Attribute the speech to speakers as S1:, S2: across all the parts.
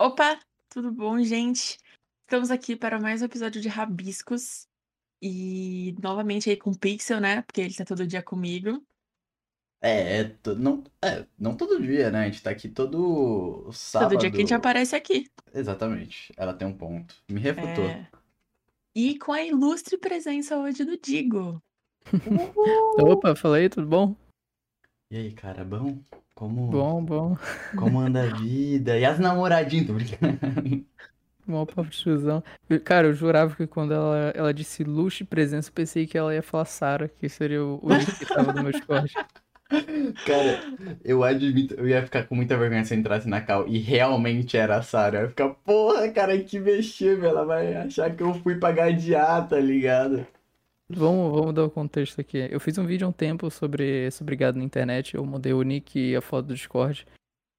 S1: Opa, tudo bom, gente? Estamos aqui para mais um episódio de Rabiscos. E novamente aí com o Pixel, né? Porque ele tá todo dia comigo.
S2: É, é to- não, é, não todo dia, né? A gente tá aqui todo sábado.
S1: Todo dia que a gente aparece aqui.
S2: Exatamente. Ela tem um ponto. Me refutou.
S1: É. E com a ilustre presença hoje do Digo.
S3: Opa, falei, tudo bom?
S2: E aí, cara, bom? Como,
S3: Bom, bom.
S2: como anda a vida? E as namoradinhas? Tô brincando.
S3: Bom papo de. Eu- Cara, eu jurava que quando ela, ela disse luxo e presença, eu pensei que ela ia falar Sara, que seria o, o link que tava no meu Discord.
S2: Cara, eu admito, eu ia ficar com muita vergonha se eu entrasse na cal e realmente era a Sarah. Eu ia ficar, porra, cara, que vexame. Ela vai achar que eu fui pagar diar, tá ligado?
S3: Vamos, vamos dar o contexto aqui. Eu fiz um vídeo há um tempo sobre, sobre gado na internet. Eu mudei o nick e a foto do Discord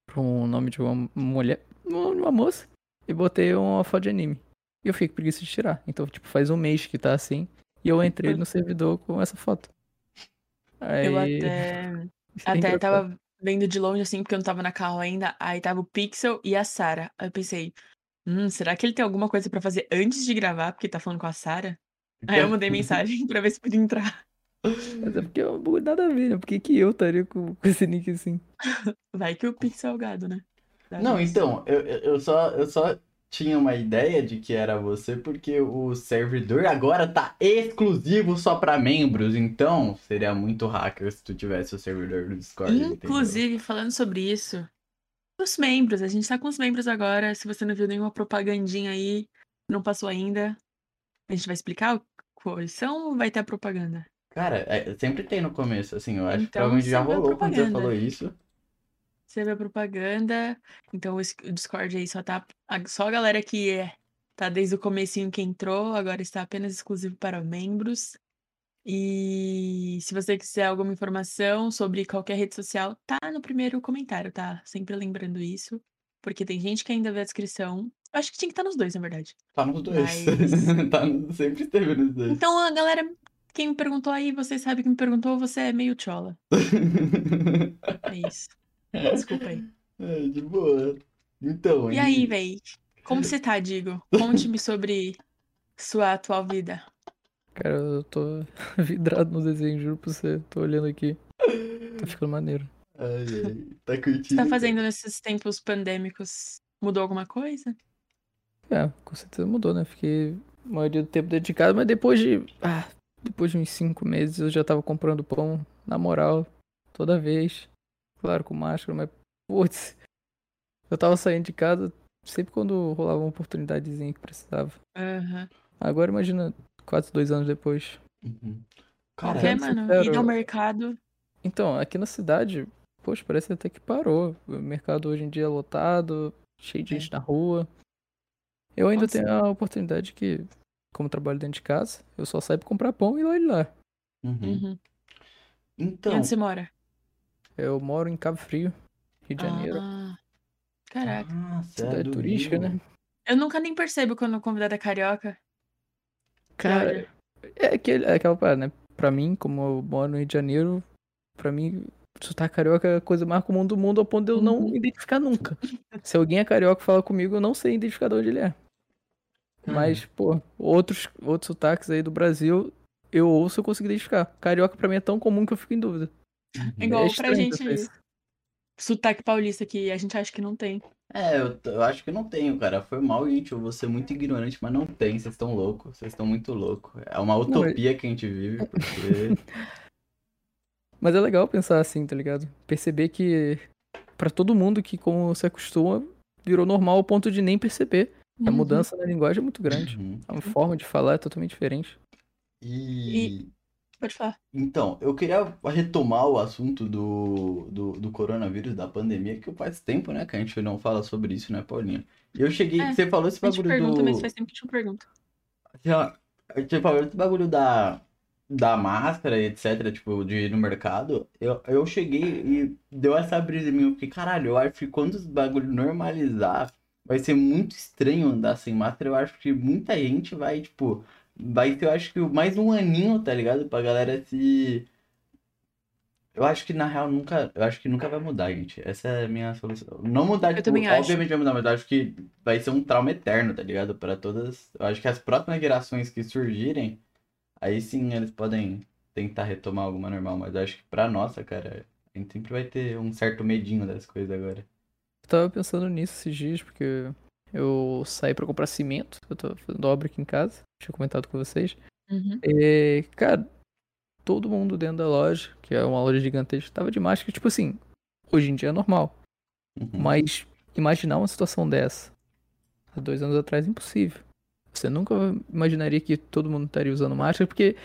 S3: pra um nome de uma mulher, um nome de uma moça, e botei uma foto de anime. E eu fiquei com preguiça de tirar. Então, tipo, faz um mês que tá assim. E eu entrei no servidor com essa foto. Aí,
S1: Eu até,
S3: isso é
S1: até tava vendo de longe, assim, porque eu não tava na carro ainda. Aí tava o Pixel e a Sarah. Aí eu pensei, hum, será que ele tem alguma coisa pra fazer antes de gravar? Porque tá falando com a Sarah? Aí eu mandei mensagem pra ver se podia entrar.
S3: Mas é porque é um bagulho nada a ver, né? Por que, que eu estaria com, com esse nick assim?
S1: Vai que o Pixel é o gado, né? Dá
S2: Não, então, eu, eu eu só, eu só tinha uma ideia de que era você porque o servidor agora tá exclusivo só pra membros, então seria muito hacker se tu tivesse o servidor do Discord, entendeu?
S1: Inclusive, falando sobre isso, os membros, a gente tá com os membros agora. Se você não viu nenhuma propagandinha aí, não passou ainda, a gente vai explicar quais são ou vai ter a propaganda?
S2: Cara, é, sempre tem no começo, assim, eu acho que
S1: Então,
S2: provavelmente já rolou quando você falou isso.
S1: Você vê a propaganda, então o Discord aí só tá. Só a galera que é, tá desde o comecinho que entrou, agora está apenas exclusivo para membros. E se você quiser alguma informação sobre qualquer rede social, tá no primeiro comentário, tá? Sempre lembrando isso. Porque tem gente que ainda vê a descrição. Eu acho que tinha que estar nos dois, na verdade.
S2: Tá nos dois.
S1: Mas-
S2: tá sempre esteve nos dois.
S1: Então, a galera, quem me perguntou aí, você sabe que me perguntou, você é meio chola. É isso. Desculpa aí.
S2: É, de boa. Então,
S1: E aí, véi? Como você tá, Digo? Conte-me sobre sua atual vida.
S3: Cara, eu tô vidrado no desenho, juro pra você. Tô olhando aqui. Tá ficando maneiro.
S2: Ai, ai, tá
S1: O que
S2: curtindo?
S1: você tá fazendo nesses tempos pandêmicos? Mudou alguma coisa?
S3: É, com certeza mudou, né? Fiquei a maioria do tempo dedicado, mas depois de. Ah, depois de uns cinco meses eu já tava comprando pão, na moral, toda vez. Claro, com máscara, mas, putz, eu tava saindo de casa sempre quando rolava uma oportunidadezinha que precisava.
S1: Aham.
S3: Agora imagina, quase dois anos depois.
S2: Uhum.
S1: Porque,
S2: Cara,
S3: sendo
S1: mano,
S3: sincero-
S1: ir no mercado.
S3: Então, aqui na cidade, poxa, parece até que parou. O mercado hoje em dia é lotado, cheio de
S1: É.
S3: gente na rua. Eu ainda
S1: Nossa.
S3: tenho a oportunidade que, como trabalho dentro de casa, eu só saio pra comprar pão e lá e lá.
S2: uhum.
S1: Uhum. E
S2: Então,
S1: onde você mora?
S3: Eu moro em Cabo Frio, Rio de Janeiro.
S1: Ah, caraca.
S2: ah, é
S3: Cidade
S2: do
S3: turística,
S2: Rio.
S3: né?
S1: Eu nunca nem percebo quando o convidado é carioca.
S3: Cara, é, aquele, é aquela parada, né? Pra mim, como eu moro no Rio de Janeiro, pra mim, sotaque carioca é a coisa mais comum do mundo ao ponto de eu não
S1: Uhum.
S3: me identificar nunca. Se alguém é carioca e fala comigo, eu não sei identificar de onde ele é.
S2: Uhum.
S3: Mas, pô, outros, outros sotaques aí do Brasil, eu ouço e eu consigo identificar. Carioca pra mim é tão comum que eu fico em dúvida.
S1: é igual
S3: é
S1: pra gente. Sotaque paulista que a gente acha que não tem.
S2: É, eu, eu acho que não tenho, cara. Foi mal, gente. Eu vou ser muito ignorante, mas não tem. Vocês estão loucos. Vocês estão muito loucos. É uma
S3: mas-
S2: utopia que a gente vive, porque.
S3: Mas é legal pensar assim, tá ligado? Perceber que pra todo mundo que como se acostuma, virou normal ao ponto de nem perceber. A
S1: Uhum.
S3: mudança na linguagem é muito grande.
S2: Uhum.
S3: A forma de falar é totalmente diferente.
S2: E.
S1: Pode falar.
S2: Então, eu queria retomar o assunto do, do, do coronavírus, da pandemia, que faz tempo, né, que a gente não fala sobre isso, né, Paulinho? E eu cheguei,
S1: É,
S2: você falou esse
S1: A gente
S2: bagulho
S1: pergunta,
S2: do...
S1: mas faz tempo que a gente não pergunta.
S2: Já, Você falou esse bagulho da, da máscara e etc, tipo, de ir no mercado. Eu, eu cheguei e deu essa brisa em mim. Eu fiquei, caralho, eu acho que quando os bagulho normalizar, vai ser muito estranho andar sem máscara. Eu acho que muita gente vai, tipo, vai ter, eu acho que mais um aninho, tá ligado? Pra galera se. Eu acho que na real nunca. Eu acho que nunca vai mudar, gente. Essa é a minha solução. Não mudar,
S1: Eu
S2: tipo,
S1: também acho.
S2: obviamente vai mudar, mas eu acho que vai ser um trauma eterno, tá ligado? Pra todas. Eu acho que as próximas gerações que surgirem, aí sim eles podem tentar retomar alguma normal, mas eu acho que pra nossa, cara, a gente sempre vai ter um certo medinho das coisas agora.
S3: Eu tava pensando nisso esses dias, porque eu saí pra comprar cimento. Eu tô fazendo obra aqui em casa. Tinha comentado com vocês.
S1: Uhum.
S3: E, cara, todo mundo dentro da loja, que é uma loja gigantesca, tava de máscara. Tipo assim, hoje em dia é normal.
S2: Uhum.
S3: Mas imaginar uma situação dessa há dois anos atrás é impossível. Você nunca imaginaria que todo mundo estaria usando máscara, porque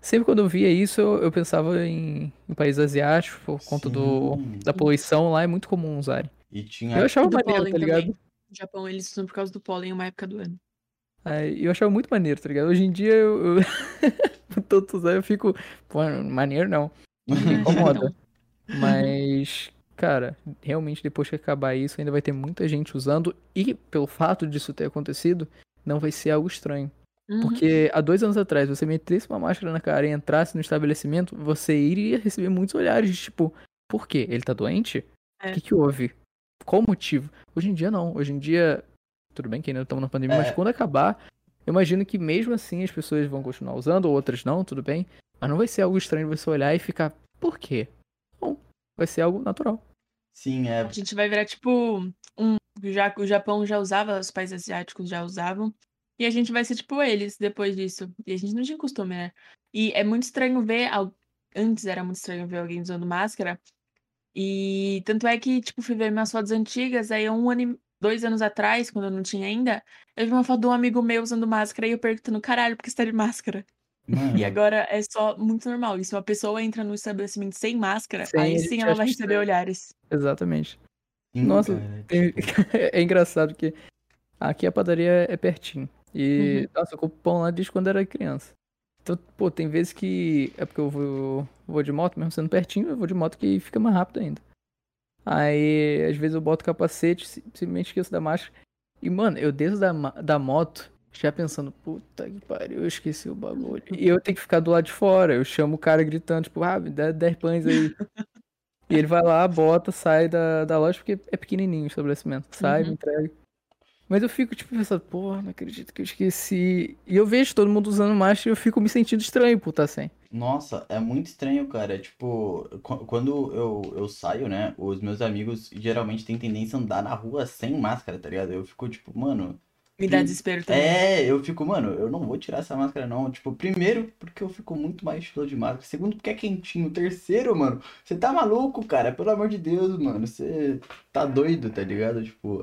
S3: sempre quando eu via isso, eu, eu pensava em, em países asiáticos, por conta do, da poluição lá, é muito comum usarem.
S2: E tinha.
S3: Eu achava maneiro,
S1: pólen
S3: tá ligado?
S1: também. No Japão, eles usam por causa do pólen uma época do ano.
S3: Aí, eu achava muito maneiro, tá ligado? Hoje em dia eu. eu... Tanto usar, eu fico. Pô, maneiro não. Me incomoda. Mas, cara, realmente depois que acabar isso, ainda vai ter muita gente usando. E pelo fato disso ter acontecido, não vai ser algo estranho.
S1: Uhum.
S3: Porque há dois anos atrás, você metesse uma máscara na cara e entrasse no estabelecimento, você iria receber muitos olhares de tipo, por quê? Ele tá doente? O
S1: É.
S3: que, que houve? Qual o motivo? Hoje em dia não. Hoje em dia, tudo bem que ainda estamos na pandemia, mas
S2: É.
S3: quando acabar, eu imagino que mesmo assim as pessoas vão continuar usando, ou outras não, tudo bem. Mas não vai ser algo estranho você olhar e ficar, por quê? Não. Vai ser algo natural.
S2: Sim, é.
S1: A gente vai virar tipo um. Já, o Japão já usava, os países asiáticos já usavam. E a gente vai ser tipo eles depois disso. E a gente não tinha costume, né? E é muito estranho ver. Antes era muito estranho ver alguém usando máscara. E tanto é que, tipo, fui ver minhas fotos antigas, aí um ano, dois anos atrás, quando eu não tinha ainda, eu vi uma foto de um amigo meu usando máscara e eu perguntando, caralho, por que você tá de máscara?
S2: Mano,
S1: E agora é só muito normal. E se uma pessoa entra no estabelecimento sem máscara,
S3: Sem,
S1: aí sim ela vai receber olhares.
S3: Exatamente. Nossa,
S2: cara,
S3: Tem-
S2: tipo,
S3: é engraçado que aqui a padaria é pertinho. E, nossa, eu compro pão lá desde quando era criança. Então, pô, tem vezes que. É porque eu vou, vou de moto, mesmo sendo pertinho, eu vou de moto que fica mais rápido ainda. Aí, às vezes eu boto capacete, si- simplesmente esqueço da máscara. E, mano, eu desço da, da moto, já pensando, puta que pariu, eu esqueci o bagulho. E eu tenho que ficar do lado de fora. Eu chamo o cara gritando, tipo, ah, me dá 10 pães aí. E ele vai lá, bota, sai da, da loja, porque é pequenininho o estabelecimento. Sai,
S1: Uhum.
S3: me entrega. Mas eu fico, tipo, pensando, porra, não acredito que eu esqueci. E eu vejo todo mundo usando máscara e eu fico me sentindo estranho por estar sem.
S2: Nossa, é muito estranho, cara. Tipo, qu- quando eu, eu saio, né? Os meus amigos geralmente têm tendência a andar na rua sem máscara, tá ligado? Eu fico, tipo, mano.
S1: Me dá desespero também.
S2: É, eu fico, mano, eu não vou tirar essa máscara, não. Tipo, primeiro, porque eu fico muito mais estilo de máscara. Segundo, porque é quentinho. Terceiro, mano, você tá maluco, cara. Pelo amor de Deus, mano. Você tá doido, tá ligado? Tipo,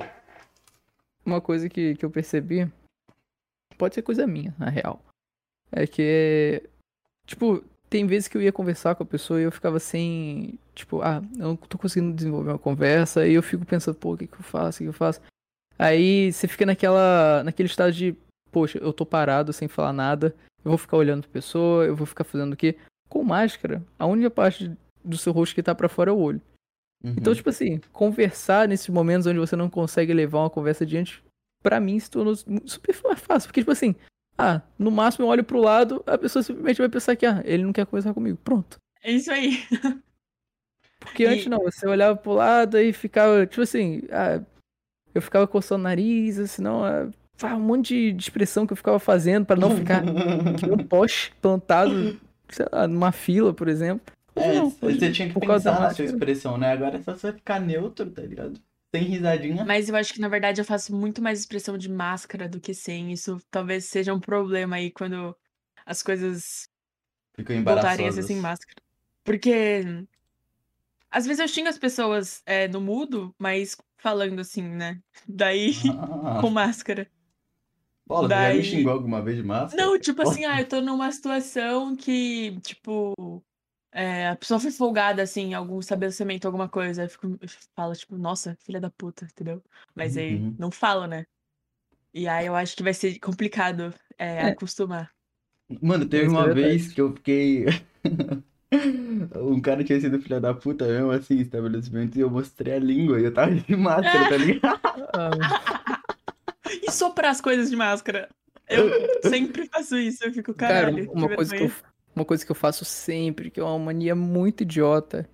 S3: Uma coisa que, que eu percebi, pode ser coisa minha, na real. É que, tipo, tem vezes que eu ia conversar com a pessoa e eu ficava sem, tipo, ah, eu não tô conseguindo desenvolver uma conversa e eu fico pensando, pô, o que que eu faço, o que que eu faço? Aí você fica naquela, naquele estado de, poxa, eu tô parado sem falar nada, eu vou ficar olhando pra pessoa, eu vou ficar fazendo o quê? Com máscara, a única parte do seu rosto que tá pra fora é o olho. Então,
S2: uhum.
S3: tipo assim, conversar nesses momentos onde você não consegue levar uma conversa adiante, pra mim se tornou su- super fácil. Porque, tipo assim, ah, no máximo eu olho pro lado, a pessoa simplesmente vai pensar que, ah, ele não quer conversar comigo. Pronto.
S1: É isso aí.
S3: Porque
S1: E-
S3: antes não, você olhava pro lado e ficava, tipo assim, ah, eu ficava coçando o nariz, senão, ah, ah, um monte de- expressão que eu ficava fazendo pra não ficar um poste plantado, sei lá, numa fila, por exemplo.
S2: É,
S3: Não,
S2: você tinha que pensar na sua expressão, né? Agora é só você ficar neutro, tá ligado? Sem risadinha.
S1: Mas eu acho que, na verdade, eu faço muito mais expressão de máscara do que sem. Isso talvez seja um problema aí quando as coisas
S2: Ficam
S1: voltarem a ser sem máscara. Porque às vezes eu xingo as pessoas é, no mudo, mas falando assim, né? Daí
S2: Ah,
S1: com máscara.
S2: bola, você já me
S1: daí-
S2: xingou alguma vez de máscara?
S1: Não, tipo assim, ah, eu tô numa situação que, tipo, é, a pessoa foi folgada, assim, em algum estabelecimento, alguma coisa. Eu fico, eu falo, tipo, nossa, filha da puta, entendeu? Mas aí
S2: Uhum.
S1: não falo, né? E aí eu acho que vai ser complicado é,
S3: É.
S1: acostumar.
S2: Mano, teve
S3: é
S2: uma vez que eu fiquei. Um cara tinha sido filho da puta mesmo, assim, em estabelecimento, e eu mostrei a língua e eu tava de máscara, tá ligado?
S1: E soprar as coisas de máscara. Eu sempre faço isso, eu fico,
S3: Cara,
S1: caralho,
S3: uma
S1: que
S3: coisa, que eu, uma coisa que eu faço sempre, que é uma mania muito idiota,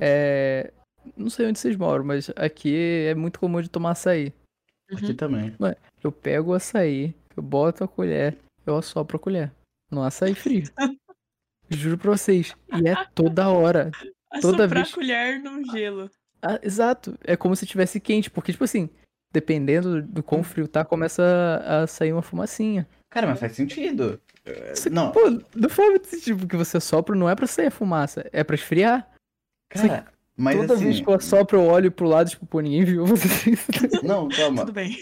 S3: é. Não sei onde vocês moram, mas aqui é muito comum de tomar açaí.
S2: Aqui
S1: Uhum.
S2: também.
S3: Eu pego o açaí, eu boto a colher, eu assopro a colher. No açaí frio. Juro pra vocês. E é toda hora. Toda vez-
S1: a colher no gelo.
S3: Ah, exato. É como se tivesse quente, porque, tipo assim, dependendo do quão frio tá, começa a sair uma fumacinha.
S2: Cara, mas faz sentido.
S3: Você-
S2: Não,
S3: Pô, não muito sentido, porque você assopra não é pra sair a fumaça, é pra esfriar.
S2: cara, mas
S3: Toda
S2: assim...
S3: vez que eu assopro, eu olho pro lado, tipo, pô, ninguém viu você.
S2: Não, calma.
S1: Tudo bem.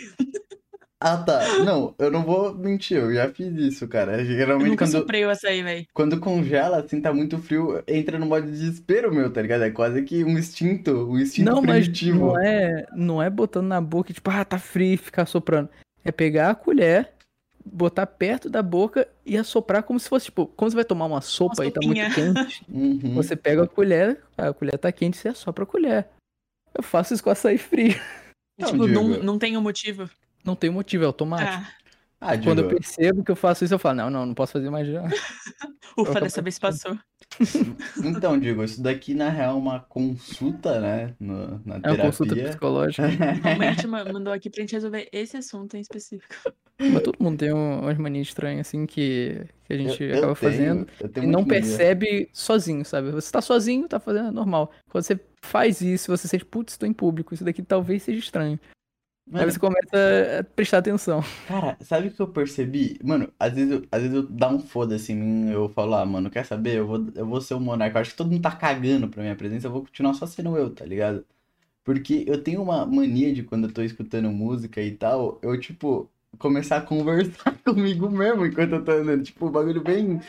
S2: Ah, tá. Não, eu não vou mentir, eu já fiz isso, cara.
S1: Eu
S2: Geralmente
S1: nunca
S2: quando,
S1: o açaí, velho.
S2: quando congela, assim, tá muito frio, entra no modo de desespero meu, tá ligado? É quase que um instinto, um instinto
S3: Não, mas
S2: primitivo.
S3: não é, não é botando na boca, e, tipo, ah, tá frio e ficar soprando. É pegar a colher, botar perto da boca e assoprar como se fosse, tipo, quando você vai tomar uma sopa e tá muito quente,
S2: Uhum.
S3: você pega a colher, a colher tá quente, você assopra a colher. Eu faço isso com açaí frio.
S2: Não,
S1: tipo, não, não tem um motivo.
S3: Não tem motivo, é automático.
S1: Ah,
S2: Ah,
S3: Quando eu percebo que eu faço isso, eu falo, não, não, não posso fazer mais já.
S1: ufa,
S3: Eu
S1: dessa vez passou.
S2: então, Diego, isso daqui na real é uma consulta, né? no- na
S3: É uma consulta psicológica.
S1: Realmente ma- mandou aqui pra gente resolver esse assunto em específico.
S3: Mas todo mundo tem um- umas manias estranhas, assim, que, que a gente
S2: Eu- eu
S3: acaba
S2: tenho-
S3: fazendo. E não percebe sozinho, sabe? Você tá sozinho, tá fazendo é normal. Quando você faz isso, você sente, putz, tô em público, isso daqui talvez seja estranho. Aí
S2: Mano,
S3: você começa a prestar atenção.
S2: Cara, sabe o que eu percebi? Mano, às vezes eu, às vezes eu dá um foda-se em mim, eu falo, ah, mano, quer saber? Eu vou, eu vou ser o monarca. Eu acho que todo mundo tá cagando pra minha presença, eu vou continuar só sendo eu, tá ligado? Porque eu tenho uma mania de quando eu tô escutando música e tal, eu, tipo, começar a conversar comigo mesmo enquanto eu tô andando. Tipo, um bagulho bem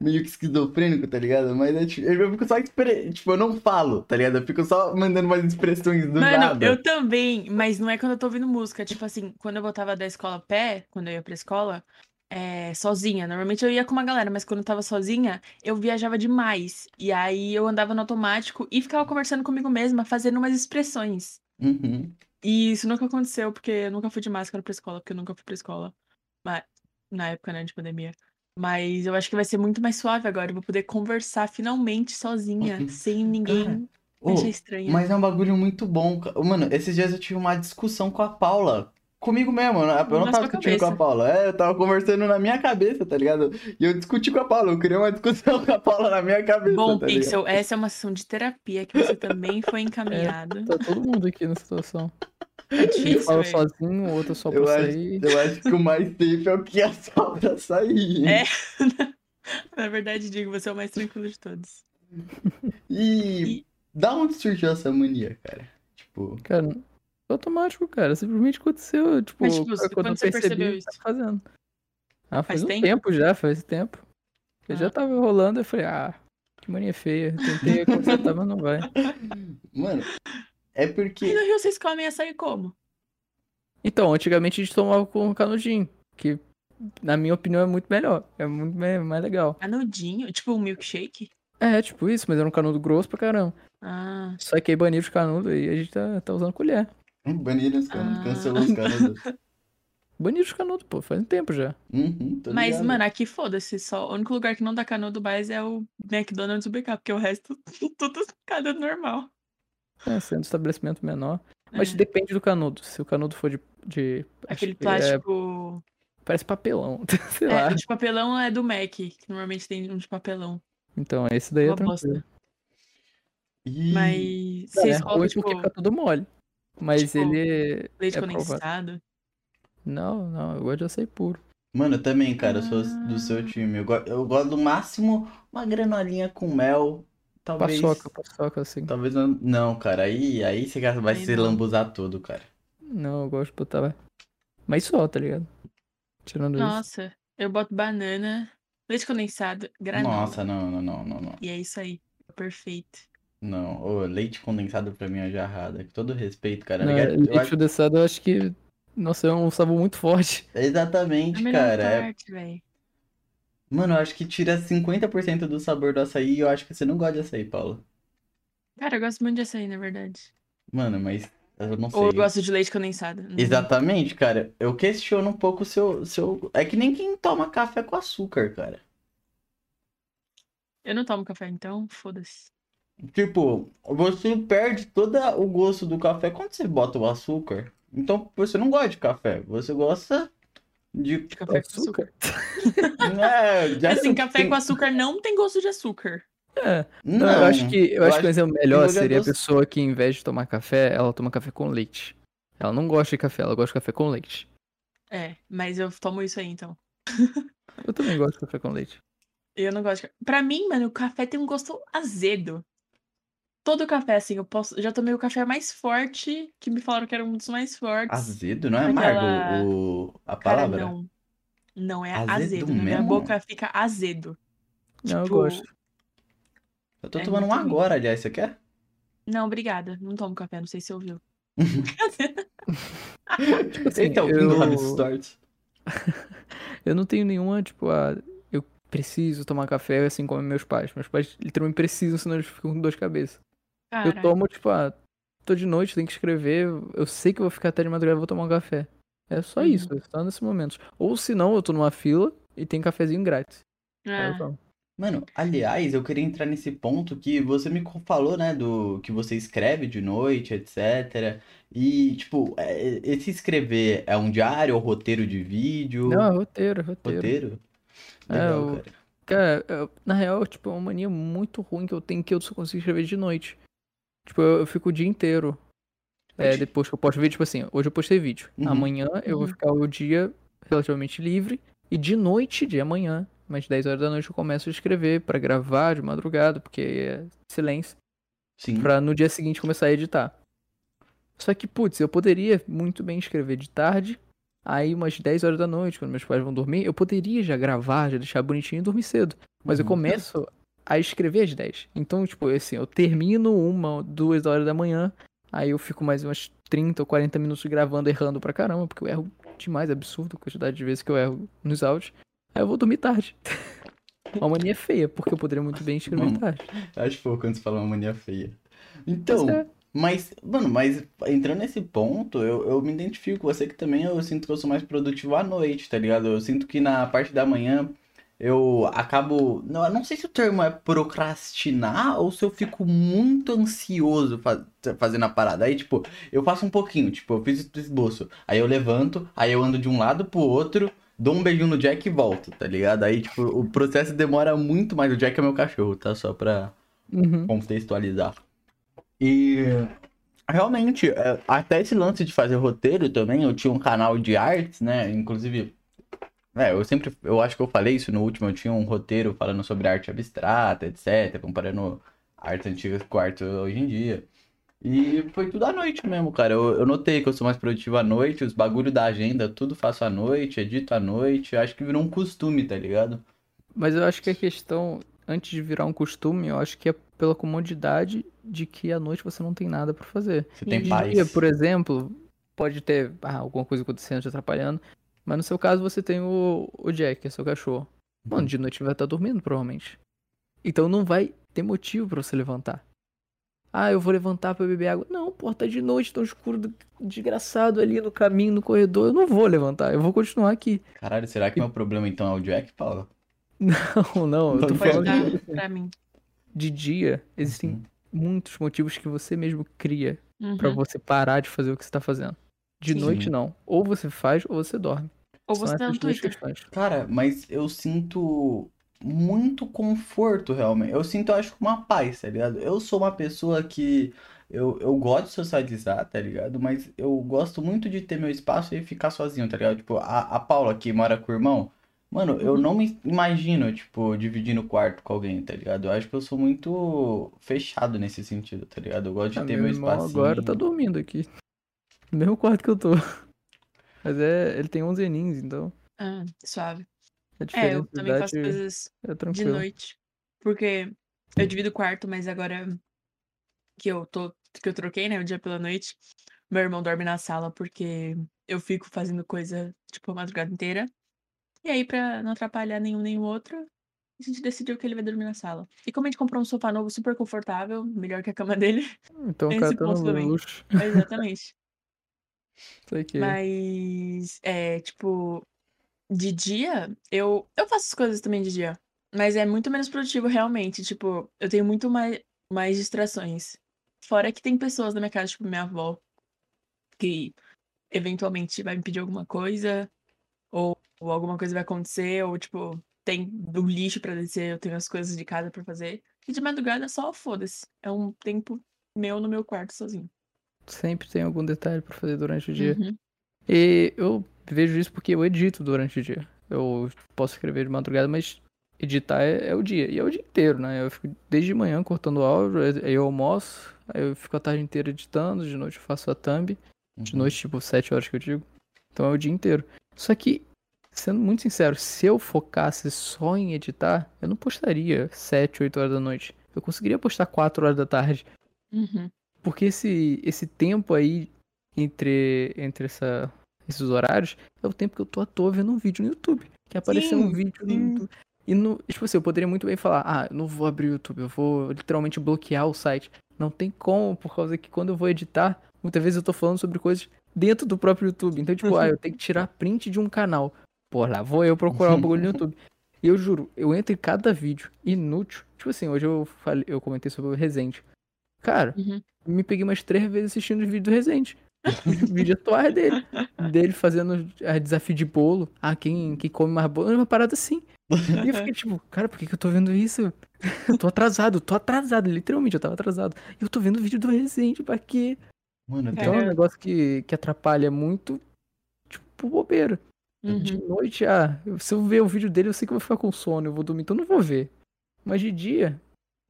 S2: meio que esquizofrênico, tá ligado? Mas é, tipo, eu fico só, expre- tipo, eu não falo, tá ligado? Eu fico só mandando umas expressões do
S1: Mano,
S2: nada.
S1: eu também, mas não é quando eu tô ouvindo música. Tipo assim, quando eu voltava da escola a pé, quando eu ia pra escola, é, sozinha. Normalmente eu ia com uma galera, mas quando eu tava sozinha, eu viajava demais. E aí eu andava no automático e ficava conversando comigo mesma, fazendo umas expressões.
S2: Uhum.
S1: E isso nunca aconteceu, porque eu nunca fui de máscara pra escola, porque eu nunca fui pra escola. Mas, na época, né, de pandemia. Mas eu acho que vai ser muito mais suave agora. Eu vou poder conversar finalmente sozinha, sem ninguém
S2: Ô,
S1: achar estranho.
S2: Mas é um bagulho muito bom. Mano, esses dias eu tive uma discussão com a Paula. Comigo mesmo, né? Eu não
S1: Na
S2: tava discutindo com a
S1: cabeça.
S2: Paula. É, eu tava conversando na minha cabeça, tá ligado? E eu discuti com a Paula. Eu criei uma discussão com a Paula na minha cabeça,
S1: Bom,
S2: tá ligado?
S1: Pixel, essa é uma sessão de terapia que você também foi encaminhado.
S3: Tá todo mundo aqui nessa situação.
S1: É
S3: Um
S1: difícil,
S3: fala
S1: velho.
S3: sozinho, o outro só pra
S2: Eu acho,
S3: sair.
S2: eu acho que o mais safe é o que é só pra sair.
S1: É. Na verdade, digo, você é o mais tranquilo de todos.
S2: E da onde surgiu essa mania, cara? Tipo,
S3: Cara, automático, cara. Simplesmente aconteceu. Tipo,
S1: Mas, tipo,
S3: quando,
S1: quando você
S3: percebi,
S1: percebeu isso?
S3: fazendo. Ah, faz,
S1: Faz
S3: um
S1: tempo?
S3: tempo? já, faz tempo. Eu já
S1: Ah.
S3: tava rolando, eu falei, ah, que mania feia. Tentei consertar, mas não vai.
S2: mano, é
S1: E
S2: porque.
S1: no Rio vocês comem açaí como?
S3: Então, antigamente a gente tomava com canudinho, que na minha opinião é muito melhor. É muito mais legal.
S1: Canudinho? Tipo um milkshake?
S3: É, tipo isso, mas era um canudo grosso pra caramba.
S1: Ah,
S3: Só que aí baniram os canudos e a gente tá, tá usando colher.
S2: Baniram os caras,
S1: Ah.
S2: cancelou os caras.
S3: Baniram os canudos, pô, faz um tempo já.
S2: Uhum,
S1: mas,
S2: ligado.
S1: mano, aqui foda-se. Só... O único lugar que não dá canudo mais é o McDonald's e o BK, porque o resto, tudo canudo normal.
S3: É, sendo um estabelecimento menor. Mas
S1: É.
S3: depende do canudo. Se o canudo for de. de acho
S1: Aquele
S3: que é-
S1: plástico.
S3: parece papelão. Sei lá.
S1: É, o de papelão é do Mac, que normalmente tem um de papelão.
S3: Então, esse daí é
S1: Uma
S3: tranquilo.
S1: bosta.
S2: E...
S1: Mas vocês
S3: é
S1: colocam,
S3: ruim
S1: tipo,
S3: porque fica tudo mole. Mas
S1: tipo,
S3: ele.
S1: leite
S3: é provado.
S1: condensado.
S3: Não, não, eu gosto de açaí puro.
S2: Mano, eu também, cara, eu sou
S1: Ah.
S2: do seu time. Eu, go- eu gosto do máximo uma granolinha com mel. Talvez.
S3: Paçoca, paçoca, assim.
S2: Talvez não. Não, cara, aí, aí você vai
S1: Aí
S2: se
S1: não.
S2: lambuzar todo, cara.
S3: Não, eu gosto de botar. Mas só, tá ligado? Tirando isso.
S1: Nossa, eu boto banana, leite condensado, granola.
S2: Nossa, não, não, não, não, não.
S1: E é isso aí. Perfeito.
S2: Não, ô, leite condensado pra mim é jarrada. Com todo respeito, cara.
S3: Não,
S2: ligado? Eu
S3: leite
S2: acho-
S3: condensado eu acho que. Nossa, é um sabor muito forte.
S2: Exatamente,
S1: melhor
S2: cara. é-
S1: parte, velho.
S2: Mano, eu acho que tira 50% do sabor do açaí e eu acho que você não gosta de açaí, Paulo.
S1: Cara, eu gosto muito de açaí, na verdade.
S2: Mano, mas eu não sei.
S1: Ou eu gosto de leite condensado. Não-
S2: Exatamente, cara. Eu questiono um pouco o seu, seu. É que nem quem toma café com açúcar, cara.
S1: Eu não tomo café, então foda-se.
S2: Tipo, você perde todo o gosto do café quando você bota o açúcar. Então, você não gosta de café, você gosta de
S1: De café com açúcar.
S2: É, de
S1: Assim,
S2: açúcar.
S1: café
S2: Tem-
S1: com açúcar não tem gosto de açúcar.
S3: É,
S2: Não,
S3: não, eu acho que, eu acho que o exemplo melhor seria a pessoa que, em vez de tomar café, ela toma café com leite. Ela não gosta de café, ela gosta de café com leite.
S1: É, mas eu tomo isso aí, então.
S3: Eu também gosto de café com leite.
S1: Eu não gosto de... Pra mim, mano, o café tem um gosto azedo. Todo café, assim, eu posso... Já tomei o café mais forte, que me falaram que era um dos mais fortes.
S2: Azedo, não é
S1: Aquela-
S2: amargo o... a
S1: Cara,
S2: palavra?
S1: não. Não, é
S2: Azedo
S1: azedo. Minha boca fica azedo.
S3: Não, eu
S1: Tipo,
S3: gosto.
S2: Eu tô
S1: É
S2: tomando um agora, aliás, você quer?
S1: Não, obrigada. Não tomo café, não sei se ouviu.
S3: assim,
S2: Eita, o fim do
S3: eu-. Eu não tenho nenhuma, tipo, ah, eu preciso tomar café assim como meus pais. Meus pais literalmente precisam, senão eles ficam com dor de cabeça. Eu
S1: Cara,
S3: tomo, tipo, ah, tô de noite, tenho que escrever, eu sei que eu vou ficar até de madrugada, vou tomar um café. É só
S1: Uhum.
S3: isso, é só nesses momentos. Ou se não, eu tô numa fila e tem cafezinho grátis. Eu
S1: é.
S2: Mano, aliás, eu queria entrar nesse ponto que você me falou, né, do que você escreve de noite, etc. E, tipo, é- esse escrever é um diário ou roteiro de vídeo?
S3: Não, é roteiro, é roteiro.
S2: Roteiro?
S3: É,
S2: Legal,
S3: o-
S2: cara.
S3: Cara, eu- na real, tipo, é uma mania muito ruim que eu tenho que eu só consigo escrever de noite. Tipo, eu, eu fico o dia inteiro. É, depois que eu posto vídeo, tipo assim, hoje eu postei vídeo.
S2: Uhum.
S3: Amanhã eu vou
S1: Uhum.
S3: ficar o dia relativamente livre. E de noite, de amanhã, mais 10 horas da noite, eu começo a escrever pra gravar de madrugada, porque é silêncio.
S2: Sim.
S3: Pra no dia seguinte começar a editar. Só que, putz, eu poderia muito bem escrever de tarde. Aí, umas 10 horas da noite, quando meus pais vão dormir, eu poderia já gravar, já deixar bonitinho e dormir cedo. Mas eu
S2: Uhum.
S3: começo a escrever às 10. Então, tipo, assim, eu termino uma, duas horas da manhã. Aí eu fico mais umas 30 ou 40 minutos gravando, errando pra caramba, porque eu erro demais, é absurdo a quantidade de vezes que eu erro nos áudios. Aí eu vou dormir tarde. Uma mania feia, porque eu poderia muito bem escrever
S2: Mano,
S3: tarde.
S2: Acho fofo quando você fala uma mania feia. Então,
S3: é.
S2: mas, mano, mas entrando nesse ponto, eu, eu me identifico com você que também eu sinto que eu sou mais produtivo à noite, tá ligado? Eu sinto que na parte da manhã eu acabo. Não, eu não sei se o termo é procrastinar ou se eu fico muito ansioso fa- fazendo a parada. Aí, tipo, eu faço um pouquinho, tipo, eu fiz o esboço. Aí eu levanto, aí eu ando de um lado pro outro. Dou um beijinho no Jack e volto, tá ligado? Aí, tipo, o processo demora muito mais. O Jack é meu cachorro, tá? Só pra,
S3: Uhum.
S2: contextualizar. E realmente, é, até esse lance de fazer roteiro também, eu tinha um canal de artes, né? Inclusive, é, eu sempre, eu acho que eu falei isso no último, eu tinha um roteiro falando sobre arte abstrata, etc, comparando artes antigas com arte hoje em dia. E foi tudo à noite mesmo, cara. Eu, eu notei que eu sou mais produtivo à noite, os bagulho da agenda, tudo faço à noite, edito à noite. Acho que virou um costume, tá ligado?
S3: Mas eu acho que a questão, antes de virar um costume, eu acho que é pela comodidade de que à noite você não tem nada pra fazer.
S2: Você tem
S3: De
S2: paz.
S3: dia, por exemplo, pode ter ah, alguma coisa acontecendo, te atrapalhando. Mas no seu caso você tem o, o Jack, que é seu cachorro. Mano, de noite ele vai estar dormindo, provavelmente. Então não vai ter motivo pra você levantar. Ah, eu vou levantar pra beber água. Não, pô, tá de noite, tão escuro, do- desgraçado ali no caminho, no corredor. Eu não vou levantar, eu vou continuar aqui.
S2: Caralho, será que meu problema então é o Jack, Paulo?
S3: Não, não, eu tô
S2: Não
S1: pode
S3: falando
S1: dar
S3: de,
S1: pra mim.
S3: de dia. Existem
S2: Uhum.
S3: muitos motivos que você mesmo cria pra
S1: Uhum.
S3: você parar de fazer o que você tá fazendo. De
S1: Sim.
S3: noite não. Ou você faz ou você dorme.
S1: Ou
S3: São
S1: você tá no Twitter.
S3: questões.
S2: Cara, mas eu sinto muito conforto, realmente. Eu sinto, eu acho, uma paz, tá ligado? Eu sou uma pessoa que. Eu, eu gosto de socializar, tá ligado? Mas eu gosto muito de ter meu espaço e ficar sozinho, tá ligado? Tipo, a, a Paula que mora com o irmão. Mano, eu
S1: Uhum.
S2: não me imagino, tipo, dividindo o quarto com alguém, tá ligado? Eu acho que eu sou muito fechado nesse sentido, tá ligado? Eu gosto de
S3: Ah,
S2: ter
S3: meu
S2: meu
S3: irmão
S2: espacinho.
S3: agora tá dormindo aqui. No mesmo quarto que eu tô. Mas é, ele tem 11 aninhos, então
S1: Ah, suave. É,
S3: diferença
S1: eu também faço coisas
S3: é
S1: de noite. Porque eu divido o quarto, mas agora que eu tô, que eu troquei, né, o dia pela noite, meu irmão dorme na sala porque eu fico fazendo coisa, tipo, a madrugada inteira. E aí, pra não atrapalhar nenhum nem o outro, a gente decidiu que ele vai dormir na sala. E como a gente comprou um sofá novo super confortável, melhor que a cama dele,
S3: Então cara tá luxo.
S1: exatamente.
S3: Isso aqui.
S1: Mas, é, tipo, de dia, eu, eu faço as coisas também de dia. Mas é muito menos produtivo, realmente. Tipo, eu tenho muito mais, mais distrações. Fora que tem pessoas na minha casa, tipo minha avó, que eventualmente vai me pedir alguma coisa, ou, ou alguma coisa vai acontecer, ou tipo, tem do lixo pra descer, eu tenho as coisas de casa pra fazer. E de madrugada só foda-se. É um tempo meu no meu quarto sozinho.
S3: Sempre tem algum detalhe pra fazer durante o dia.
S1: Uhum.
S3: E eu vejo isso porque eu edito durante o dia. Eu posso escrever de madrugada, mas editar é, é o dia. E é o dia inteiro, né? Eu fico desde manhã cortando áudio, aí eu almoço, aí eu fico a tarde inteira editando, de noite eu faço a thumb. De
S2: Uhum.
S3: noite, tipo, 7 horas que eu digo. Então é o dia inteiro. Só que, sendo muito sincero, se eu focasse só em editar, eu não postaria 7, 8 horas da noite. Eu conseguiria postar 4 horas da tarde.
S1: Uhum.
S3: Porque esse, esse tempo aí entre, entre essa, esses horários é o tempo que eu tô à toa vendo um vídeo no YouTube. Que apareceu um
S1: Sim,
S3: vídeo no
S1: sim.
S3: YouTube. E no, tipo assim, eu poderia muito bem falar, ah, eu não vou abrir o YouTube, eu vou literalmente bloquear o site. Não tem como, por causa que quando eu vou editar, muitas vezes eu tô falando sobre coisas dentro do próprio YouTube. Então, tipo, ah, eu tenho que tirar print de um canal. Pô, lá vou eu procurar o bagulho no YouTube. E eu juro, eu entro em cada vídeo inútil. Tipo assim, hoje eu falei, eu comentei sobre o Resende. Cara,
S1: Uhum.
S3: Me peguei umas três vezes assistindo os vídeos do Resende. Os vídeos atuais dele. Dele fazendo a desafio de bolo. Ah, quem, quem come mais bolo. Uma parada assim. E eu fiquei tipo, cara, por que, que eu tô vendo isso? Eu tô atrasado, tô atrasado. Literalmente, eu tava atrasado. E eu tô vendo o vídeo do Resende, pra quê?
S2: Mano,
S3: Então é um
S1: Caramba.
S3: negócio que, que atrapalha muito, tipo, bobeira. De
S1: Uhum.
S3: noite, ah, se eu ver o vídeo dele, eu sei que eu vou ficar com sono, eu vou dormir, então eu não vou ver. Mas de dia,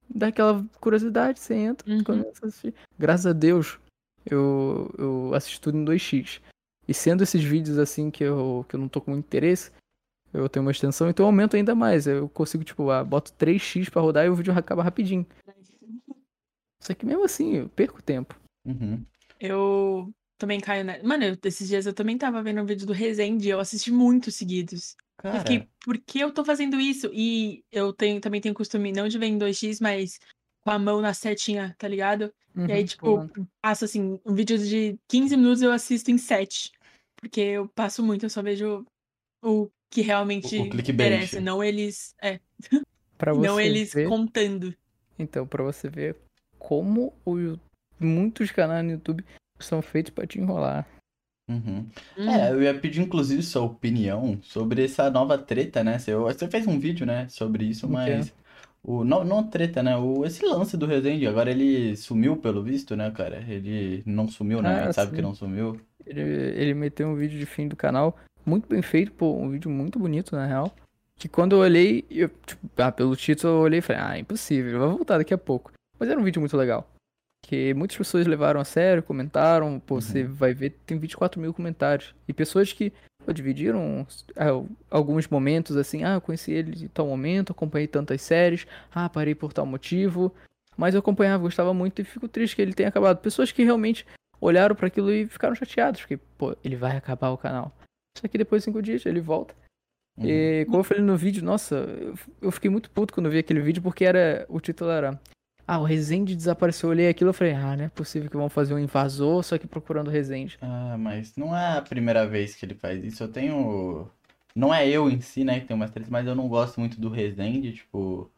S3: dá aquela curiosidade, você entra,
S1: Uhum.
S3: começa a assistir. Graças a Deus, eu, eu assisto tudo em 2x. E sendo esses vídeos assim que eu, que eu não tô com muito interesse, eu tenho uma extensão, então eu aumento ainda mais. Eu consigo, tipo, ah, boto 3x pra rodar e o vídeo acaba rapidinho. Só que mesmo assim, eu perco tempo.
S2: Uhum.
S1: Eu também caio na. Mano, eu- esses dias eu também tava vendo um vídeo do Resende, eu assisti muitos seguidos. Eu
S2: Cara,
S1: fiquei, por que eu tô fazendo isso? E eu tenho, também tenho costume não de ver em 2x, mas com a mão na setinha, tá ligado? E aí,
S3: Uhum,
S1: tipo,
S3: pulando.
S1: passo assim, um vídeo de 15 minutos eu assisto em 7. Porque eu passo muito, eu só vejo o que realmente
S2: O- o
S1: interessa, não eles. É,
S3: Pra
S1: não
S3: você
S1: eles
S3: ver...
S1: contando.
S3: Então, pra você ver como o, muitos canais no YouTube são feitos pra te enrolar.
S2: Uhum.
S1: Hum,
S2: É, eu ia pedir inclusive sua opinião sobre essa nova treta, né? Você, você fez um vídeo, né, sobre isso, mas o não, não treta, né? O esse lance do Resende, agora ele sumiu pelo visto, né, cara? Ele não sumiu, né?
S3: Ah,
S2: sabe que
S3: sim.
S2: não sumiu.
S3: Ele, ele meteu um vídeo de fim do canal, muito bem feito, pô, um vídeo muito bonito, na real. Que quando eu olhei, eu, tipo, ah, pelo título eu olhei e falei, ah, impossível, vai voltar daqui a pouco. Mas era um vídeo muito legal. Que muitas pessoas levaram a sério, comentaram, pô, você
S2: Uhum.
S3: vai ver, tem 24 mil comentários. E pessoas que pô, dividiram ah, alguns momentos assim, ah, eu conheci ele em tal momento, acompanhei tantas séries, ah, parei por tal motivo. Mas eu acompanhava, gostava muito e fico triste que ele tenha acabado. Pessoas que realmente olharam pra aquilo e ficaram chateados, porque, pô, ele vai acabar o canal. Só que depois de cinco dias ele volta.
S2: Uhum.
S3: E como eu falei no vídeo, nossa, eu- fiquei muito puto quando vi aquele vídeo, porque era. O título era. Ah, o Resende desapareceu. Eu olhei aquilo e falei, ah, não é possível que vão fazer um invasor, só que procurando o Resende.
S2: Ah, mas não é a primeira vez que ele faz isso. Eu tenho. Não é eu em si, né, que tem umas tretas, mas eu não gosto muito do Resende, tipo.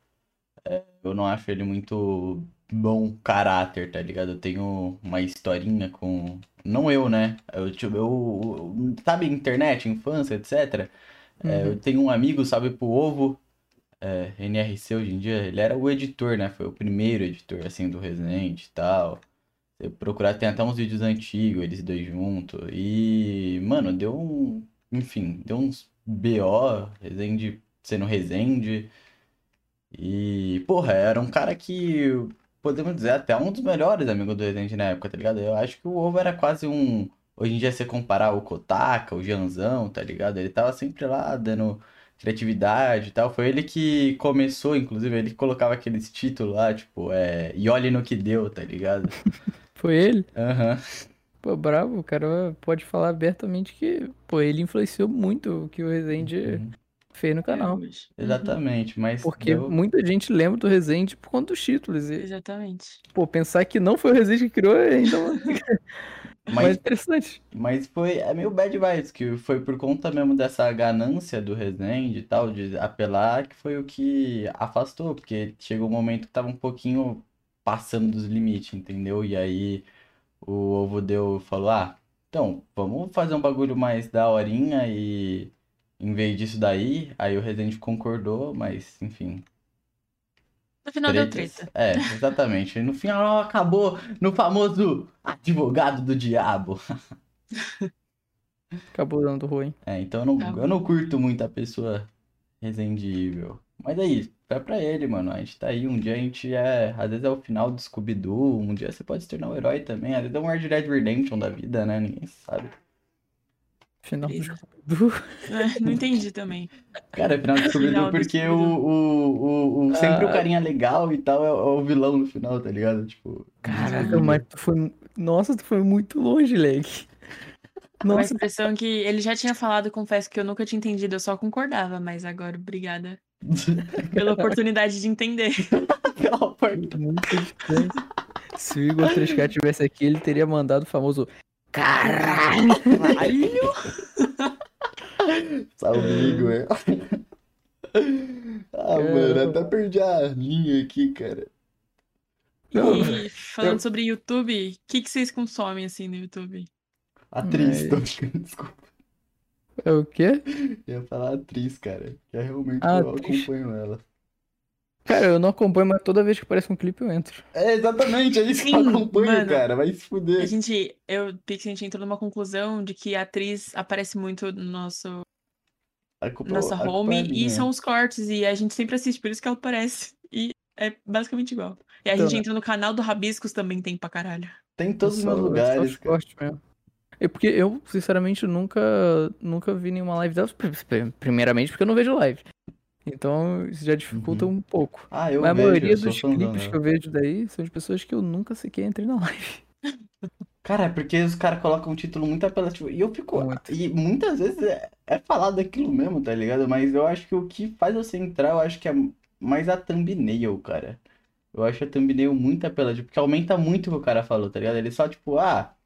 S2: é, eu não acho ele muito bom caráter, tá ligado? Eu tenho uma historinha com. Não eu, né? Eu, tipo, eu. Sabe, internet, infância, etc. É, eu
S3: Uhum.
S2: tenho um amigo, sabe, pro ovo. É, NRC hoje em dia, ele era o editor, né? Foi o primeiro editor, assim, do Resident e tal. Se procurar, tem até uns vídeos antigos, eles dois juntos. E, mano, deu um. Enfim, deu uns BO, Resende sendo Resende. E, porra, era um cara que, podemos dizer, até um dos melhores amigos do Resende na época, tá ligado? Eu acho que o Ovo era quase um. Hoje em dia, você comparar o Kotaka, o Janzão, tá ligado? Ele tava sempre lá dando criatividade e tal. Foi ele que começou, inclusive, ele que colocava aqueles títulos lá, tipo, é. E olhe no que deu, tá ligado?
S3: Foi ele?
S2: Aham.
S3: Pô, bravo, o cara pode falar abertamente que, pô, ele influenciou muito o que o Resende
S2: Uhum.
S3: fez no
S1: é
S3: canal.
S1: Uhum,
S2: Exatamente, mas
S3: Porque
S2: deu-
S3: muita gente lembra do Resende por conta dos títulos. E,
S1: Exatamente.
S3: pô, pensar que não foi o Resende que criou, então. Mas
S2: Mas,
S3: interessante.
S2: mas foi, é meio bad vibes, que foi por conta mesmo dessa ganância do Resende e tal, de apelar, que foi o que afastou, porque chegou um momento que tava um pouquinho passando dos limites, entendeu? E aí o Ovo deu, falou, ah, então, vamos fazer um bagulho mais daorinha e em vez disso daí, aí o Resende concordou, mas enfim,
S1: No final deu
S2: tretas.
S1: treta.
S2: É, exatamente. No final acabou no famoso advogado do diabo.
S3: Acabou dando ruim.
S2: É, então eu não, eu não curto muito a pessoa resendível. Mas aí, vai pra ele, mano. A gente tá aí, um dia a gente é. Às vezes é o final do Scooby-Doo, um dia você pode se tornar um herói também. Às vezes é um Red Dead Redemption da vida, né? Ninguém sabe.
S3: Final do. Scooby-Doo.
S1: É, não entendi também.
S2: Cara, é final do Scooby-Doo
S1: Final do
S2: porque o, o, o, o- sempre o
S3: Ah.
S2: carinha legal e tal é, é o vilão no final, tá ligado? Tipo.
S3: Caraca, mas tu foi. Nossa, tu foi muito longe, leg. Nossa,
S1: expressão que ele já tinha falado, confesso que eu nunca tinha entendido, eu só concordava, mas agora obrigada pela oportunidade de entender.
S2: Pela
S3: muito distante. Se o Igor 3K tivesse aqui, ele teria mandado o famoso Caralho!
S2: Salve, Igor. Ah, mano, até perdi a linha aqui, cara.
S3: Não,
S1: E falando
S2: eu-
S1: sobre YouTube, o que, que vocês consomem assim no YouTube?
S2: Atriz,
S3: Mas-
S2: tô ficando, desculpa.
S3: É o quê?
S2: Eu ia falar atriz, cara. Que é realmente
S3: Ah,
S2: eu
S3: atriz.
S2: acompanho ela.
S3: Cara, eu não acompanho, mas toda vez que aparece um clipe eu entro.
S2: É exatamente, é isso que eu
S1: Sim,
S2: acompanho,
S1: mano.
S2: cara. Vai se
S1: A
S2: fuder.
S1: gente, eu, a gente entrou numa conclusão de que a atriz aparece muito no nosso,
S2: A culpa,
S1: nossa
S2: a
S1: home
S2: é
S1: e são os cortes, e a gente sempre assiste, por isso que ela aparece. E é basicamente igual. E a
S3: Então,
S1: gente
S3: né?
S1: entra no canal do Rabiscos também tem pra caralho.
S2: Tem em todos os
S3: Eu
S2: meus lugares, cara.
S3: mesmo. É porque eu, sinceramente, nunca, nunca vi nenhuma live dela. pri- Primeiramente, porque eu não vejo live. Então, isso já dificulta
S2: Uhum.
S3: um pouco.
S2: Ah, eu
S3: Mas a
S2: vejo,
S3: maioria
S2: eu sou
S3: dos clipes que eu vejo daí são de pessoas que eu nunca sequer entrei na live.
S2: Cara, é porque os caras colocam um título muito apelativo. E eu fico.
S3: Muito.
S2: E muitas vezes é, é falado aquilo mesmo, tá ligado? Mas eu acho que o que faz você entrar, eu acho que é mais a thumbnail, cara. Eu acho a thumbnail muito apelativa, porque aumenta muito o que o cara falou, tá ligado? Ele só, tipo, ah,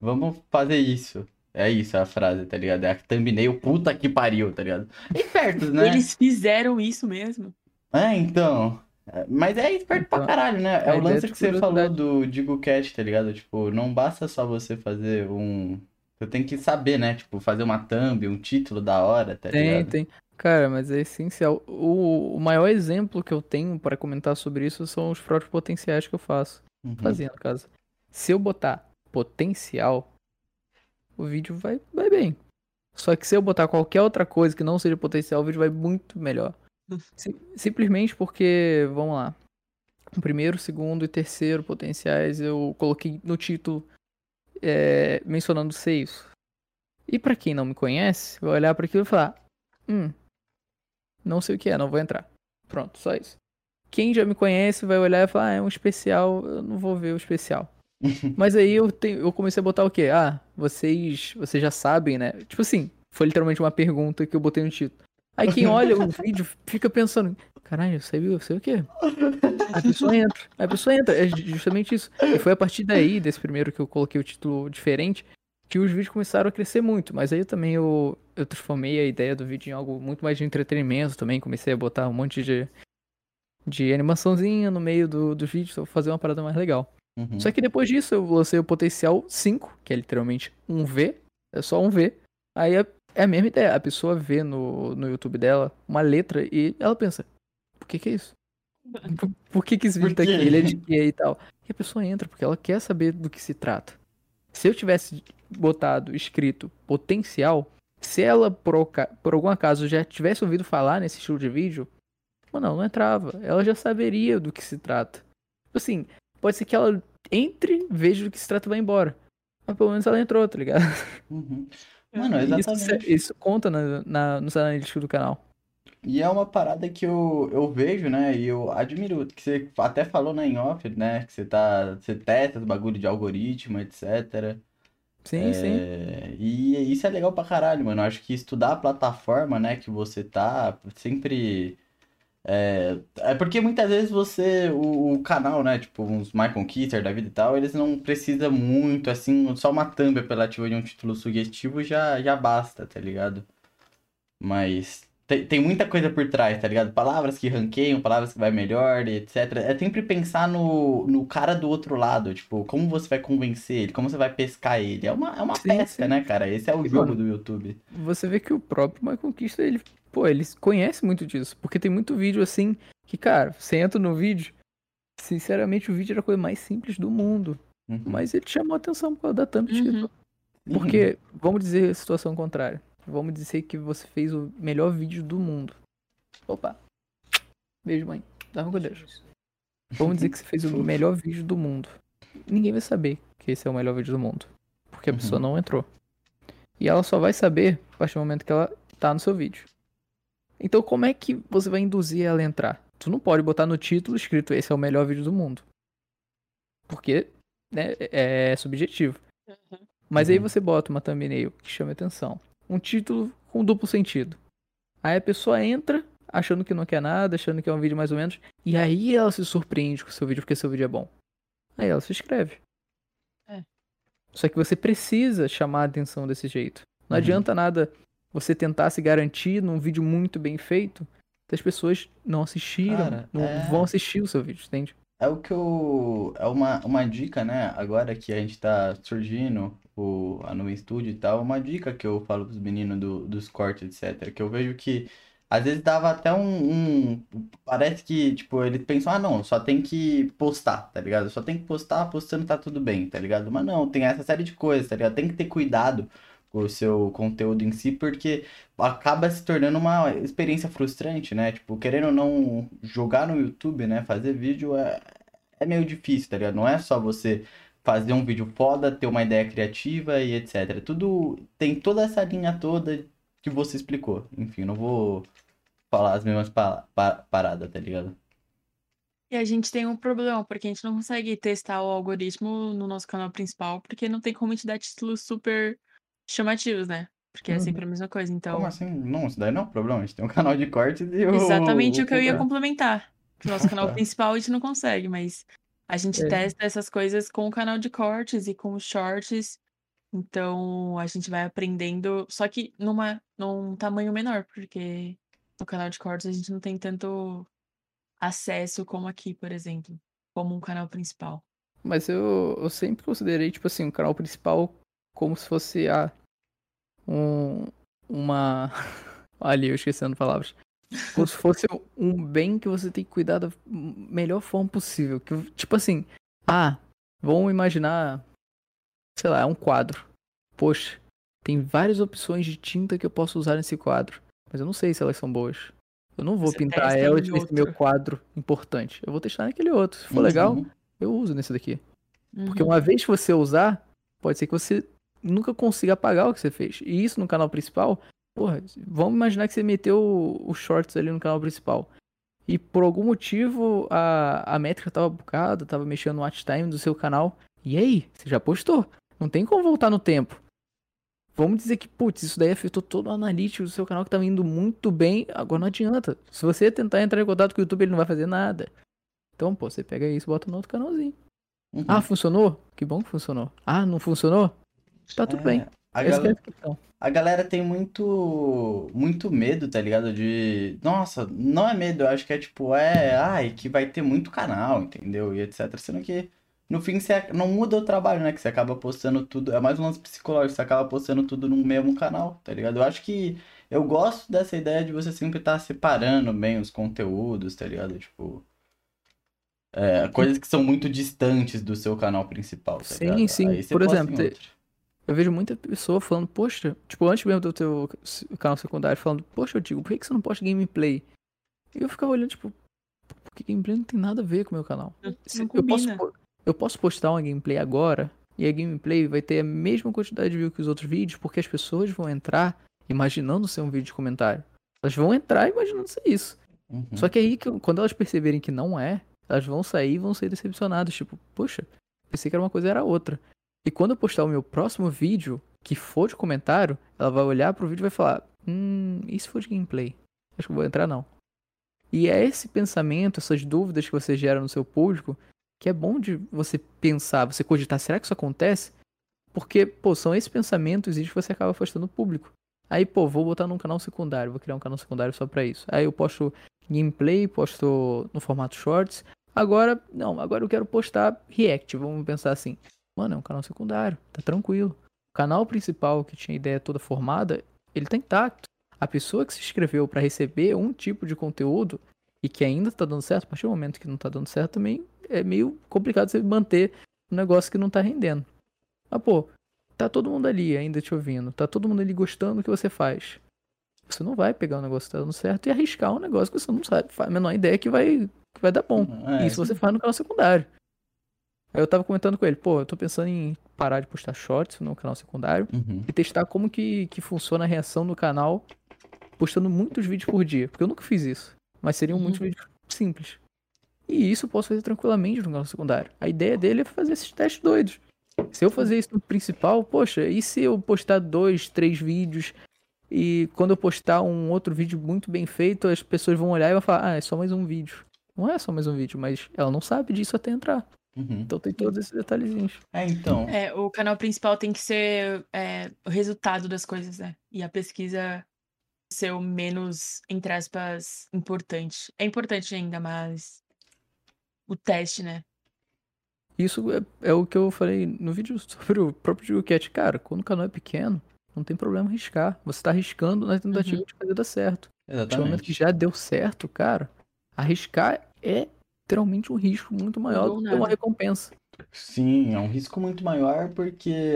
S2: vamos fazer isso. É isso a frase, tá ligado? É a thumbnail, puta que pariu, tá ligado? Espertos, né?
S1: Eles fizeram isso mesmo.
S2: É, então. É, Mas é esperto pra
S3: Então,
S2: caralho, né? É o
S3: ideia
S2: lance que você falou do Digo Cat, tá ligado? Tipo, não basta só você fazer um. Você tem que saber, né? Tipo, fazer uma thumb, um título da hora, tá
S3: Tem,
S2: ligado?
S3: tem. Cara, mas é essencial. O, o maior exemplo que eu tenho para comentar sobre isso são os próprios potenciais que eu faço.
S2: Uhum.
S3: Fazia, no caso. Se eu botar potencial, o vídeo vai, vai bem. Só que se eu botar qualquer outra coisa que não seja potencial, o vídeo vai muito melhor. Sim- simplesmente porque, vamos lá. O primeiro, segundo e terceiro potenciais eu coloquei no título é, mencionando seios. E pra quem não me conhece, vai olhar para aquilo e falar: Hum, não sei o que é, não vou entrar. Pronto, só isso. Quem já me conhece vai olhar e falar: ah, é um especial, eu não vou ver o especial. Mas aí eu, te- eu comecei a botar o quê? Ah, vocês, vocês já sabem, né? Tipo assim, foi literalmente uma pergunta que eu botei no título. Aí quem olha o vídeo fica pensando, caralho, sei, eu sei o quê? A pessoa entra, a pessoa entra, é justamente isso. E foi a partir daí, desse primeiro que eu coloquei o título diferente, que os vídeos começaram a crescer muito. Mas aí eu também eu, eu transformei a ideia do vídeo em algo muito mais de entretenimento também. Comecei a botar um monte de, de animaçãozinha no meio do, do vídeo, pra fazer uma parada mais legal.
S2: Uhum.
S3: Só que depois disso eu lancei o Potencial 5, que é literalmente um V, é só um V. Aí é, é a mesma ideia, a pessoa vê no, no YouTube dela uma letra e ela pensa, por que que é isso? Por, por que que esse vídeo tá aqui? Ele é de quê e tal? E a pessoa entra porque ela quer saber do que se trata. Se eu tivesse botado escrito potencial, se ela por, por algum acaso já tivesse ouvido falar nesse estilo de vídeo, mano, não entrava. Ela já saberia do que se trata. Tipo assim, pode ser que ela entre, veja do que se trata e vá embora. Mas pelo menos ela entrou, tá ligado?
S2: Uhum. Mano,
S3: Isso,
S2: exatamente.
S3: isso conta na, na, nos analíticos do canal.
S2: E é uma parada que eu, eu vejo, né? E eu admiro, que você até falou na em off, né? Que você tá, você testa os bagulho de algoritmo, etc.
S3: Sim, sim.
S2: É, e isso é legal pra caralho, mano. Eu acho que estudar a plataforma, né, que você tá, sempre É, é porque muitas vezes você, o, o canal, né, tipo, uns My Conquister da vida e tal, eles não precisam muito, assim, só uma thumb apelativa de um título sugestivo já, já basta, tá ligado? Mas tem, tem muita coisa por trás, tá ligado? Palavras que ranqueiam, palavras que vai melhor, etc. É sempre pensar no, no cara do outro lado, tipo, como você vai convencer ele, como você vai pescar ele. É uma, é uma
S3: Sim,
S2: pesca,
S3: sim.
S2: né, cara? Esse é o
S3: E,
S2: jogo
S3: mano,
S2: do YouTube.
S3: Você vê que o próprio My Conquista, ele, pô, ele conhece muito disso. Porque tem muito vídeo assim que, cara, você entra no vídeo, sinceramente, o vídeo era a coisa mais simples do mundo.
S2: Uhum.
S3: Mas ele chamou a atenção por causa da thumb que
S1: Uhum.
S3: Porque, vamos dizer a situação contrária. Vamos dizer que você fez o melhor vídeo do mundo. Opa. Beijo, mãe. Dorme com Deus. Vamos dizer que você fez o melhor vídeo do mundo. Ninguém vai saber que esse é o melhor vídeo do mundo. Porque a
S2: Uhum.
S3: pessoa não entrou. E ela só vai saber a partir do momento que ela tá no seu vídeo. Então como é que você vai induzir ela a entrar? Tu não pode botar no título escrito esse é o melhor vídeo do mundo. Porque né, é subjetivo. Mas aí
S2: Uhum.
S3: você bota uma thumbnail que chama atenção. Um título com duplo sentido. Aí a pessoa entra achando que não quer nada, achando que é um vídeo mais ou menos. E aí ela se surpreende com o seu vídeo porque seu vídeo é bom. Aí ela se inscreve.
S1: É.
S3: Só que você precisa chamar a atenção desse jeito. Não
S2: Uhum.
S3: adianta nada você tentar se garantir num vídeo muito bem feito as pessoas não assistiram,
S2: Cara,
S3: não
S2: é-
S3: vão assistir o seu vídeo, entende?
S2: É o que eu. É uma, uma dica, né? Agora que a gente tá surgindo o, a Nuvem Studio e tal, uma dica que eu falo pros meninos do, dos cortes, etc. Que eu vejo que às vezes dava até um, um- Parece que, tipo, eles pensam, ah, não, só tem que postar, tá ligado? Só tem que postar, postando tá tudo bem, tá ligado? Mas não, tem essa série de coisas, tá ligado? Tem que ter cuidado o seu conteúdo em si, porque acaba se tornando uma experiência frustrante, né? Tipo, querendo ou não jogar no YouTube, né? Fazer vídeo é, é meio difícil, tá ligado? Não é só você fazer um vídeo foda, ter uma ideia criativa e etc. Tudo tem toda essa linha toda que você explicou. Enfim, não vou falar as mesmas pa- pa- paradas, tá ligado?
S1: E a gente tem um problema, porque a gente não consegue testar o algoritmo no nosso canal principal, porque não tem como te dar títulos super chamativos, né? Porque é
S3: Uhum.
S1: sempre a mesma coisa. Então,
S2: Como assim? Não, isso daí não é um problema. A gente tem um canal de cortes e o.
S1: exatamente o que eu ia complementar. Que o nosso canal principal a gente não consegue, mas a gente
S3: É.
S1: testa essas coisas com o canal de cortes e com os shorts. Então a gente vai aprendendo, só que numa, num tamanho menor, porque no canal de cortes a gente não tem tanto acesso como aqui, por exemplo, como um canal principal.
S3: Mas eu, eu sempre considerei, tipo assim, o canal principal como se fosse a. Um. Uma. Ali, eu esquecendo palavras. Como se fosse um bem que você tem que cuidar da melhor forma possível. Que, tipo assim, ah, vamos imaginar. Sei lá, é um quadro. Poxa, tem várias opções de tinta que eu posso usar nesse quadro. Mas eu não sei se elas são boas. Eu não vou
S1: Você
S3: pintar
S1: em
S3: nesse meu
S1: outro.
S3: quadro importante. Eu vou testar naquele outro. Se for legal,
S2: Uhum.
S3: eu uso nesse daqui. Porque
S1: Uhum.
S3: uma vez que você usar, pode ser que você nunca consiga apagar o que você fez. E isso no canal principal, porra, vamos imaginar que você meteu os shorts ali no canal principal. E por algum motivo a, a métrica tava bugada, tava mexendo no watch time do seu canal. E aí? Você já postou? Não tem como voltar no tempo. Vamos dizer que, putz, isso daí afetou todo o analítico do seu canal que tava indo muito bem. Agora não adianta. Se você tentar entrar em contato com o YouTube, ele não vai fazer nada. Então, pô, você pega isso e bota no outro canalzinho.
S2: Uhum.
S3: Ah, funcionou? Que bom que funcionou. Ah, não funcionou? Tá tudo
S2: É,
S3: bem.
S2: A,
S3: que é
S2: gal-
S3: a
S2: galera tem muito muito medo, tá ligado? De. Nossa, não é medo, eu acho que é tipo, é. Ai, que vai ter muito canal, entendeu? E etc. Sendo que no fim você não muda o trabalho, né? Que você acaba postando tudo. É mais um lance psicológico, você acaba postando tudo no mesmo canal, tá ligado? Eu acho que. Eu gosto dessa ideia de você sempre estar separando bem os conteúdos, tá ligado? Tipo. É, coisas que são muito distantes do seu canal principal, tá
S3: Sim,
S2: ligado?
S3: sim.
S2: Você
S3: Por exemplo. Eu vejo muita pessoa falando, poxa, tipo, antes mesmo do teu canal secundário, falando, poxa, eu digo, por que que você não posta gameplay? E eu ficava olhando, tipo, porque gameplay não tem nada a ver com o meu canal. Se- eu, posso, eu posso postar uma gameplay agora, e a gameplay vai ter a mesma quantidade de view que os outros vídeos, porque as pessoas vão entrar imaginando ser um vídeo de comentário. Elas vão entrar imaginando ser isso.
S2: Uhum.
S3: Só que aí, quando elas perceberem que não é, elas vão sair e vão sair decepcionadas. Tipo, poxa, pensei que era uma coisa e era outra. E quando eu postar o meu próximo vídeo, que for de comentário, ela vai olhar pro vídeo e vai falar: Hum, se for de gameplay? Acho que eu vou entrar não. E é esse pensamento, essas dúvidas que você gera no seu público, que é bom de você pensar, você cogitar, será que isso acontece? Porque, pô, são esses pensamentos que você acaba afastando o público. Aí, pô, vou botar num canal secundário, vou criar um canal secundário só pra isso. Aí eu posto gameplay, posto no formato shorts. Agora, não, agora eu quero postar react, vamos pensar assim. Mano, é um canal secundário, tá tranquilo. O canal principal, que tinha a ideia toda formada, ele tá intacto. A pessoa que se inscreveu para receber um tipo de conteúdo e que ainda tá dando certo, a partir do momento que não tá dando certo também, é meio complicado você manter um negócio que não tá rendendo. Ah, pô, tá todo mundo ali ainda te ouvindo, tá todo mundo ali gostando do que você faz. Você não vai pegar um negócio que tá dando certo e arriscar um negócio que você não sabe, faz a menor ideia que vai, que vai dar bom.
S2: É,
S3: Isso você faz no canal secundário. Aí eu tava comentando com ele, pô, eu tô pensando em parar de postar shorts no canal secundário
S2: Uhum.
S3: e testar como que, que funciona a reação do canal postando muitos vídeos por dia. Porque eu nunca fiz isso. Mas seriam muitos
S1: Uhum.
S3: vídeos simples. E isso eu posso fazer tranquilamente no canal secundário. A ideia dele é fazer esses testes doidos. Se eu fazer isso no principal, poxa, e se eu postar dois, três vídeos e quando eu postar um outro vídeo muito bem feito, as pessoas vão olhar e vão falar, ah, é só mais um vídeo. Não é só mais um vídeo, mas ela não sabe disso até entrar.
S2: Uhum.
S3: Então tem todos esses detalhezinhos.
S2: É, então.
S1: É, o canal principal tem que ser é, o resultado das coisas, né? E a pesquisa ser o menos, entre aspas, importante. É importante ainda, mas o teste, né?
S3: Isso é, é o que eu falei no vídeo sobre o próprio Jucat. Cara, quando o canal é pequeno, não tem problema arriscar. Você tá arriscando na tentativa de fazer dar certo. Partir do momento que
S2: Exatamente.
S3: já deu certo, cara, arriscar é literalmente um risco muito maior do que uma recompensa.
S2: Sim, é um risco muito maior porque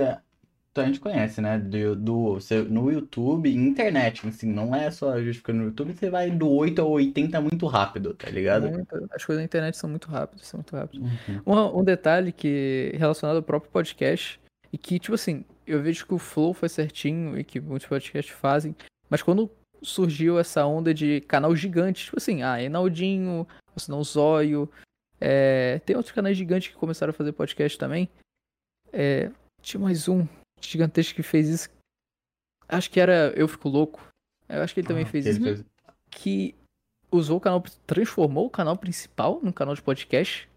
S2: então, a gente conhece, né? Do, do, você- no YouTube, internet, assim, não é só justificando no YouTube, você vai do 8 ao 80 muito rápido, tá ligado?
S3: Muito- as coisas na internet são muito rápidas, são muito rápidas.
S2: Uhum.
S3: Um, um detalhe que relacionado ao próprio podcast e que, tipo assim, eu vejo que o flow foi certinho e que muitos podcasts fazem, mas quando surgiu essa onda de canal gigante, tipo assim, ah, Enaldinho, se não Zóio, é, tem outros canais gigantes que começaram a fazer podcast também. É, tinha mais um gigantesco que fez isso. Acho que era Eu Fico Louco. Eu acho que ele também
S2: Ah,
S3: fez
S2: ele
S3: isso
S2: fez-
S3: que usou o canal, transformou o canal principal num canal de podcast.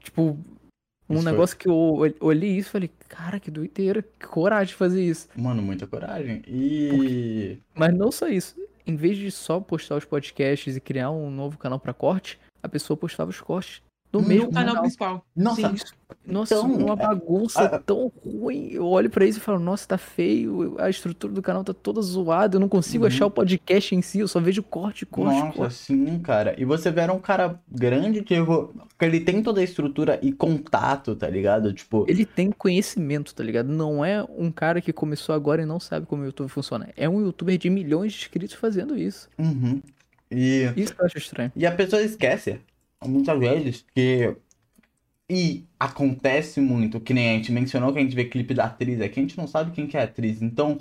S3: Tipo, um
S2: Isso foi-
S3: negócio que eu ol- olhei isso e falei, cara, que doideira, que coragem de fazer isso.
S2: Mano, muita coragem. E.
S3: Mas não só isso, em vez de só postar os podcasts e criar um novo canal pra corte, a pessoa postava os cortes no
S2: No
S3: mesmo
S1: O canal
S3: canal.
S1: principal.
S2: Nossa,
S3: Sim, isso- Nossa,
S2: então,
S3: uma
S2: é-
S3: bagunça
S2: a-
S3: tão ruim. Eu olho pra isso e falo, nossa, tá feio, a estrutura do canal tá toda zoada, eu não consigo
S2: Uhum.
S3: achar o podcast em si, eu só vejo corte, corte,
S2: Nossa,
S3: corte.
S2: sim, cara. E você vê, era um cara grande, tipo, que ele tem toda a estrutura e contato, tá ligado? Tipo,
S3: Ele tem conhecimento, tá ligado? Não é um cara que começou agora e não sabe como o YouTube funciona. É um youtuber de milhões de inscritos fazendo isso.
S2: uhum. E,
S3: Isso eu acho estranho.
S2: e a pessoa esquece, muitas vezes, que. E acontece muito, que nem a gente mencionou que a gente vê clipe da atriz aqui, a gente não sabe quem que é a atriz. Então,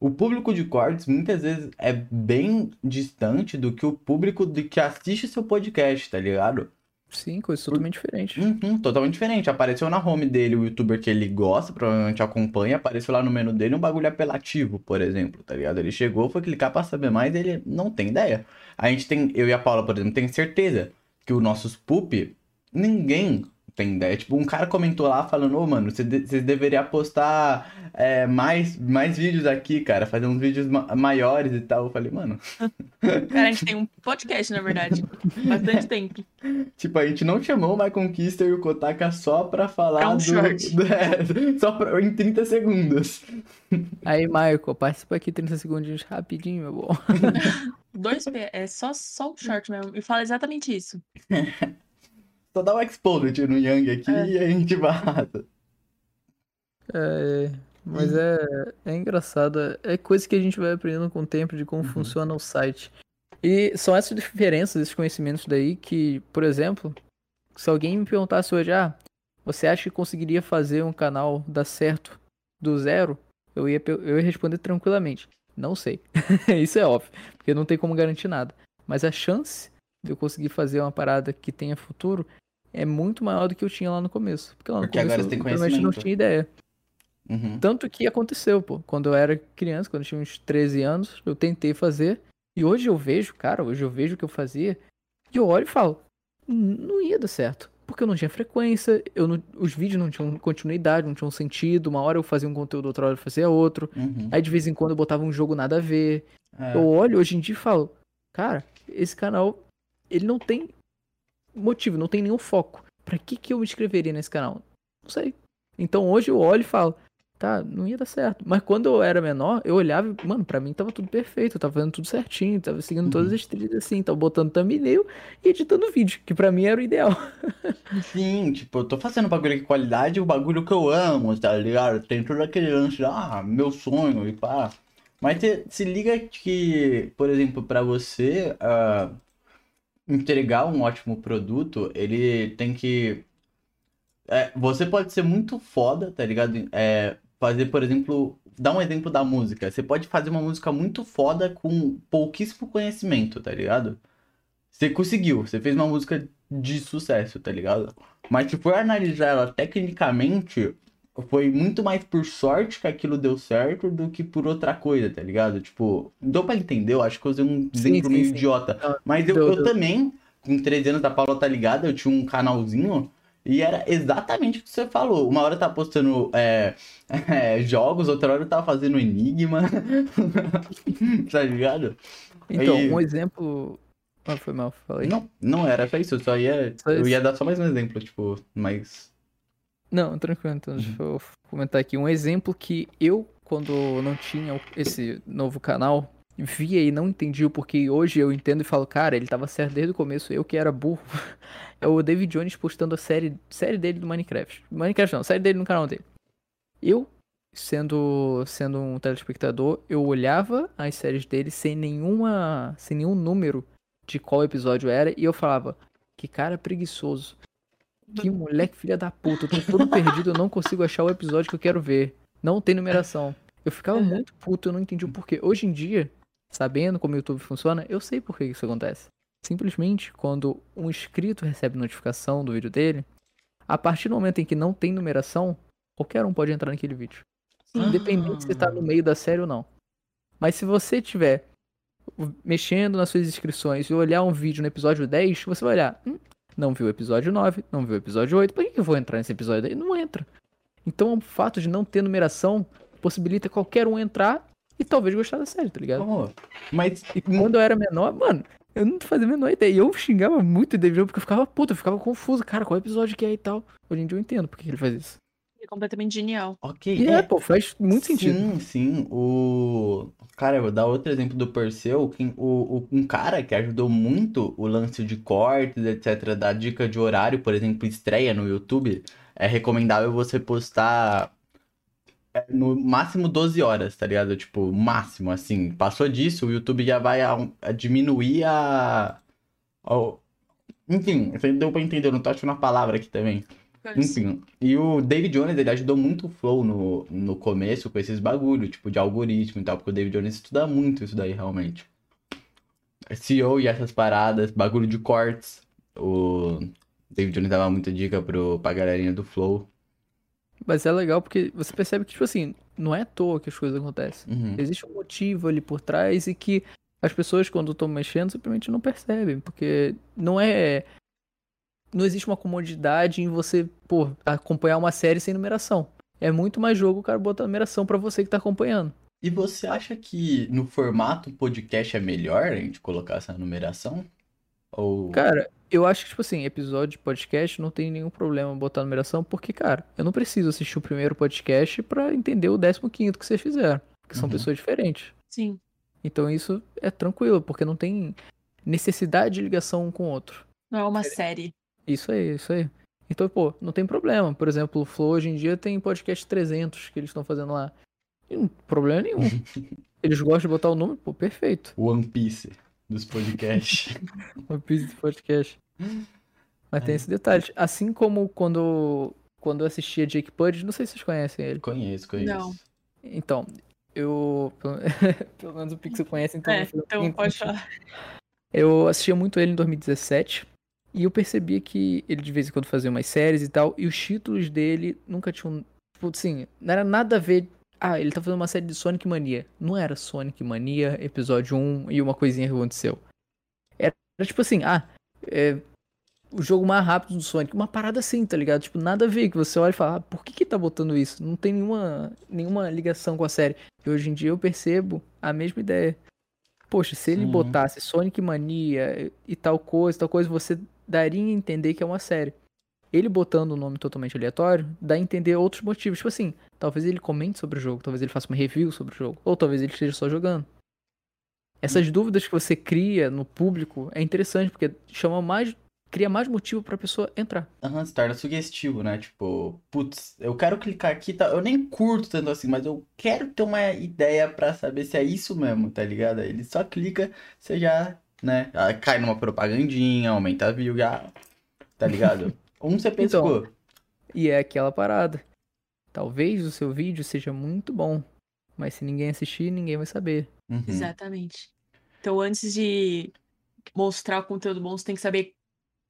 S2: o público de cortes muitas vezes é bem distante do que o público de que assiste seu podcast, tá ligado?
S3: Sim, coisa totalmente diferente.
S2: Uhum, totalmente diferente. Apareceu na home dele o youtuber que ele gosta, provavelmente acompanha, apareceu lá no menu dele um bagulho apelativo, por exemplo, tá ligado? Ele chegou, foi clicar pra saber mais, ele não tem ideia. A gente tem, eu e a Paula, por exemplo, tem certeza que os nossos poop, ninguém tem ideia. Tipo, um cara comentou lá falando, ô mano, você de- vocês deveriam postar é, mais, mais vídeos aqui, cara, fazer uns vídeos ma- maiores e tal. Eu falei, mano,
S1: Cara, a gente tem um podcast, na verdade. Bastante tempo.
S2: Tipo, a gente não chamou o My Conquister e o Kotaka só pra falar
S1: É um
S2: do...
S1: short.
S2: é, só pra... em 30 segundos.
S3: Aí, Michael, participa aqui 30 segundinhos rapidinho, meu bom.
S1: Dois P, é só, só um short mesmo. E fala exatamente isso.
S2: Só dá o exposed no Yang aqui
S1: É.
S2: e a gente vaza.
S3: É, mas é, é engraçado. é- É coisa que a gente vai aprendendo com o tempo de como
S2: Uhum.
S3: funciona o site. E são essas diferenças, esses conhecimentos daí que, por exemplo, se alguém me perguntasse hoje, ah, você acha que conseguiria fazer um canal dar certo do zero? Eu ia, eu ia responder tranquilamente. Não sei. Isso é óbvio, porque não tem como garantir nada. Mas a chance de eu conseguir fazer uma parada que tenha futuro é muito maior do que eu tinha lá no começo. Porque lá no
S2: Porque
S3: começo
S2: agora
S3: eu
S2: você tem
S3: literalmente não
S2: conhecimento.
S3: tinha ideia.
S2: Uhum.
S3: Tanto que aconteceu, pô. Quando eu era criança, quando eu tinha uns 13 anos, eu tentei fazer. E hoje eu vejo, cara, hoje eu vejo o que eu fazia. E eu olho e falo, "N- não ia dar certo. Porque eu não tinha frequência, eu não- os vídeos não tinham continuidade, não tinham sentido. Uma hora eu fazia um conteúdo, outra hora eu fazia outro.
S2: Uhum.
S3: Aí de vez em quando eu botava um jogo nada a ver.
S2: É.
S3: Eu olho hoje em dia e falo, cara, esse canal, ele não tem motivo, não tem nenhum foco. Pra que que eu me inscreveria nesse canal? Não sei. Então hoje eu olho e falo, tá, não ia dar certo. Mas quando eu era menor, eu olhava e, mano, pra mim tava tudo perfeito, eu tava fazendo tudo certinho, tava seguindo todas
S2: Uhum.
S3: as trilhas assim, tava botando thumbnail e editando vídeo, que pra mim era o ideal.
S2: Sim, tipo, eu tô fazendo bagulho de qualidade, o bagulho que eu amo, tá ligado? Tem todo aquele lance, ah, meu sonho e pá. Mas te- se liga que, por exemplo, pra você ah, entregar um ótimo produto, ele tem que. é, você pode ser muito foda, tá ligado? É, fazer, por exemplo, dar um exemplo da música. Você pode fazer uma música muito foda com pouquíssimo conhecimento, tá ligado? Você conseguiu, você fez uma música de sucesso, tá ligado? Mas se for analisar ela tecnicamente, foi muito mais por sorte que aquilo deu certo do que por outra coisa, tá ligado? Tipo, deu pra entender, eu acho que eu usei um exemplo meio idiota.
S3: Não,
S2: Mas eu,
S3: deu,
S2: eu
S3: deu.
S2: também, com 13 anos da Paula tá ligada, eu tinha um canalzinho e era exatamente o que você falou. Uma hora eu tava postando é, é, jogos, outra hora eu tava fazendo enigma. tá ligado?
S3: Então,
S2: Aí-
S3: um exemplo. Ah, foi mal, falei.
S2: Não, não era só isso, eu só ia.
S3: Só
S2: Eu ia dar só mais um exemplo, tipo, mas.
S3: Não, tranquilo, então deixa eu comentar aqui. Um exemplo que eu, quando não tinha esse novo canal, via e não entendia o porquê. Hoje eu entendo e falo, cara, ele tava certo desde o começo, eu que era burro. É o David Jones postando a série, série dele do Minecraft. Minecraft não, série dele no canal dele. Eu, sendo, sendo um telespectador, eu olhava as séries dele sem nenhuma, sem nenhum número de qual episódio era e eu falava, que cara preguiçoso. Que moleque filha da puta, eu tô todo perdido, eu não consigo achar o episódio que eu quero ver. Não tem numeração. Eu ficava
S1: Uhum.
S3: muito puto, eu não entendi o porquê. Hoje em dia, sabendo como o YouTube funciona, eu sei por que isso acontece. Simplesmente, quando um inscrito recebe notificação do vídeo dele, a partir do momento em que não tem numeração, qualquer um pode entrar naquele vídeo. Independente se tá no meio da série ou não. Mas se você tiver mexendo nas suas inscrições e olhar um vídeo no episódio 10, você vai olhar, hum, não viu o episódio 9, não viu o episódio 8, por que eu vou entrar nesse episódio aí? Não entra. Então o fato de não ter numeração possibilita qualquer um entrar e talvez gostar da série, tá ligado?
S2: Pô, mas.
S3: E quando eu era menor, mano, eu não fazia a menor ideia. E eu xingava muito o David Jones porque eu ficava puto, eu ficava confuso, cara, qual episódio que é e tal. Hoje em dia eu entendo porque ele faz isso.
S1: É completamente genial.
S2: Ok,
S3: E é, pô, faz muito sentido.
S2: Sim, sim. O. Cara, eu vou dar outro exemplo do Perseu. quem- O, o- um cara que ajudou muito o lance de cortes, etc., da dica de horário, por exemplo, estreia no YouTube, é recomendável você postar é, no máximo 12 horas, tá ligado? Tipo, máximo, assim. Passou disso, o YouTube já vai a- a diminuir a. ao- Enfim, deu pra entender, eu não tô achando a palavra aqui também. Enfim, e o David Jones, ele ajudou muito o Flow no, no começo com esses bagulho, tipo, de algoritmo e tal, porque o David Jones estuda muito isso daí, realmente. SEO e essas paradas, bagulho de cortes. O David Jones dava muita dica pro, pra galerinha do Flow.
S3: Mas é legal porque você percebe que, tipo assim, não é à toa que as coisas acontecem.
S2: Uhum.
S3: Existe um motivo ali por trás e que as pessoas, quando estão mexendo, simplesmente não percebem. Porque não é. Não existe uma comodidade em você, pô, acompanhar uma série sem numeração. É muito mais jogo o cara botar numeração pra você que tá acompanhando.
S2: E você acha que no formato podcast é melhor a gente colocar essa numeração? Ou.
S3: Cara, eu acho que, tipo assim, episódio de podcast não tem nenhum problema botar numeração, porque, cara, eu não preciso assistir o primeiro podcast pra entender o décimo quinto que vocês fizeram. Porque são
S2: Uhum.
S3: pessoas diferentes.
S1: Sim.
S3: Então isso é tranquilo, porque não tem necessidade de ligação um com o outro.
S1: Não é uma série.
S3: Isso aí, isso aí. Então, pô, não tem problema. Por exemplo, o Flow hoje em dia tem podcast 300 que eles estão fazendo lá. E não problema nenhum. Eles gostam de botar o número, pô, perfeito.
S2: One Piece dos podcasts.
S3: One Piece de podcast. Mas tem esse detalhe. Assim como quando, quando eu assistia Jake Pudge, não sei se vocês conhecem ele.
S2: conheço, conheço.
S1: Não.
S3: Então, eu. Pelo, menos o Pixel conhece, então.
S1: É,
S3: um
S1: então
S3: pouquinho
S1: pode falar.
S3: Eu assistia muito ele em 2017 e eu percebia que ele de vez em quando fazia umas séries e tal, e os títulos dele nunca tinham. Tipo assim, não era nada a ver. Ah, ele tá fazendo uma série de Sonic Mania. Não era Sonic Mania, episódio 1 e uma coisinha que aconteceu. Era, era tipo assim, ah, é, o jogo mais rápido do Sonic. Uma parada assim, tá ligado? Tipo, nada a ver. Que você olha e fala, ah, por que que tá botando isso? Não tem nenhuma, nenhuma ligação com a série. E hoje em dia eu percebo a mesma ideia. Poxa, se ele
S2: Sim.
S3: botasse Sonic Mania e tal coisa, tal coisa, você daria a entender que é uma série. Ele botando um nome totalmente aleatório, dá a entender outros motivos. Tipo assim, talvez ele comente sobre o jogo, talvez ele faça uma review sobre o jogo, ou talvez ele esteja só jogando. Essas dúvidas que você cria no público é interessante, porque chama mais. cria mais motivo pra pessoa entrar.
S2: Aham, se torna sugestivo, né? Tipo, putz, eu quero clicar aqui, tá? Eu nem curto tanto assim, mas eu quero ter uma ideia pra saber se é isso mesmo, tá ligado? Ele só clica, você já, né? Cai numa propagandinha, aumenta a view, já, tá ligado? Um você pensa,
S3: Então. E é aquela parada. Talvez o seu vídeo seja muito bom, mas se ninguém assistir, ninguém vai saber.
S2: uhum,
S1: Exatamente. Então, antes de mostrar o conteúdo bom, você tem que saber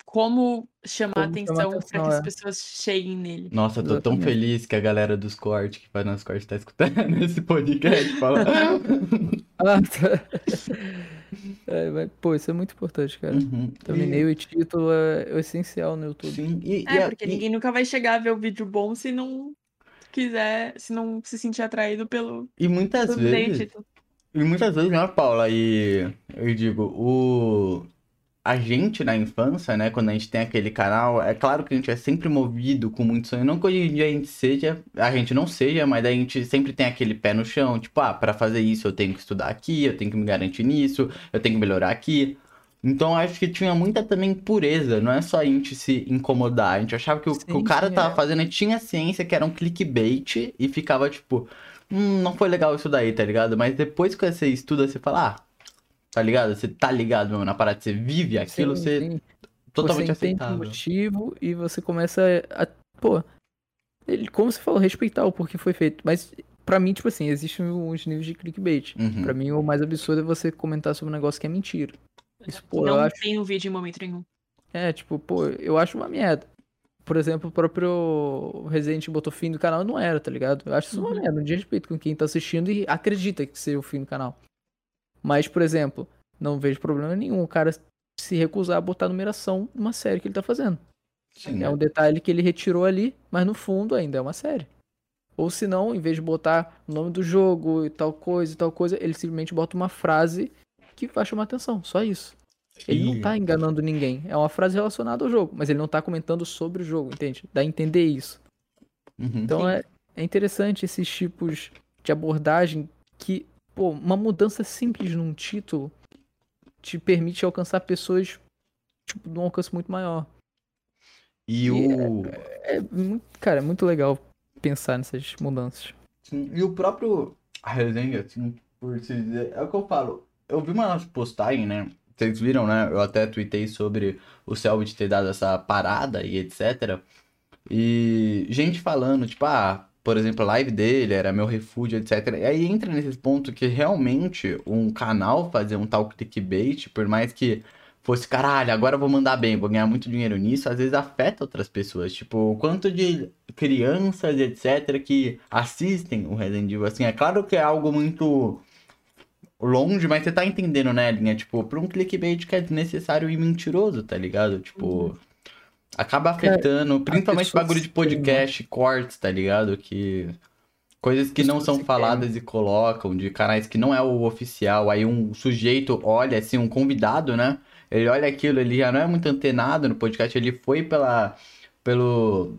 S1: como chamar
S3: Como chamar
S1: atenção para
S3: atenção,
S1: que as
S3: é.
S1: pessoas cheguem nele.
S2: Nossa, eu tô tão
S3: Exatamente.
S2: feliz que a galera dos cortes, que faz nos cortes, tá escutando esse podcast, fala.
S3: Ah, tá. É, mas, pô, isso é muito importante, cara.
S2: Uhum,
S3: Thumbnail e título é, é essencial no YouTube.
S2: Sim, e, e
S1: É,
S2: a-
S1: porque
S2: e-
S1: ninguém nunca vai chegar a ver o vídeo bom se não quiser, se não se sentir atraído pelo
S2: e muitas
S1: e
S2: vezes.
S1: título.
S2: E muitas vezes, né, Paula? E eu digo, o... a gente na infância, né, quando a gente tem aquele canal, é claro que a gente é sempre movido com muito sonho. Não que hoje em dia a gente seja, a gente não seja, mas a gente sempre tem aquele pé no chão, tipo, ah, pra fazer isso eu tenho que estudar aqui, eu tenho que me garantir nisso, eu tenho que melhorar aqui. Então acho que tinha muita também pureza, não é só a gente se incomodar. A gente achava que o, que o
S3: Sim,
S2: cara
S3: sim,
S2: tava
S3: é.
S2: fazendo, tinha ciência que era um clickbait e ficava tipo, hum, não foi legal isso daí, tá ligado? Mas depois que você estuda, você fala, ah, tá ligado? Você tá ligado mesmo na parada, você vive aquilo,
S3: Sim,
S2: você
S3: sim.
S2: totalmente
S3: você
S2: aceitável.
S3: motivo e você começa a, pô, ele, como você falou, respeitar o porquê foi feito. Mas pra mim, tipo assim, existem uns níveis de clickbait.
S2: Uhum.
S3: Pra mim, o mais absurdo é você comentar sobre um negócio que é mentira. Isso, pô, eu
S1: não
S3: acho.
S1: tem no vídeo em momento nenhum.
S3: É, tipo, pô, eu acho uma merda. Por exemplo, o próprio Resident botou fim do canal não era, tá ligado? Eu acho isso uma
S1: Uhum.
S3: merda. Um dia respeito com quem tá assistindo e acredita que seja o fim do canal. Mas, por exemplo, não vejo problema nenhum o cara se recusar a botar numeração numa série que ele tá fazendo.
S2: Sim,
S3: É um detalhe que ele retirou ali, mas no fundo ainda é uma série. Ou se não, em vez de botar o nome do jogo e tal coisa e tal coisa, ele simplesmente bota uma frase que vai chamar atenção. Só isso. Ele não tá enganando ninguém. É uma frase relacionada ao jogo, mas ele não tá comentando sobre o jogo, entende? Dá a entender isso.
S2: Uhum.
S3: Então é, é interessante esses tipos de abordagem que, pô, uma mudança simples num título te permite alcançar pessoas tipo, num alcance muito maior.
S2: E
S3: E
S2: o.
S3: É, muito- cara, é muito legal pensar nessas mudanças.
S2: Sim, E o próprio resenha, assim, por se dizer, é o que eu falo. Eu vi uma postagem, né? Vocês viram, né? Eu até tuitei sobre o Selbit ter dado essa parada e etc. E gente falando, tipo, ah, por exemplo, a live dele era meu refúgio, etc. E aí entra nesse ponto que realmente um canal fazer um tal clickbait, por mais que fosse, caralho, agora eu vou mandar bem, vou ganhar muito dinheiro nisso, às vezes afeta outras pessoas. Tipo, o quanto de crianças, etc., que assistem o Resident Evil, assim, é claro que é algo muito longe, mas você tá entendendo, né, Linha? Tipo, pra um clickbait que é desnecessário e mentiroso, tá ligado? Tipo, acaba afetando, principalmente
S3: pessoa
S2: bagulho de
S3: se queima.
S2: podcast, cortes, tá ligado? Que... Coisas que não são faladas e colocam, de canais que não é o oficial, aí um sujeito olha, assim, um convidado, né? Ele olha aquilo, ele já não é muito antenado no podcast, ele foi pela, pelo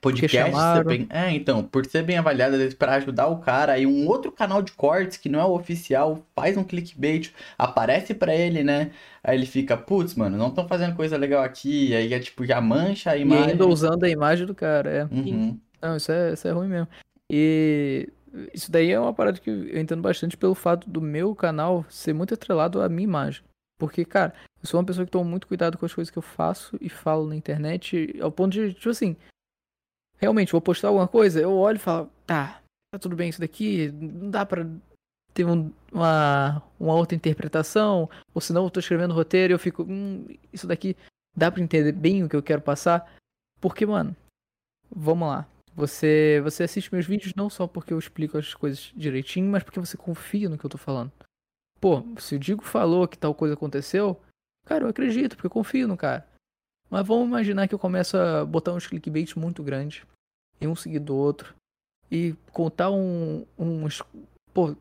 S2: podcast. bem- é, então, por ser bem avaliado, às vezes, pra ajudar o cara, aí um outro canal de cortes que não é o oficial faz um clickbait, aparece pra ele, né? Aí ele fica, putz, mano, não estão fazendo coisa legal aqui, aí é tipo, já mancha a
S3: E
S2: imagem.
S3: ainda usando a imagem do cara, é.
S2: Uhum.
S3: Não, isso é, isso é ruim mesmo. E isso daí é uma parada que eu entendo bastante pelo fato do meu canal ser muito atrelado à minha imagem. Porque, cara, eu sou uma pessoa que toma muito cuidado com as coisas que eu faço e falo na internet, ao ponto de, tipo assim, realmente, vou postar alguma coisa, eu olho e falo, tá, tá tudo bem isso daqui, não dá pra ter um- uma, uma outra interpretação, ou senão eu tô escrevendo roteiro e eu fico, hum, isso daqui dá pra entender bem o que eu quero passar. Porque, mano, vamos lá. Você, você assiste meus vídeos não só porque eu explico as coisas direitinho, mas porque você confia no que eu tô falando. Pô, se o Digo falou que tal coisa aconteceu, Cara, eu acredito, porque eu confio no cara. Mas vamos imaginar que eu começo a botar uns clickbait muito grandes, e um seguido do outro, e contar um. um pô,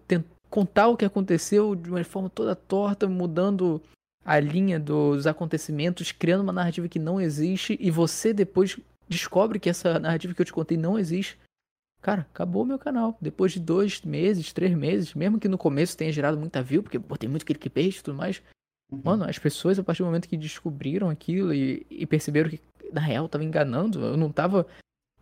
S3: contar o que aconteceu de uma forma toda torta, mudando a linha dos acontecimentos, criando uma narrativa que não existe, e você depois descobre que essa narrativa que eu te contei não existe. Cara, acabou meu canal. Depois de dois meses, três meses, mesmo que no começo tenha gerado muita view, porque botei muito clickbait e tudo mais. Uhum. Mano, as pessoas, a partir do momento que descobriram aquilo e, e perceberam que, na real, eu tava enganando, eu não tava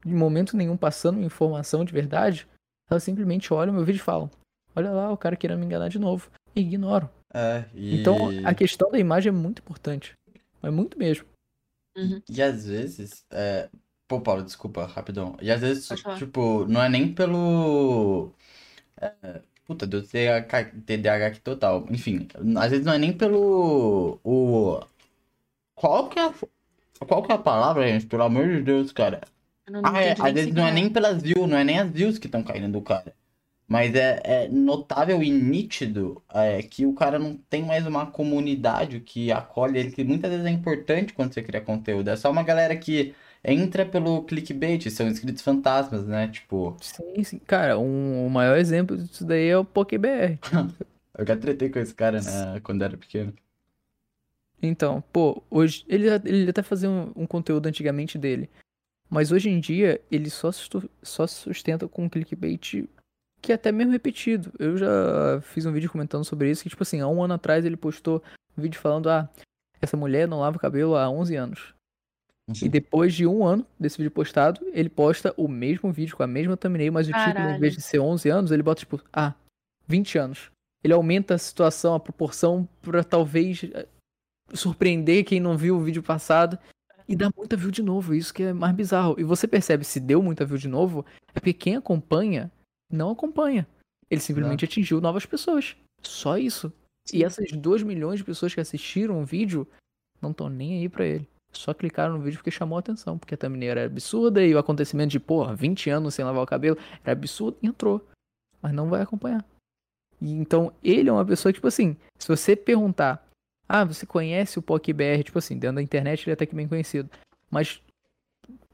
S3: de momento nenhum passando informação de verdade, elas simplesmente olham meu vídeo e falam: Olha lá, o cara querendo me enganar de novo. E ignoram.
S2: É, e...
S3: Então, a questão da imagem é muito importante. É muito mesmo.
S2: Uhum. E, e às vezes, é, Pô, Paulo, desculpa, rapidão. E às vezes, tipo, não é nem pelo. É, puta, deu TDAH, aqui total. Enfim, às vezes não é nem pelo. O. Qual que é a. Qual que é a palavra, gente? Pelo amor de Deus, cara. Ah, é, às vezes não é nem pelas views, não é nem as views que estão caindo do cara. Mas é, é notável e nítido é, que o cara não tem mais uma comunidade que acolhe ele, que muitas vezes é importante quando você cria conteúdo. É só uma galera que entra pelo clickbait, são inscritos fantasmas, né? Tipo.
S3: Sim, sim. Cara, um, o maior exemplo disso daí é o PokeBR.
S2: eu já tretei com esse cara, né? Quando era pequeno.
S3: Então, pô, hoje. Ele, ele até fazia um, um conteúdo antigamente dele. Mas hoje em dia, ele só, só sustenta com um clickbait que é até mesmo repetido. Eu já fiz um vídeo comentando sobre isso, que tipo assim, há um ano atrás ele postou um vídeo falando, ah, essa mulher não lava o cabelo há 11 anos. E depois de um ano desse vídeo postado, ele posta o mesmo vídeo com a mesma thumbnail, mas o Caralho. título, em vez de ser 11 anos, ele bota tipo, ah, 20 anos. Ele aumenta a situação, a proporção, pra talvez eh, surpreender quem não viu o vídeo passado. E dá muita view de novo, isso que é mais bizarro. E você percebe, se deu muita view de novo, é porque quem acompanha, não acompanha. Ele simplesmente não. atingiu novas pessoas. Só isso. Sim. E essas 2 milhões de pessoas que assistiram o vídeo não estão nem aí para ele só clicaram no vídeo porque chamou a atenção, porque a thumbnail era absurda e o acontecimento de, porra, 20 anos sem lavar o cabelo era absurdo e entrou. Mas não vai acompanhar. E, então, ele é uma pessoa que, tipo assim, se você perguntar, ah, você conhece o PocBR, tipo assim, dentro da internet ele é até que bem conhecido. Mas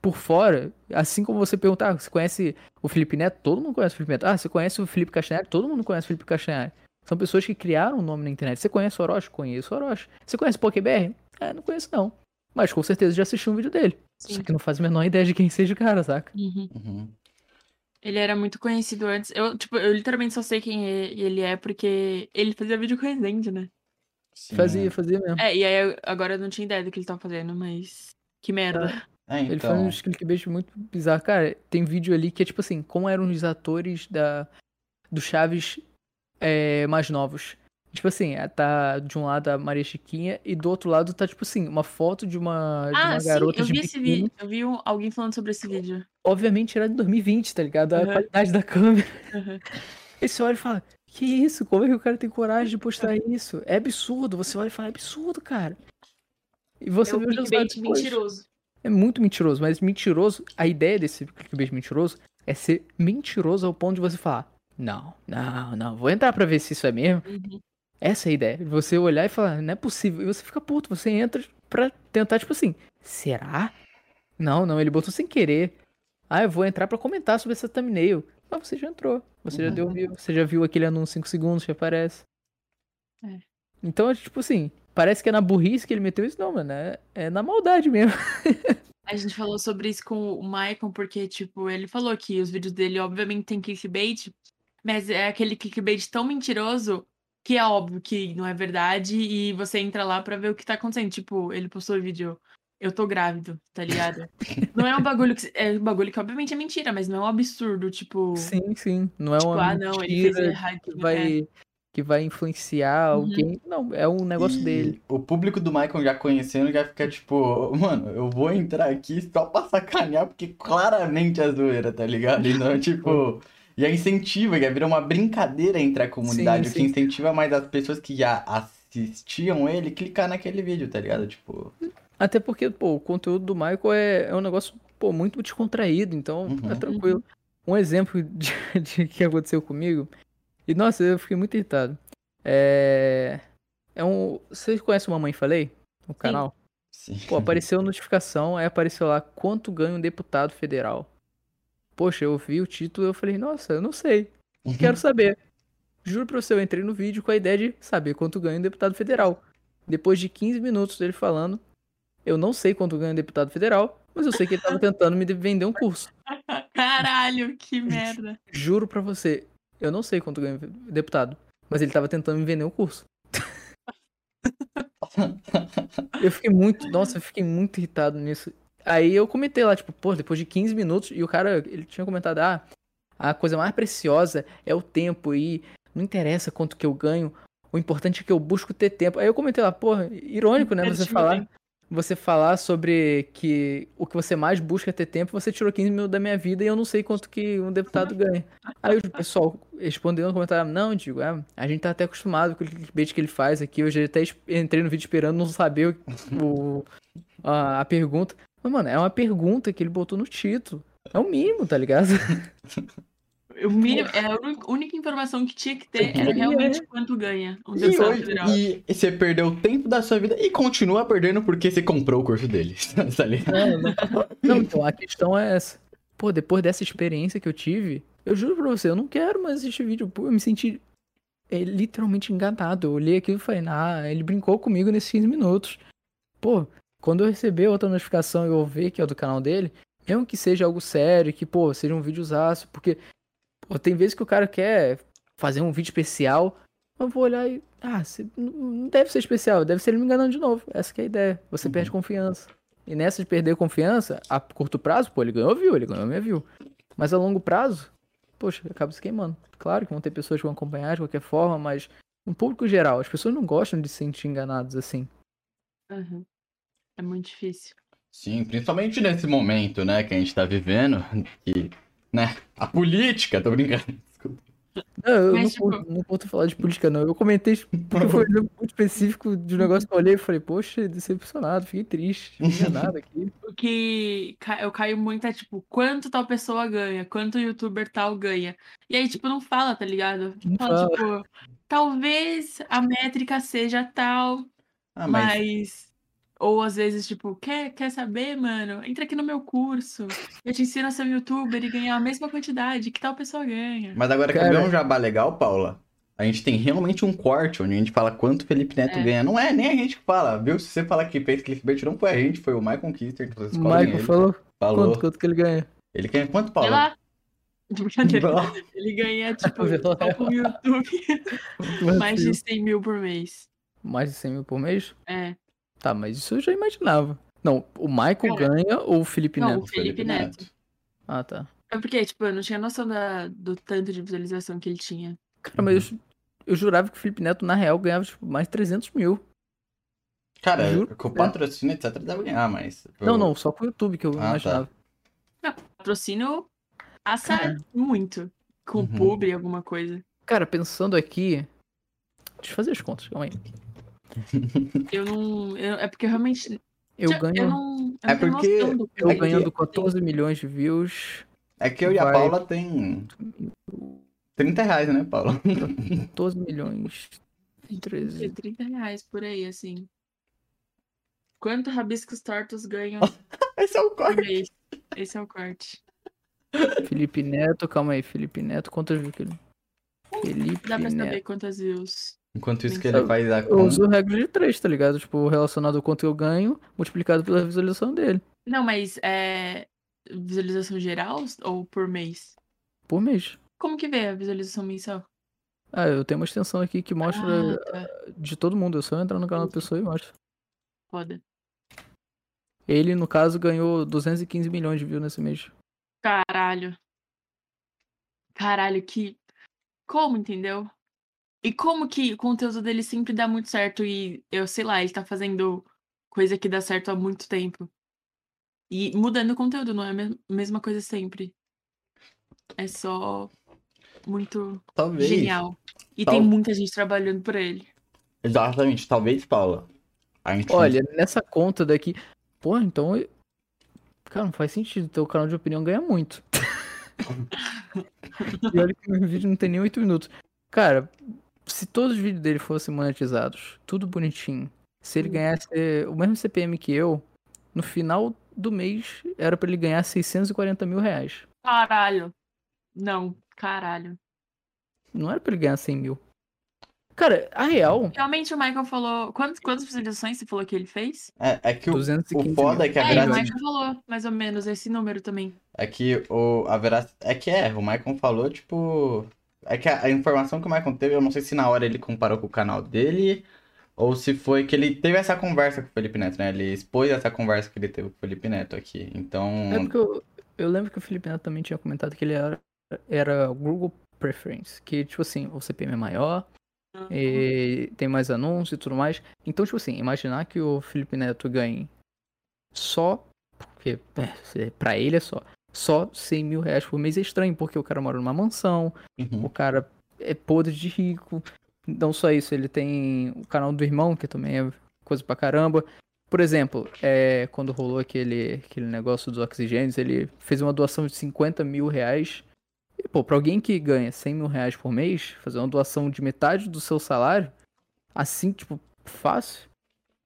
S3: por fora, assim como você perguntar, ah, você conhece o Felipe Neto? Todo mundo conhece o Felipe Neto. Ah, você conhece o Felipe Castanhari? Todo mundo conhece o Felipe Castanhari. São pessoas que criaram um nome na internet. Você conhece o Orochi? Conheço o Orochi. Você conhece o PocBR? É, não conheço não. Mas com certeza já assisti um vídeo dele. Sim. Só que não faz a menor ideia de quem seja o cara, saca?
S1: Uhum. Uhum. Ele era muito conhecido antes. Eu, tipo, eu literalmente só sei quem é, ele é porque ele fazia vídeo com Resende, né?
S3: Sim. Fazia, fazia mesmo.
S1: É, e aí agora eu não tinha ideia do que ele tava fazendo, mas. Que merda.
S3: É, então... Ele faz uns clickbait muito bizarros. Cara, tem vídeo ali que é tipo assim, como eram os atores da, do Chaves é, mais novos. Tipo assim, é, tá de um lado a Maria Chiquinha e do outro lado tá, tipo assim, uma foto de uma, de
S1: ah,
S3: uma
S1: sim,
S3: garota
S1: eu
S3: de
S1: vi esse vídeo. Eu vi alguém falando sobre esse vídeo.
S3: Obviamente era de 2020, tá ligado? A uhum. qualidade da câmera. Uhum. Você olha e fala, que isso? Como é que o cara tem coragem de postar isso? É absurdo. Você olha e fala, é absurdo, cara. E você
S1: é um clickbait mentiroso.
S3: É muito mentiroso, mas mentiroso, a ideia desse clickbait mentiroso é ser mentiroso ao ponto de você falar, não, não, não, vou entrar pra ver se isso é mesmo. Uhum. Essa é a ideia. Você olhar e falar, não é possível. E você fica puto, você entra pra tentar, tipo assim, será? Não, não, ele botou sem querer. Ah, eu vou entrar para comentar sobre essa thumbnail. Mas você já entrou. Você uhum. já deu viu. Você já viu aquele anúncio 5 segundos que aparece. É. Então, é tipo assim, parece que é na burrice que ele meteu isso. Não, mano, é, é na maldade mesmo.
S1: A gente falou sobre isso com o Michael, porque, tipo, ele falou que os vídeos dele, obviamente, tem clickbait, mas é aquele clickbait tão mentiroso que é óbvio que não é verdade, e você entra lá pra ver o que tá acontecendo. Tipo, ele postou o vídeo, eu tô grávido, tá ligado? não é um bagulho que. É um bagulho que obviamente é mentira, mas não é um absurdo, tipo.
S3: Sim, sim. Não é tipo, uma ah, não, ele fez errado, que vai. É. Que vai influenciar uhum. alguém. Não, é um negócio
S2: e
S3: dele.
S2: O público do Michael já conhecendo já fica tipo, mano, eu vou entrar aqui só pra sacanear, porque claramente é zoeira, tá ligado? Então, tipo. E aí incentiva, já vira uma brincadeira entre a comunidade, sim, o que incentiva mais as pessoas que já assistiam ele clicar naquele vídeo, tá ligado? Tipo.
S3: Até porque, pô, o conteúdo do Michael é, é um negócio, pô, muito descontraído, então uhum. é tranquilo. Um exemplo de, de que aconteceu comigo, e nossa, eu fiquei muito irritado. É. É um. Vocês conhecem o Mamãe Falei? no canal?
S2: Sim.
S3: Pô, apareceu notificação, aí apareceu lá quanto ganha um deputado federal. Poxa, eu vi o título e eu falei, nossa, eu não sei. Quero saber. Juro pra você, eu entrei no vídeo com a ideia de saber quanto ganha um deputado federal. Depois de 15 minutos dele falando, eu não sei quanto ganha um deputado federal, mas eu sei que ele tava tentando me vender um curso.
S1: Caralho, que merda.
S3: Juro pra você, eu não sei quanto ganha um deputado, mas ele tava tentando me vender um curso. Eu fiquei muito, nossa, eu fiquei muito irritado nisso. Aí eu comentei lá, tipo, pô, depois de 15 minutos, e o cara, ele tinha comentado, ah, a coisa mais preciosa é o tempo, e não interessa quanto que eu ganho, o importante é que eu busco ter tempo. Aí eu comentei lá, pô, irônico, né, você falar, você falar sobre que o que você mais busca é ter tempo, você tirou 15 minutos da minha vida e eu não sei quanto que um deputado ganha. Aí o pessoal respondeu no comentário, não, digo, é, a gente tá até acostumado com o clickbait que ele faz aqui, eu já até entrei no vídeo esperando não saber o, o- a, a pergunta. Mas, mano, é uma pergunta que ele botou no título. É o mínimo, tá ligado?
S1: O mínimo, é a única informação que tinha que ter era realmente
S3: né?
S1: quanto ganha um
S2: E, hoje, e você perdeu o tempo da sua vida e continua perdendo porque você comprou o curso dele. tá ligado?
S3: Não, não. Não, então a questão é essa. Pô, depois dessa experiência que eu tive, eu juro pra você, eu não quero mais assistir vídeo. Pô, eu me senti é, literalmente enganado. Eu olhei aquilo e falei, ah, ele brincou comigo nesses 15 minutos. Pô, quando eu receber outra notificação e eu ver que é do canal dele, mesmo que seja algo sério, que, pô, seja um videozaço, porque pô, tem vezes que o cara quer fazer um vídeo especial, eu vou olhar e. Ah, se- não- deve ser especial, deve ser ele me enganando de novo. Essa que é a ideia. Você
S2: Uhum.
S3: perde confiança. E nessa de perder confiança, a curto prazo, pô, ele ganhou view, ele ganhou minha view. Mas a longo prazo, poxa, acaba se queimando. Claro que vão ter pessoas que vão acompanhar de qualquer forma, mas no público geral, as pessoas não gostam de se sentir enganadas assim.
S1: Uhum. É muito difícil.
S2: Sim, principalmente nesse momento, né, que a gente tá vivendo, que, né, a política, tô brincando. Desculpa.
S3: Não, eu
S1: Mas,
S3: não,
S1: tipo-
S3: curto, não curto falar de política, não. Eu comentei porque foi um exemplo muito específico de um negócio que eu olhei e falei, poxa, decepcionado, fiquei triste, não tinha nada aqui.
S1: O que eu caio muito é, tipo, quanto tal pessoa ganha, quanto youtuber tal ganha. E aí, tipo, não fala, tá ligado?
S3: Não
S1: Fala, tipo, talvez a métrica seja tal,
S2: Ah, mas
S1: mas. Ou às vezes, tipo, quer, quer saber, mano? Entra aqui no meu curso. Eu te ensino a ser um youtuber e ganhar a mesma quantidade que tal pessoa ganha.
S2: Mas agora, quer ver um jabá legal, Paula? A gente tem realmente um corte onde a gente fala quanto o Felipe Neto
S1: É.
S2: ganha. Não é nem a gente que fala, viu? Se você falar que fez clickbait, não foi a gente, foi o Michael Kister, que vocês
S3: Michael
S2: ele.
S3: falou
S2: Falou.
S3: quanto, quanto que ele ganha.
S2: Ele ganha quanto,
S1: Sei
S2: Paula?
S1: lá. De brincadeira.
S2: Não.
S1: Ele ganha, tipo, o YouTube, mais de 100 mil por mês.
S3: Mais de 100 mil por mês?
S1: É.
S3: Tá, mas isso eu já imaginava. Não, o Michael
S1: Cara,
S3: ganha ou o Felipe
S1: não,
S3: Neto?
S1: o Felipe Neto.
S3: Ah, tá.
S1: É porque, tipo, eu não tinha noção da, do tanto de visualização que ele tinha.
S3: Cara, mas eu, eu jurava que o Felipe Neto, na real, ganhava tipo, mais de 300 mil.
S2: Cara,
S3: Juro.
S2: com o patrocínio, etc, deve ganhar, mas...
S3: Não, não, só com o YouTube que eu
S2: Ah, tá.
S3: imaginava.
S1: Patrocínio passa
S3: Cara.
S1: muito. Com
S2: Uhum.
S1: publi, alguma coisa.
S3: Cara, pensando aqui. Deixa eu fazer as contas, calma aí.
S1: Eu não. eu- é porque eu realmente.
S3: Eu ganho.
S1: Eu não, eu
S2: É porque-
S3: Eu
S2: É que-
S3: ganhando 14 milhões de views.
S2: É que eu e a
S3: Vai.
S2: Paula tem 30 reais, né, Paula?
S3: 14 milhões.
S1: É
S3: 13.
S1: 30 reais por aí, assim. Quanto rabiscos tortos ganham
S2: Esse é o corte.
S1: Esse é o corte.
S3: Felipe Neto, calma aí, Felipe Neto, quantas views que ele. Felipe
S1: Dá pra saber
S3: Neto.
S1: quantas views.
S2: Enquanto isso que ele faz a
S3: Eu
S2: conta.
S3: uso regra de 3, tá ligado? Tipo, relacionado ao quanto eu ganho, multiplicado pela visualização dele.
S1: Não, mas é. Visualização geral ou por mês?
S3: Por mês.
S1: Como que vê a visualização mensal?
S3: Ah, eu tenho uma extensão aqui que mostra
S1: Ah, tá.
S3: de todo mundo. É só entrar no canal da pessoa e mostra.
S1: Foda.
S3: Ele, no caso, ganhou 215 milhões de views nesse mês.
S1: Caralho. Caralho, que. Como, entendeu? E como que o conteúdo dele sempre dá muito certo e eu sei lá, ele tá fazendo coisa que dá certo há muito tempo. E mudando o conteúdo, não é a mes- mesma coisa sempre. É só muito
S2: Talvez.
S1: genial. E
S2: Tal-
S1: tem muita gente trabalhando por ele.
S2: Exatamente, talvez, Paula. A gente
S3: Olha, nessa conta daqui. Pô, então. eu- Cara, não faz sentido. Teu canal de opinião ganha muito. e olha que meu vídeo não tem nem 8 minutos. Cara, se todos os vídeos dele fossem monetizados, tudo bonitinho, Se ele ganhasse o mesmo CPM que eu, no final do mês era pra ele ganhar 640 mil reais.
S1: Caralho. Não, caralho.
S3: Não era pra ele ganhar 100 mil. Cara, a real,
S1: Realmente o Michael falou. Quantas, quantas visualizações você falou que ele fez?
S2: É, é que o,
S3: 215
S2: o foda
S3: mil.
S2: é que a
S1: é, o. Michael falou, mais ou menos, esse número também.
S2: É que o, a verac... É que é, o Maicon falou, tipo. É que a, a informação que o Maicon teve, eu não sei se na hora ele comparou com o canal dele, ou se foi que ele teve essa conversa com o Felipe Neto, né? Ele expôs essa conversa que ele teve com o Felipe Neto aqui. Então.
S3: É porque eu, eu lembro que o Felipe Neto também tinha comentado que ele era, era Google Preference, que, tipo assim, o CPM é maior,
S1: Uhum.
S3: e tem mais anúncios e tudo mais. Então, tipo assim, imaginar que o Felipe Neto ganhe só, porque é, pra ele é só, só 100 mil reais por mês é estranho, porque o cara mora numa mansão,
S2: Uhum.
S3: o cara é podre de rico. Não só isso, ele tem o canal do irmão, que também é coisa pra caramba. Por exemplo, é, quando rolou aquele, aquele negócio dos oxigênios, ele fez uma doação de 50 mil reais. E, pô, pra alguém que ganha 100 mil reais por mês, fazer uma doação de metade do seu salário, assim, tipo, fácil,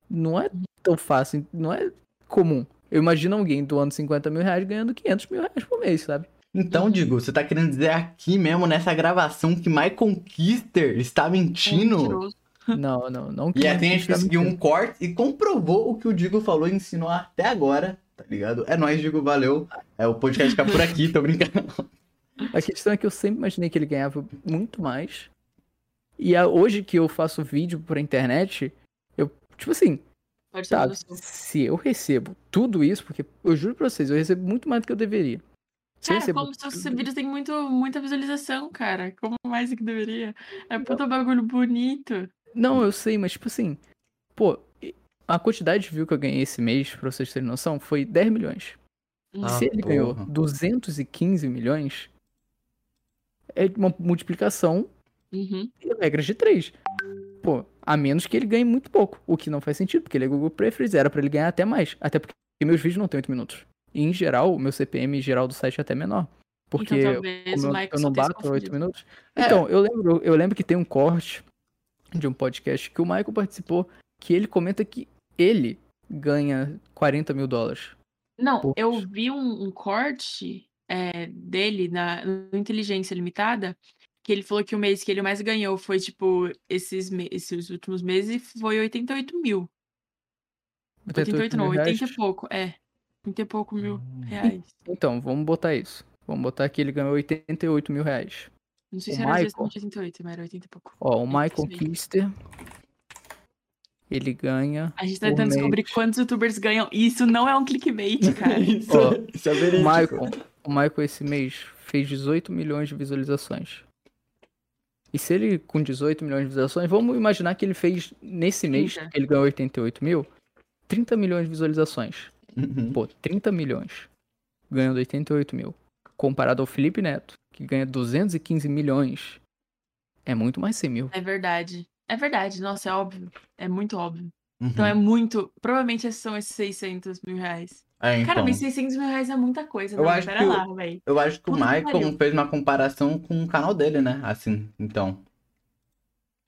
S3: não é tão fácil, não é comum. Eu imagino alguém doando 50 mil reais ganhando 500 mil reais por mês, sabe?
S2: Então, digo, você tá querendo dizer aqui mesmo nessa gravação que Michael Kister está mentindo?
S1: Mentiroso.
S3: Não, não, não.
S2: E
S3: que
S2: assim a gente conseguiu um corte e comprovou o que o Digo falou e ensinou até agora, tá ligado? É nóis, Digo, valeu. É, o podcast fica por aqui, tô brincando.
S3: A questão é que eu sempre imaginei que ele ganhava muito mais. E hoje que eu faço vídeo pra internet, eu, tipo assim, tá, se eu recebo tudo isso, porque eu juro pra vocês, eu recebo muito mais do que eu deveria. Se eu
S1: Cara,
S3: recebo
S1: como seus
S3: tudo-
S1: vídeos têm muito, muita visualização, cara. Como mais do que deveria. É puta bagulho bonito.
S3: Não, eu sei, mas tipo assim, pô, a quantidade de view que eu ganhei esse mês, pra vocês terem noção, foi 10 milhões.
S2: Ah,
S3: Se ele ganhou
S2: porra.
S3: 215 milhões, é uma multiplicação
S1: Uhum.
S3: e regras de 3. Pô, a menos que ele ganhe muito pouco. O que não faz sentido, porque ele é Google Preference, era pra ele ganhar até mais. Até porque meus vídeos não têm 8 minutos. E em geral, o meu CPM geral do site é até menor. Porque
S1: então, talvez
S3: eu, eu não bato 8
S1: confundido.
S3: minutos.
S2: É.
S3: Então, eu lembro, eu lembro que tem um corte de um podcast que o Michael participou, que ele comenta que ele ganha 40 mil dólares.
S1: Não,
S3: Poxa.
S1: eu vi um, um corte é, dele na no Inteligência Limitada, que ele falou que o mês que ele mais ganhou foi, tipo, esses, esses últimos meses foi 88 mil. 88 não,
S3: mil
S1: 80
S3: reais.
S1: e pouco, é. 80 e pouco mil
S2: Hum.
S1: reais.
S3: Então, vamos botar isso. Vamos botar que ele ganhou 88 mil reais.
S1: Não sei
S3: O
S1: se era
S3: Michael-
S1: exatamente 88, mas era 80 e pouco.
S3: Ó, o Michael. Kister, ele ganha
S1: A gente tá tentando descobrir
S3: mês.
S1: quantos youtubers ganham. Isso não é um clickbait, cara.
S2: Isso,
S3: Ó,
S2: isso é
S3: O
S2: verídico.
S3: Michael, o Michael esse mês fez 18 milhões de visualizações. E se ele com 18 milhões de visualizações, vamos imaginar que ele fez nesse mês,
S1: 30.
S3: que ele ganhou 88 mil, 30 milhões de visualizações.
S2: Uhum.
S3: Pô, 30 milhões ganhando 88 mil. Comparado ao Felipe Neto, que ganha 215 milhões, é muito mais 100 mil.
S1: É verdade. É verdade, nossa, é óbvio. É muito óbvio.
S2: Uhum.
S1: Então é muito. Provavelmente esses são esses 600 mil reais.
S2: É,
S1: Cara,
S2: então.
S1: mas 600 mil reais é muita coisa.
S2: Eu
S1: não,
S2: acho
S1: pera
S2: que o-
S1: lá, velho.
S2: Eu acho que o
S1: Puta que
S2: Michael fez uma comparação com o canal dele, né? Assim, então.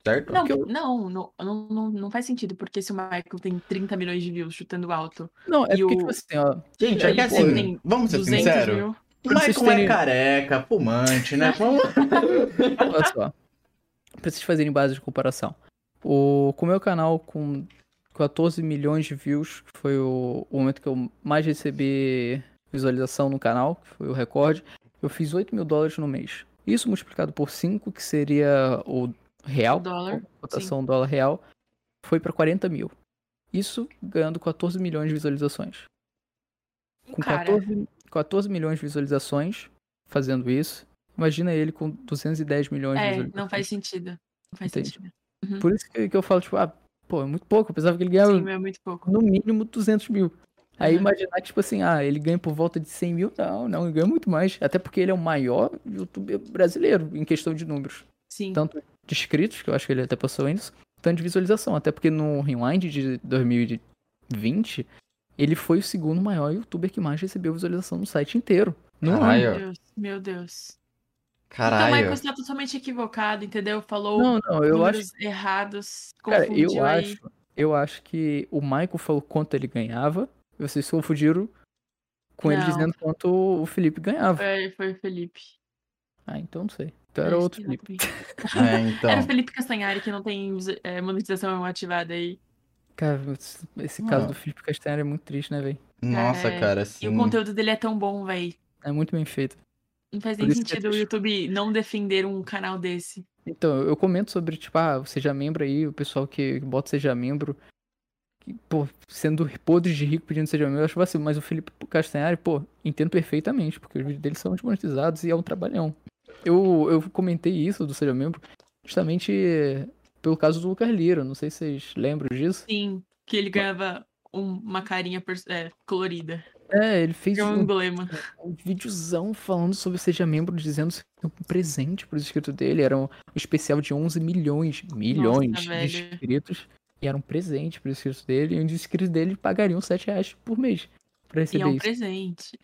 S2: Certo?
S1: Não,
S3: eu-
S1: não, não, não, não, faz sentido, porque se o Michael tem 30 milhões de views chutando alto,
S3: Não, é
S1: E
S3: porque,
S1: o-
S3: tipo assim, ó.
S2: Gente, é que assim, vamos ser
S1: 200
S2: sinceros.
S1: mil.
S2: O Michael é
S3: terem-
S2: careca, fumante, né? Vamos...
S3: Olha só. Pra vocês fazerem base de comparação. O, com o meu canal com 14 milhões de views, que foi o, o momento que eu mais recebi visualização no canal, que foi o recorde, eu fiz 8 mil dólares no mês. Isso multiplicado por 5, que seria o real,
S1: dólar,
S3: a cotação dólar real, foi pra 40 mil. Isso ganhando 14 milhões de visualizações. Com
S1: Cara.
S3: 14, 14 milhões de visualizações fazendo isso, imagina ele com 210 milhões de
S1: É,
S3: visualizações.
S1: não faz sentido. Não faz
S3: Entende?
S1: sentido.
S3: Por isso que, que eu falo, tipo, ah, pô, é muito pouco. Eu pensava que ele ganhava
S1: Sim, é muito pouco.
S3: no mínimo 200 mil. Aí
S1: Uhum.
S3: imaginar que, tipo assim, ah, ele ganha por volta de 100 mil. Não, não, ele ganha muito mais. Até porque ele é o maior youtuber brasileiro em questão de números.
S1: Sim.
S3: Tanto de inscritos, que eu acho que ele até passou isso, tanto de visualização. Até porque no Rewind de 2020, ele foi o segundo maior youtuber que mais recebeu visualização no site inteiro. No.
S2: Caralho.
S1: Meu Deus, meu Deus. Então,
S2: Caralho.
S1: Michael está totalmente equivocado, entendeu? Falou
S3: Não, não, eu acho
S1: números errados,
S3: Cara, eu
S1: confundiu aí.
S3: acho, Eu acho que o Michael falou quanto ele ganhava. E vocês confundiram com ele
S1: Não.
S3: dizendo quanto o Felipe ganhava.
S1: Foi, foi o Felipe.
S3: Ah, então não sei. Então era outro Felipe.
S1: não.
S2: É, então.
S1: Era o Felipe Castanhari que não tem é, monetização ativada aí.
S3: Cara, esse- caso
S2: Ah.
S3: do Felipe Castanheira é muito triste, né, velho?
S2: Nossa,
S1: É,
S2: cara,
S1: E
S2: assim.
S1: o conteúdo dele é tão bom, véi.
S3: É muito bem feito.
S1: Não faz nem
S3: é
S1: sentido o. YouTube não defender um canal desse.
S3: Então, eu comento sobre, tipo, ah, seja membro aí, o pessoal que bota seja membro. que, pô, sendo podres de rico pedindo seja membro, eu acho vacilo. Mas o Felipe Castanhari, pô, entendo perfeitamente, porque os vídeos dele são desmonetizados e é um trabalhão. Eu, eu comentei isso do seja membro justamente pelo caso do Lucas Lira. Não sei se vocês lembram disso.
S1: Sim, que ele ganhava um- uma carinha é, colorida.
S3: É, ele fez
S1: é um
S3: um,
S1: emblema.
S3: um videozão falando sobre seja membro, dizendo que um presente para os inscritos dele. Era um especial de 11 milhões, milhões de
S1: velho.
S3: inscritos. E era um presente para os inscritos dele. E os inscritos dele pagariam 7 reais por mês para
S1: E
S3: receber
S1: é um
S3: isso.
S1: presente.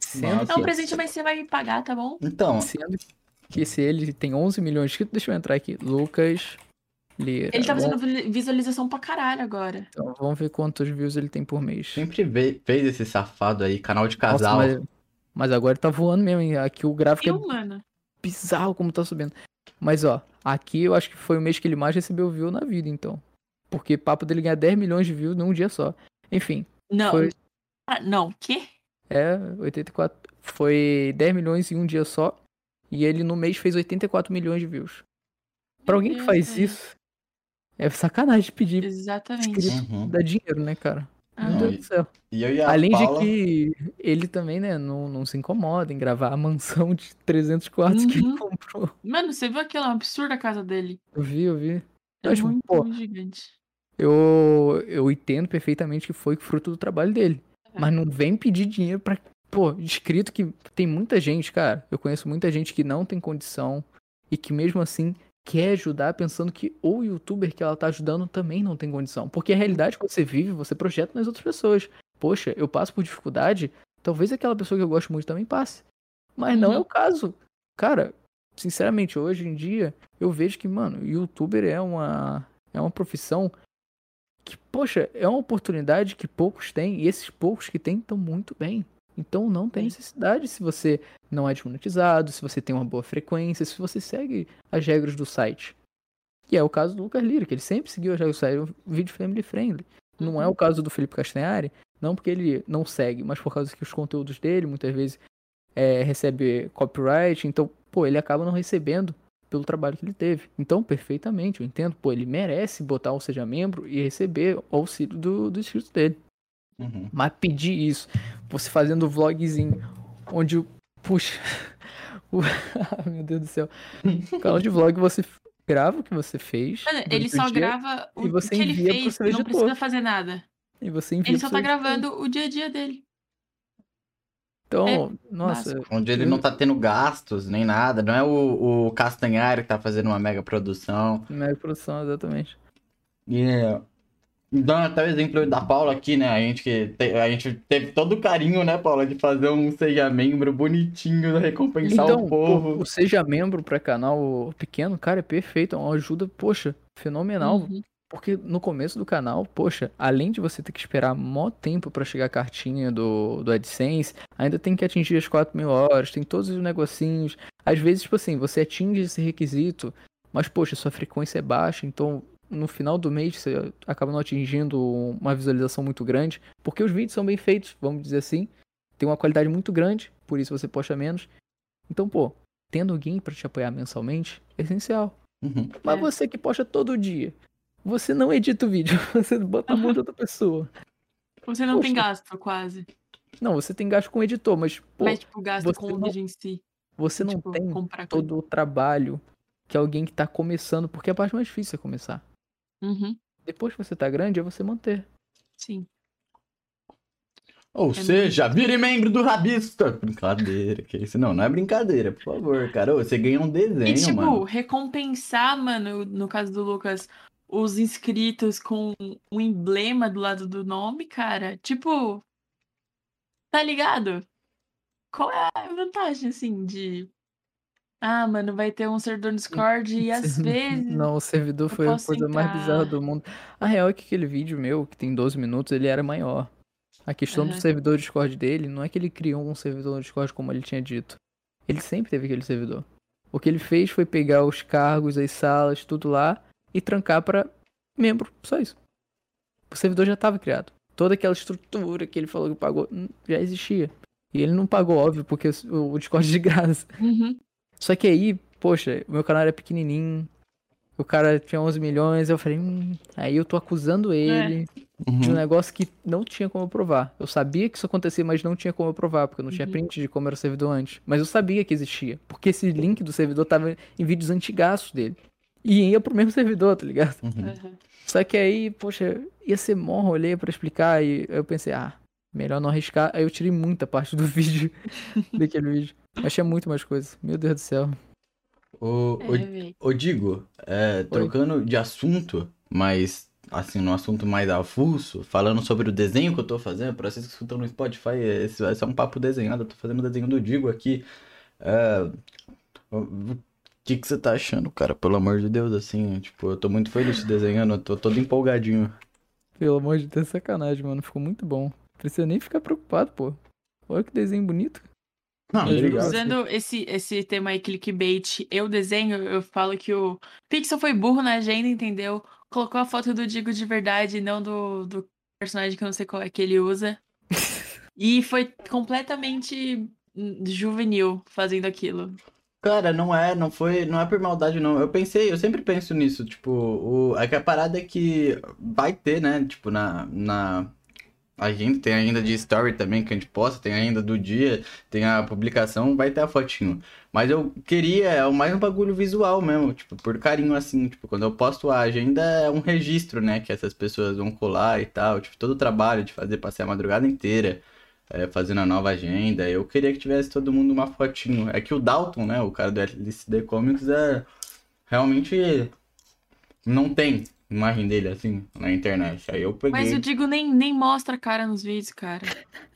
S3: Sendo,
S2: Nossa.
S1: É um presente, mas você vai me pagar, tá bom?
S2: Então,
S3: sendo que se ele tem 11 milhões de inscritos, deixa eu entrar aqui. Lucas Lira.
S1: Ele tá fazendo visualização pra caralho agora.
S3: Então, vamos ver quantos views ele tem por mês.
S2: sempre fez esse safado aí, canal de
S3: Nossa,
S2: casal.
S3: mas, mas agora ele tá voando mesmo. hein? Aqui o gráfico é
S1: Viu, mano?
S3: bizarro como tá subindo. Mas ó, aqui eu acho que foi o mês que ele mais recebeu view na vida, então. Porque papo dele ganhar 10 milhões de views num dia só. Enfim,
S1: Não.
S3: Foi-
S1: Ah, não, quê?
S3: é 84. Foi 10 milhões em um dia só. E ele no mês fez 84 milhões de views. Pra alguém que faz isso, é sacanagem de pedir
S1: Exatamente.
S2: Uhum.
S3: dar dinheiro, né, cara? Meu
S1: Aham.
S3: Deus
S2: e-
S3: do céu.
S2: E eu e a
S3: Além
S2: Paula...
S3: de que ele também, né, não, não se incomoda em gravar a mansão de 300 quartos que ele
S1: Uhum.
S3: comprou.
S1: Mano, você viu aquela absurda casa dele?
S3: Eu vi, eu vi.
S1: É
S3: Mas, tipo,
S1: muito,
S3: pô,
S1: muito gigante.
S3: Eu, eu entendo perfeitamente que foi fruto do trabalho dele.
S1: É.
S3: Mas não vem pedir dinheiro pra. Pô, escrito que tem muita gente, cara. Eu conheço muita gente que não tem condição e que mesmo assim quer ajudar pensando que o youtuber que ela tá ajudando também não tem condição. Porque a realidade que você vive, você projeta nas outras pessoas. Poxa, eu passo por dificuldade, talvez aquela pessoa que eu gosto muito também passe. Mas não é
S1: Uhum.
S3: o caso. Cara, sinceramente, hoje em dia, eu vejo que, mano, youtuber é uma, é uma profissão que, poxa, é uma oportunidade que poucos têm, e esses poucos que têm estão muito bem. Então não tem necessidade se você não é desmonetizado, se você tem uma boa frequência, se você segue as regras do site. E é o caso do Lucas Lira, que ele sempre seguiu as regras do site, é um vídeo family friendly. Não é
S1: Uhum.
S3: o caso do Felipe Castanhari, não porque ele não segue, mas por causa que os conteúdos dele muitas vezes é, recebe copyright, então, pô, ele acaba não recebendo pelo trabalho que ele teve. Então, perfeitamente, eu entendo, pô, ele merece botar o seja membro e receber o auxílio do, do inscrito dele.
S2: Uhum.
S3: Mas pedir isso, você fazendo vlogzinho, onde, o- puxa, o, ah, meu Deus do céu, o canal de vlog você grava o que você fez.
S1: Mano, ele
S3: o
S1: só
S3: dia,
S1: grava o
S3: e você
S1: que ele fez, não
S3: editor.
S1: precisa fazer nada.
S3: E você envia
S1: Ele só tá
S3: editor.
S1: gravando o dia a dia dele.
S3: Então,
S1: é
S3: nossa,
S2: Onde ele não tá tendo gastos nem nada. Não é o, o Castanhari que tá fazendo uma mega produção.
S3: mega produção, exatamente.
S2: E é, dando até o exemplo da Paula aqui, né? A gente, que te- a gente teve todo o carinho, né, Paula, de fazer um Seja Membro bonitinho, recompensar
S3: Então,
S2: o povo.
S3: o Seja Membro pra canal pequeno, cara, é perfeito. É uma ajuda, poxa, fenomenal.
S1: Uhum.
S3: Porque no começo do canal, poxa, além de você ter que esperar mó tempo pra chegar a cartinha do, do AdSense, ainda tem que atingir as 4 mil horas, tem todos os negocinhos. Às vezes, tipo assim, você atinge esse requisito, mas, poxa, sua frequência é baixa, então no final do mês você acaba não atingindo uma visualização muito grande, porque os vídeos são bem feitos, vamos dizer assim, tem uma qualidade muito grande, por isso você posta menos. Então, pô, tendo alguém pra te apoiar mensalmente é essencial.
S2: Uhum.
S3: Mas
S1: É.
S3: você que posta todo dia, você não edita o vídeo, você bota a mão de outra pessoa.
S1: Você não tem
S3: Poxa.
S1: gasto, quase.
S3: Não, você tem gasto com o editor, mas pô,
S1: Mas, tipo, gasto
S3: você
S1: com o
S3: não-
S1: vídeo em si.
S3: você não
S1: tipo,
S3: tem todo o trabalho que alguém que tá começando, porque a parte mais difícil é começar.
S1: Uhum,
S3: Depois que você tá grande, é você manter.
S1: sim.
S2: Ou
S1: É
S2: seja, vire membro do Rabista. Brincadeira, que isso? Não, não é brincadeira, por favor, cara. Ô, Você ganha um desenho,
S1: E, tipo,
S2: mano.
S1: recompensar, mano, no caso do Lucas, os inscritos com um emblema do lado do nome, cara. Tipo, tá ligado? Qual é a vantagem, assim, de Ah, mano, vai ter um servidor no Discord e às vezes.
S3: Não, o servidor foi a coisa mais bizarra do mundo. A real é que aquele vídeo meu, que tem 12 minutos, ele era maior. A questão do
S1: Aham.
S3: servidor Discord dele não é que ele criou um servidor no Discord como ele tinha dito. Ele sempre teve aquele servidor. O que ele fez foi pegar os cargos, as salas, tudo lá e trancar pra membro. Só isso. O servidor já estava criado. Toda aquela estrutura que ele falou que pagou já existia. E ele não pagou, óbvio, porque o o Discord é de graça.
S1: Uhum.
S3: Só que aí, poxa, o meu canal era pequenininho. O cara tinha 11 milhões. Eu falei, hum, aí eu tô acusando ele de um
S2: Uhum.
S3: negócio que não tinha como eu provar. Eu sabia que isso acontecia, mas não tinha como eu provar, porque eu não tinha
S1: Uhum.
S3: print de como era o servidor antes. Mas eu sabia que existia, porque esse link do servidor tava em vídeos antigaços dele. E ia pro mesmo servidor, tá ligado?
S2: Uhum.
S3: Só que aí, poxa, ia ser mó rolê pra explicar e eu pensei, ah, melhor não arriscar. Aí eu tirei muita parte do vídeo, daquele vídeo. Mas tinha muito mais coisa. Meu Deus do céu.
S2: O,
S1: É,
S2: o. Ô, Digo, é, trocando de assunto, mas assim, no assunto mais avulso, falando sobre o desenho que eu tô fazendo, pra vocês que escutam no Spotify, esse vai ser um papo desenhado, eu tô fazendo o desenho do Digo aqui. É, o que que você tá achando, cara? Pelo amor de Deus, assim, tipo, eu tô muito feliz desenhando, eu tô todo empolgadinho.
S3: Pelo amor de Deus, sacanagem, mano. Ficou muito bom. Precisa nem ficar preocupado, pô. Olha que desenho bonito.
S2: Não, obrigado.
S1: Usando esse, esse tema aí, clickbait, eu desenho, eu falo que o Pixel foi burro na agenda, entendeu? Colocou a foto do Digo de verdade, não do, do personagem que eu não sei qual é que ele usa. E foi completamente hum, juvenil fazendo aquilo.
S2: Cara, não é, não foi, não é por maldade, não. Eu pensei, eu sempre penso nisso, tipo, o, é que a parada é que vai ter, né, tipo, na, na agenda, tem ainda de story também que a gente posta, tem ainda do dia, tem a publicação, vai ter a fotinho. Mas eu queria, é mais um bagulho visual mesmo, tipo, por carinho assim, tipo, quando eu posto a agenda é um registro, né, que essas pessoas vão colar e tal, tipo, todo o trabalho de fazer, passei a madrugada inteira é, fazendo a nova agenda. Eu queria que tivesse todo mundo uma fotinho. É que o Dalton, né, o cara do LCD Comics, é realmente não tem imagem dele assim na internet. Aí eu
S1: Mas
S2: peguei.
S1: o Digo nem, nem mostra a cara nos vídeos, cara.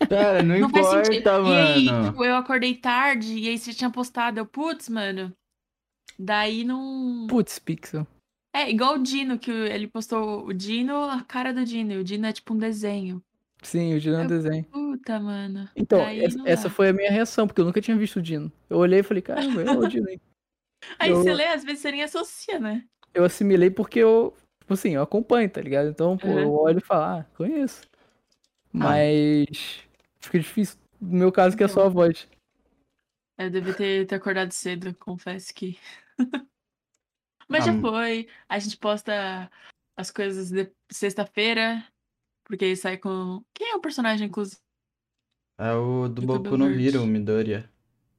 S2: Cara, não,
S1: Não faz
S2: importa,
S1: sentido. E aí,
S2: mano.
S1: tipo, eu acordei tarde e aí você tinha postado. Eu, putz, mano. Daí não.
S3: Putz, Pixel.
S1: É, igual o Dino, que ele postou o Dino, a cara do Dino. E o Dino é tipo um desenho.
S3: Sim, o Dino é um
S1: Eu-
S3: desenho.
S1: Puta, mano.
S3: Então, essa, essa foi a minha reação, porque eu nunca tinha visto o Dino. Eu olhei e falei, caramba, é o Dino. aí.
S1: Aí
S3: eu-
S1: você lê, às vezes você nem associa, né?
S3: Eu assimilei porque eu, tipo assim, eu acompanho, tá ligado? Então, pô,
S1: Uhum.
S3: eu olho e falo, ah, conheço. Mas fica difícil. No meu caso, que é só a voz.
S1: Eu devia ter, ter acordado cedo, confesso que. Mas já
S2: Ah,
S1: foi. A gente posta as coisas de sexta-feira. Porque aí sai com. Quem é o personagem, inclusive?
S2: É o do Boku no. Hero, Midoriya.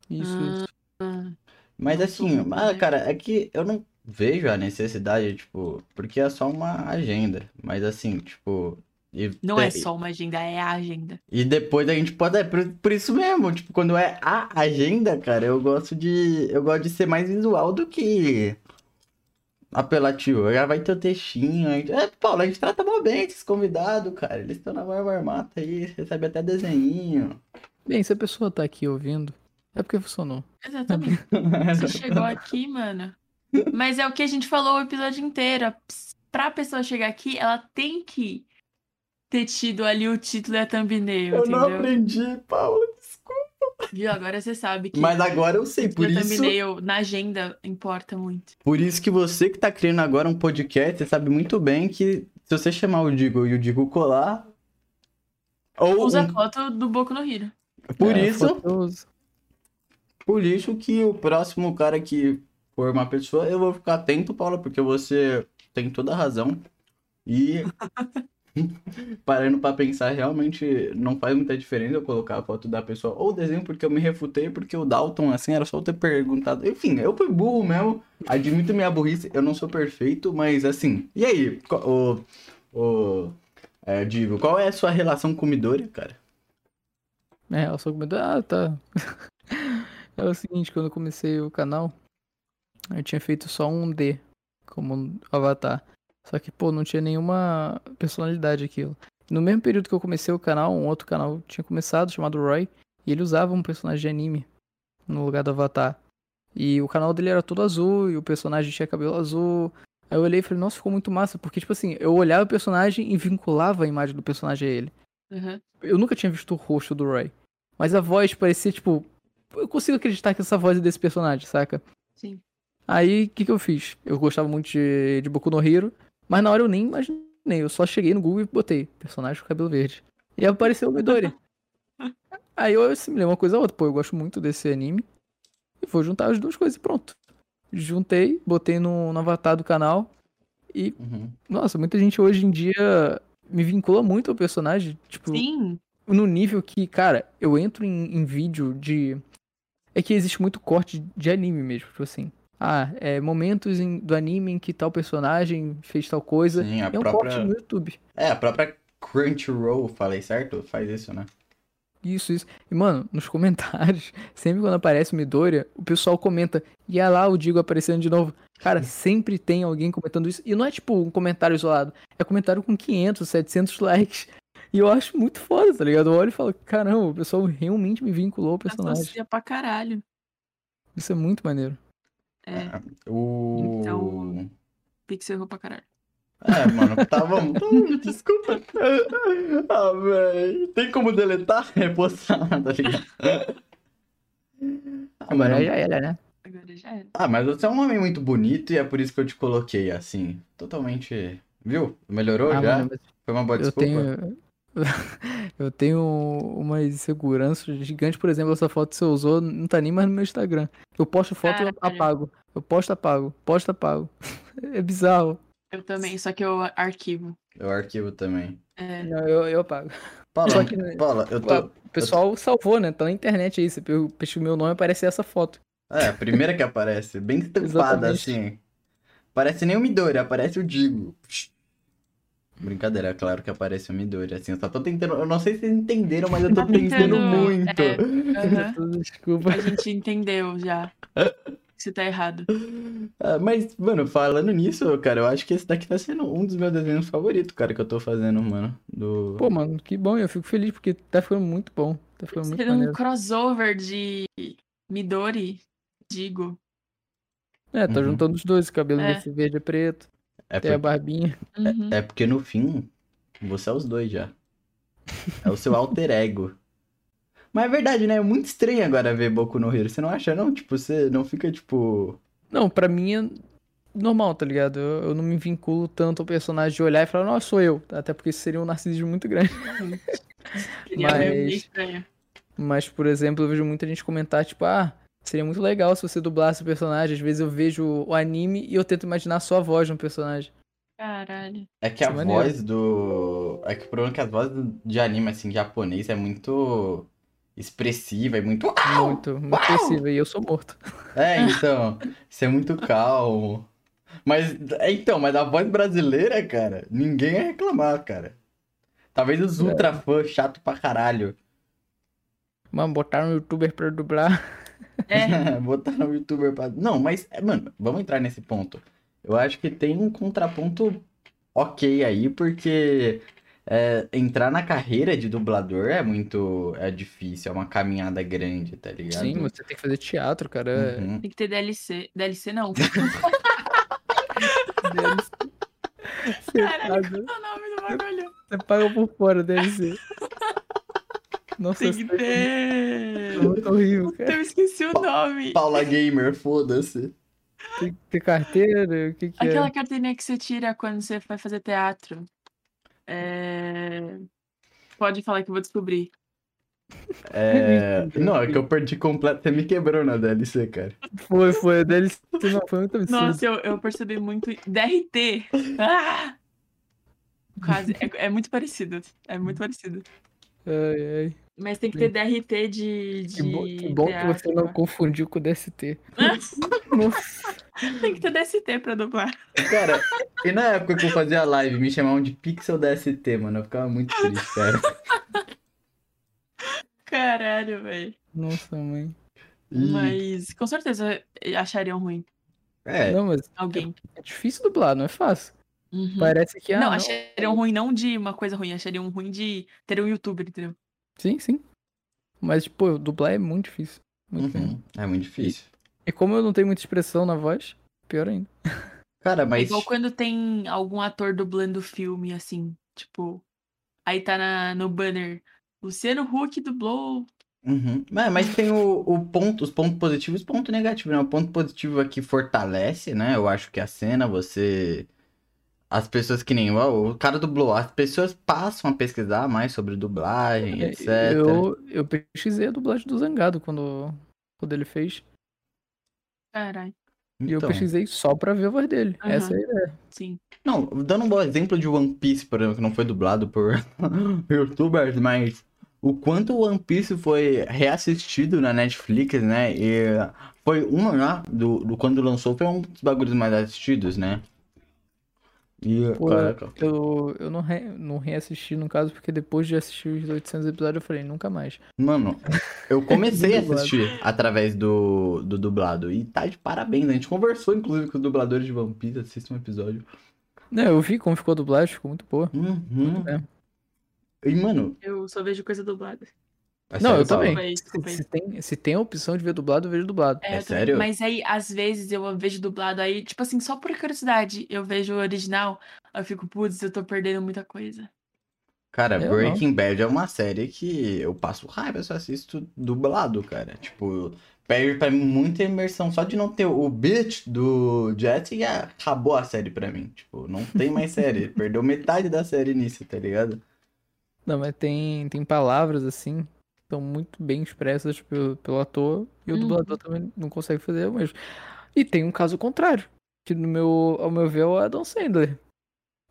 S3: Isso,
S1: Ah,
S3: isso.
S1: ah,
S2: Mas assim, ah,
S1: né?
S2: cara, é que eu não vejo a necessidade, tipo, porque é só uma agenda. Mas assim, tipo. e
S1: não
S2: tem-
S1: é só uma agenda, é a agenda.
S2: E depois a gente pode. É por, por isso mesmo, tipo, quando é a agenda, cara, eu gosto de. Eu gosto de ser mais visual do que apelativo. Já vai ter o textinho. aí- É, Paulo, a gente trata mó bem esses convidados, cara. Eles estão na maior armata aí, recebe até desenhinho.
S3: Bem, se a pessoa tá aqui ouvindo, é porque funcionou.
S1: Exatamente. Você chegou aqui, mano. Mas é o que a gente falou o episódio inteiro. A Pra pessoa chegar aqui, ela tem que ter tido ali o título e a thumbnail,
S2: Eu não
S1: entendeu?
S2: aprendi, Paulo, desculpa.
S1: Viu? Agora você sabe que
S2: Mas agora eu sei,
S1: o
S2: por
S1: a
S2: isso.
S1: thumbnail na agenda importa muito.
S2: Por isso que você que tá criando agora um podcast, você sabe muito bem que se você chamar o Digo e o Digo colar. Ou
S1: Usa a
S2: um-
S1: foto do Boku no Hiro.
S2: por
S3: É,
S2: isso, por isso que o próximo cara que for uma pessoa, eu vou ficar atento, Paula, porque você tem toda a razão. E parando pra pensar, realmente não faz muita diferença eu colocar a foto da pessoa ou o desenho, porque eu me refutei, porque o Dalton, assim, era só eu ter perguntado. Enfim, eu fui burro mesmo, admito minha burrice, eu não sou perfeito, mas assim. E aí, o. O. É, Digo, qual é a sua relação com Midori, cara?
S3: É, eu sou comedor. Ah, tá. É o seguinte, quando eu comecei o canal, eu tinha feito só um D como avatar. Só que, pô, não tinha nenhuma personalidade aquilo. No mesmo período que eu comecei o canal, um outro canal tinha começado, chamado Roy, e ele usava um personagem de anime no lugar do avatar. E o canal dele era todo azul, e o personagem tinha cabelo azul. Aí eu olhei e falei, nossa, ficou muito massa, porque, tipo assim, eu olhava o personagem e vinculava a imagem do personagem a ele.
S1: Uhum.
S3: Eu nunca tinha visto o rosto do Roy. Mas a voz parecia, tipo. Eu consigo acreditar que essa voz é desse personagem, saca?
S1: Sim.
S3: Aí, o que, que eu fiz? Eu gostava muito de, de Boku no Hero, mas na hora eu nem imaginei. Eu só cheguei no Google e botei personagem com cabelo verde. E apareceu o Midori. Aí eu assimilei uma coisa a outra. Pô, eu gosto muito desse anime. E vou juntar as duas coisas e pronto. Juntei, botei no, no avatar do canal. E,
S2: Uhum.
S3: nossa, muita gente hoje em dia me vincula muito ao personagem. Tipo,
S1: Sim.
S3: no nível que, cara, eu entro em, em vídeo de. É que existe muito corte de anime mesmo, tipo assim. Ah, é momentos em- do anime em que tal personagem fez tal coisa.
S2: Sim, a
S3: é um
S2: própria-
S3: corte no YouTube.
S2: É, a própria Crunchyroll, falei certo? Faz isso, né?
S3: Isso, isso. E, mano, nos comentários, sempre quando aparece o Midoriya, o pessoal comenta, e é lá o Digo aparecendo de novo. Cara, sempre tem alguém comentando isso. E não é tipo um comentário isolado, é comentário com 500, 700 likes. E eu acho muito foda, tá ligado? Eu olho e falo, caramba, o pessoal realmente me vinculou ao personagem.
S1: Associa pra caralho.
S3: Isso é muito maneiro.
S1: É,
S2: O.
S1: Então- Pixel errou pra caralho.
S2: É, mano, tá, vamos. tá, Desculpa. Ah, velho. Tem como deletar? Repostar, tá ligado? Ah,
S3: Agora
S2: mano,
S3: já era, né?
S1: Agora já era.
S2: ah, mas você é um homem muito bonito e é por isso que eu te coloquei assim. Totalmente. Viu? Melhorou
S3: Ah,
S2: já?
S3: mano,
S2: Foi uma boa
S3: eu
S2: desculpa?
S3: tenho. Eu tenho uma insegurança gigante, por exemplo, essa foto que você usou não tá nem mais no meu Instagram. Eu posto foto e eu
S1: Caralho.
S3: apago. Eu posto, apago. Posto, apago. É bizarro.
S1: Eu também, só que eu arquivo.
S2: Eu arquivo também.
S1: É,
S3: Não, eu, eu apago.
S2: Paula,
S3: Só que-
S2: Paula, eu
S3: O
S2: tô.
S3: pessoal salvou, né? Tá na internet aí. Você pesquisa o meu nome aparece essa foto.
S2: É, a primeira que aparece, bem estampada
S3: Exatamente.
S2: assim. Parece nem o Midori, aparece o Digo. Brincadeira, é claro que aparece o Midori, assim, eu só tô tentando, eu não sei se vocês entenderam, mas eu tô
S1: Tá
S2: pensando
S1: tentando,
S2: muito.
S1: é. Aham.
S3: Desculpa.
S1: A gente entendeu já. Você tá errado.
S2: Ah, mas, mano, falando nisso, cara, eu acho que esse daqui tá sendo um dos meus desenhos favoritos, cara, que eu tô fazendo, mano. Do...
S3: Pô, mano, que bom. Eu fico feliz porque tá ficando muito bom. Tá ficando muito
S1: um
S3: maneiro.
S1: crossover de Midori, digo.
S3: É, tá
S2: Uhum.
S3: juntando os dois. O cabelo
S1: É.
S3: desse verde é preto.
S2: É,
S3: Tem a
S2: por-
S3: barbinha.
S1: Uhum.
S2: é porque no fim, você é os dois já. É o seu alter ego. Mas é verdade, né? É muito estranho agora ver Boku no Hero. Você não acha, não? Tipo, você não fica, tipo...
S3: Não, pra mim é normal, tá ligado? Eu, eu não me vinculo tanto ao personagem de olhar e falar, nossa, sou eu. Até porque isso seria um narcisismo muito grande.
S1: Meio
S3: Mas-. Mas, por exemplo, eu vejo muita gente comentar, tipo, ah, seria muito legal se você dublasse o personagem. Às vezes eu vejo o anime e eu tento imaginar só a voz de um personagem.
S1: Caralho.
S2: É que a
S3: Isso é maneiro.
S2: voz do. É que o problema é que as vozes de anime, assim, japonês é muito expressiva, é muito.
S3: Muito, muito expressiva. E eu sou morto.
S2: É, então. Isso é muito calmo. Mas, é, então, mas a voz brasileira, cara, ninguém ia reclamar, cara. Talvez os ultra fãs chato pra caralho.
S3: Mano, botaram um youtuber pra dublar.
S1: É,
S2: Botar no youtuber pra. Não, mas, é, mano, vamos entrar nesse ponto. Eu acho que tem um contraponto ok aí, porque é, entrar na carreira de dublador é muito. É difícil, é uma caminhada grande, tá ligado?
S3: Sim, você tem que fazer teatro, cara.
S2: Uhum.
S1: tem que ter DLC. DLC não.
S3: Você,
S1: Caralho, qual é o nome do bagulho?
S3: você paga por fora, ser. Nossa,
S1: Tem que
S3: isso é
S1: ter.
S3: muito horrível, cara.
S1: Eu esqueci o nome.
S2: Paula Gamer, foda-se.
S3: Tem que ter carteira, o que que
S1: Aquela
S3: é?
S1: carteirinha que você tira quando você vai fazer teatro. É... Pode falar que eu vou descobrir.
S2: É... Não, é que eu perdi completo. Você me quebrou na DLC, cara.
S3: Foi, foi, a DLC não, foi muito absurdo.
S1: Nossa, eu, eu percebi muito. DRT! Ah! Quase. É, é muito parecido. É muito parecido.
S3: Ai, ai.
S1: Mas tem que ter DRT de. de
S3: Que, bo que bom que você não
S1: né?
S3: confundiu com o DST. Nossa.
S1: Tem que ter DST pra dublar.
S2: Cara, e na época que eu fazia live, me chamavam de Pixel DST, mano. Eu ficava muito triste, cara.
S1: Caralho, velho.
S3: Nossa, mãe.
S1: Mas com certeza achariam ruim.
S2: É,
S3: Não, mas
S1: Alguém.
S3: é difícil dublar, não é fácil.
S1: Uhum.
S3: Parece que. Ah,
S1: não,
S3: não,
S1: achariam ruim não de uma coisa ruim, achariam ruim de ter um youtuber, entendeu?
S3: Sim, sim. Mas, pô, dublar é muito difícil. Muito
S2: uhum, é muito difícil.
S3: E como eu não tenho muita expressão na voz, pior ainda.
S2: Cara,
S1: É
S2: mas.
S1: igual quando tem algum ator dublando filme, assim, tipo. Aí tá na, no banner. Luciano Huck dublou.
S2: Uhum. Mas, mas tem o, o ponto, os pontos positivos e os pontos negativos, né? O ponto positivo é que fortalece, né? Eu acho que a cena, você. As pessoas que nem. O cara dublou, as pessoas passam a pesquisar mais sobre dublagem, etc.
S3: É, Eu, eu pesquisei a dublagem do Zangado quando, quando ele fez.
S1: Caralho,
S3: E eu
S2: Então,
S3: pesquisei só pra ver a voz dele.
S1: Aham.
S3: Essa é a ideia.
S1: sim.
S2: Não, dando um bom exemplo de One Piece, por exemplo, que não foi dublado por youtubers, mas o quanto One Piece foi reassistido na Netflix, né? E foi uma lá, do, do quando lançou, foi um dos bagulhos mais assistidos, né? E,
S3: Pô,
S2: caraca.
S3: Eu, eu não, re, não reassisti, no caso, porque depois de assistir os 800 episódios, eu falei, nunca mais.
S2: Mano, eu comecei a
S3: Dublado.
S2: assistir através do, do dublado. E tá de parabéns. A gente conversou, inclusive, com os dubladores de One Piece, assiste um episódio.
S3: Não, eu vi como ficou a dublagem, ficou muito boa.
S2: Uhum.
S3: É.
S2: E, mano.
S1: Eu só vejo coisa dublada.
S2: É
S3: Não,
S2: sério,
S3: eu também.
S1: Aí.
S3: Se tem, se tem a opção de ver dublado, eu vejo dublado.
S1: É,
S2: É
S1: também.
S2: sério?
S1: Mas aí, às vezes, eu vejo dublado aí, tipo assim, só por curiosidade, eu vejo o original, eu fico, putz, eu tô perdendo muita coisa.
S2: Cara,
S3: Eu
S2: Breaking Bad é uma série que eu passo raiva se eu assisto dublado, cara. Tipo, perde pra mim muita imersão. Só de não ter o beat do Jesse, acabou a série pra mim. Tipo, não tem mais série. Perdeu metade da série nisso, tá ligado?
S3: Não, mas tem, tem palavras assim, que são muito bem expressas pelo, pelo ator, e o
S1: Uhum.
S3: dublador também não consegue fazer o mesmo. E tem um caso contrário, que no meu, ao meu ver é o Adam Sandler.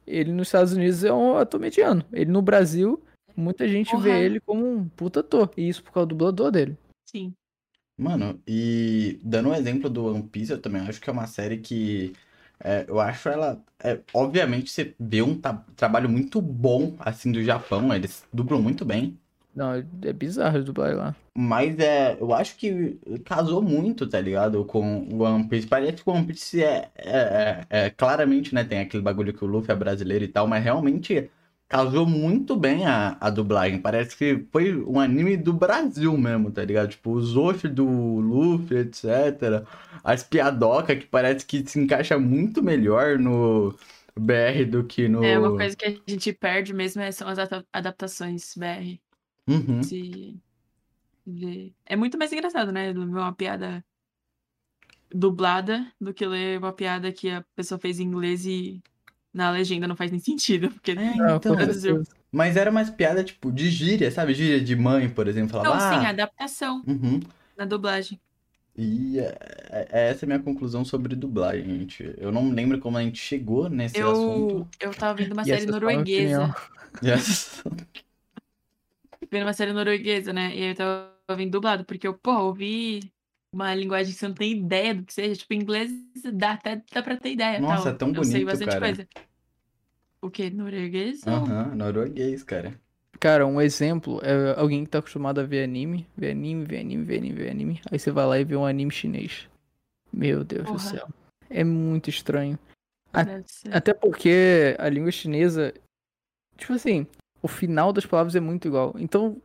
S3: Ele nos Estados Unidos é um ator mediano. Ele no Brasil, muita gente vê
S1: Porra.
S3: ele como um puta ator. E isso por causa do dublador dele.
S1: Sim.
S2: Mano, e dando um exemplo do One Piece, eu também acho que é uma série que é, eu acho ela. é, obviamente, você vê um trabalho muito bom assim do Japão, eles dublam muito bem.
S3: Não, é bizarro dublar lá.
S2: Mas é, eu acho que casou muito, tá ligado? Com o One Piece. Parece que o One Piece é, é, é- é- claramente, né? Tem aquele bagulho que o Luffy é brasileiro e tal, mas realmente casou muito bem a, a dublagem. Parece que foi um anime do Brasil mesmo, tá ligado? Tipo, os Oshi do Luffy, etc. As piadoca que parece que se encaixa muito melhor no BR do que no.
S1: É uma coisa que a gente perde mesmo é- são as adaptações BR.
S2: Uhum.
S1: Se ver. É muito mais engraçado, né? Ver uma piada dublada do que ler uma piada que a pessoa fez em inglês e na legenda não faz nem sentido. Porque...
S2: É, então. Mas era umas piadas, tipo, de gíria, sabe? Gíria de mãe, por exemplo. Falava,
S1: Não, sim,
S2: ah,
S1: adaptação
S2: uhum.
S1: na dublagem.
S2: E é, é- essa é a minha conclusão sobre dublagem, gente. Eu não lembro como a gente chegou nesse
S1: Eu,
S2: assunto.
S1: eu tava vendo uma
S3: E
S1: série
S3: é
S1: norueguesa.
S2: Yes.
S1: Vendo uma série norueguesa, né? E aí eu tava vendo dublado, porque eu, pô, ouvi uma linguagem que você não tem ideia do que seja. Tipo, inglês dá até dá pra ter ideia.
S2: Nossa,
S1: tal.
S2: é tão
S1: Eu sei
S2: bonito,
S1: bastante
S2: cara.
S1: coisa. O quê? Norueguês?
S2: Aham, norueguês, cara.
S3: Cara, um exemplo é alguém que tá acostumado a ver anime, ver anime, ver anime, ver anime, ver anime. Aí você vai lá e vê um anime chinês. Meu Deus do
S1: Porra.
S3: céu. É muito estranho. a-. Até porque a língua chinesa, tipo assim, o final das palavras é muito igual. Então,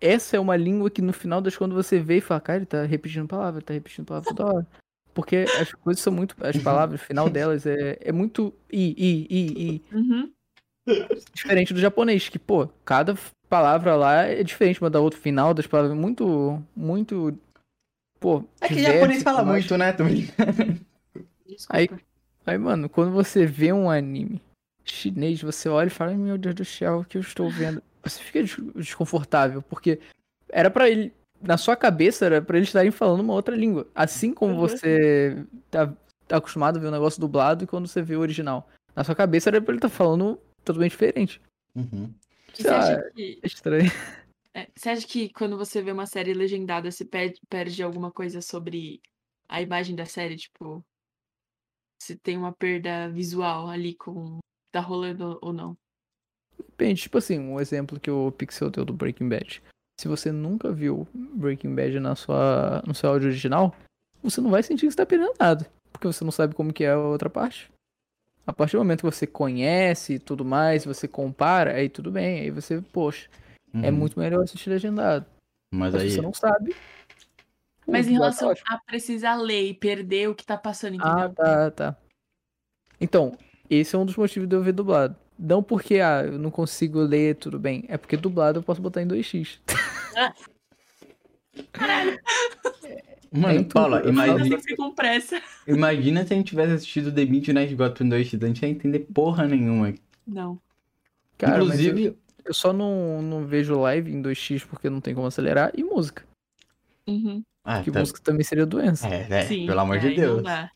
S3: essa é uma língua que no final das contas você vê e fala, cara, ele tá repetindo palavra, ele tá repetindo palavra toda hora. Porque as coisas são muito. As palavras, o final delas é, é muito i, i, i, i.
S1: Uhum.
S3: Diferente do japonês, que, pô, cada palavra lá é diferente uma da outra. O final das palavras é muito, muito. Pô,
S2: É que
S3: diverso
S2: japonês fala
S3: mais.
S2: muito, né?
S1: Desculpa.
S3: Aí- Aí, mano, quando você vê um anime chinês, você olha e fala, "Ai, meu Deus do céu, o que eu estou vendo? Você fica des- desconfortável, porque era pra ele, na sua cabeça, era pra eles estarem falando uma outra língua. Assim como
S1: Uhum.
S3: você tá, tá acostumado a ver o negócio dublado e quando você vê o original. Na sua cabeça era pra ele estar falando totalmente diferente.
S2: Uhum.
S3: Sei
S1: você
S3: lá,
S1: acha que,
S3: É estranho.
S1: é, você acha que quando você vê uma série legendada, você perde, perde alguma coisa sobre a imagem da série? Tipo, se tem uma perda visual ali com tá rolando ou não?
S3: Depende, tipo assim, um exemplo que o Pixel deu do Breaking Bad. Se você nunca viu Breaking Bad na sua, no seu áudio original, você não vai sentir que você tá perdendo nada. Porque você não sabe como que é a outra parte. A partir do momento que você conhece e tudo mais, você compara, aí tudo bem. Aí você, poxa, é
S2: Uhum.
S3: muito melhor assistir legendado.
S2: Mas
S3: Mas
S2: aí.
S3: se você não sabe,
S1: Mas em
S3: tá
S1: relação a precisar ler e perder o que tá passando, entendeu?
S3: Ah, tá, tá. Então, esse é um dos motivos de eu ver dublado. Não porque, ah, eu não consigo ler, tudo bem. É porque dublado eu posso botar em 2x.
S2: Mano,
S3: É
S2: Paula,
S3: eu
S1: Eu
S2: imagina,
S1: fiquei com pressa.
S2: imagina se a gente tivesse assistido The Midnight em 2x, a gente ia entender porra nenhuma.
S1: Não.
S3: Cara, mas eu,
S2: Inclusive,
S3: eu só não, não vejo live em 2x porque não tem como acelerar. E música.
S1: Uhum.
S2: ah,
S3: Que
S2: tá-
S3: música também seria doença.
S2: É, é,
S1: Sim,
S2: pelo amor de
S1: aí
S2: Deus.
S1: Não.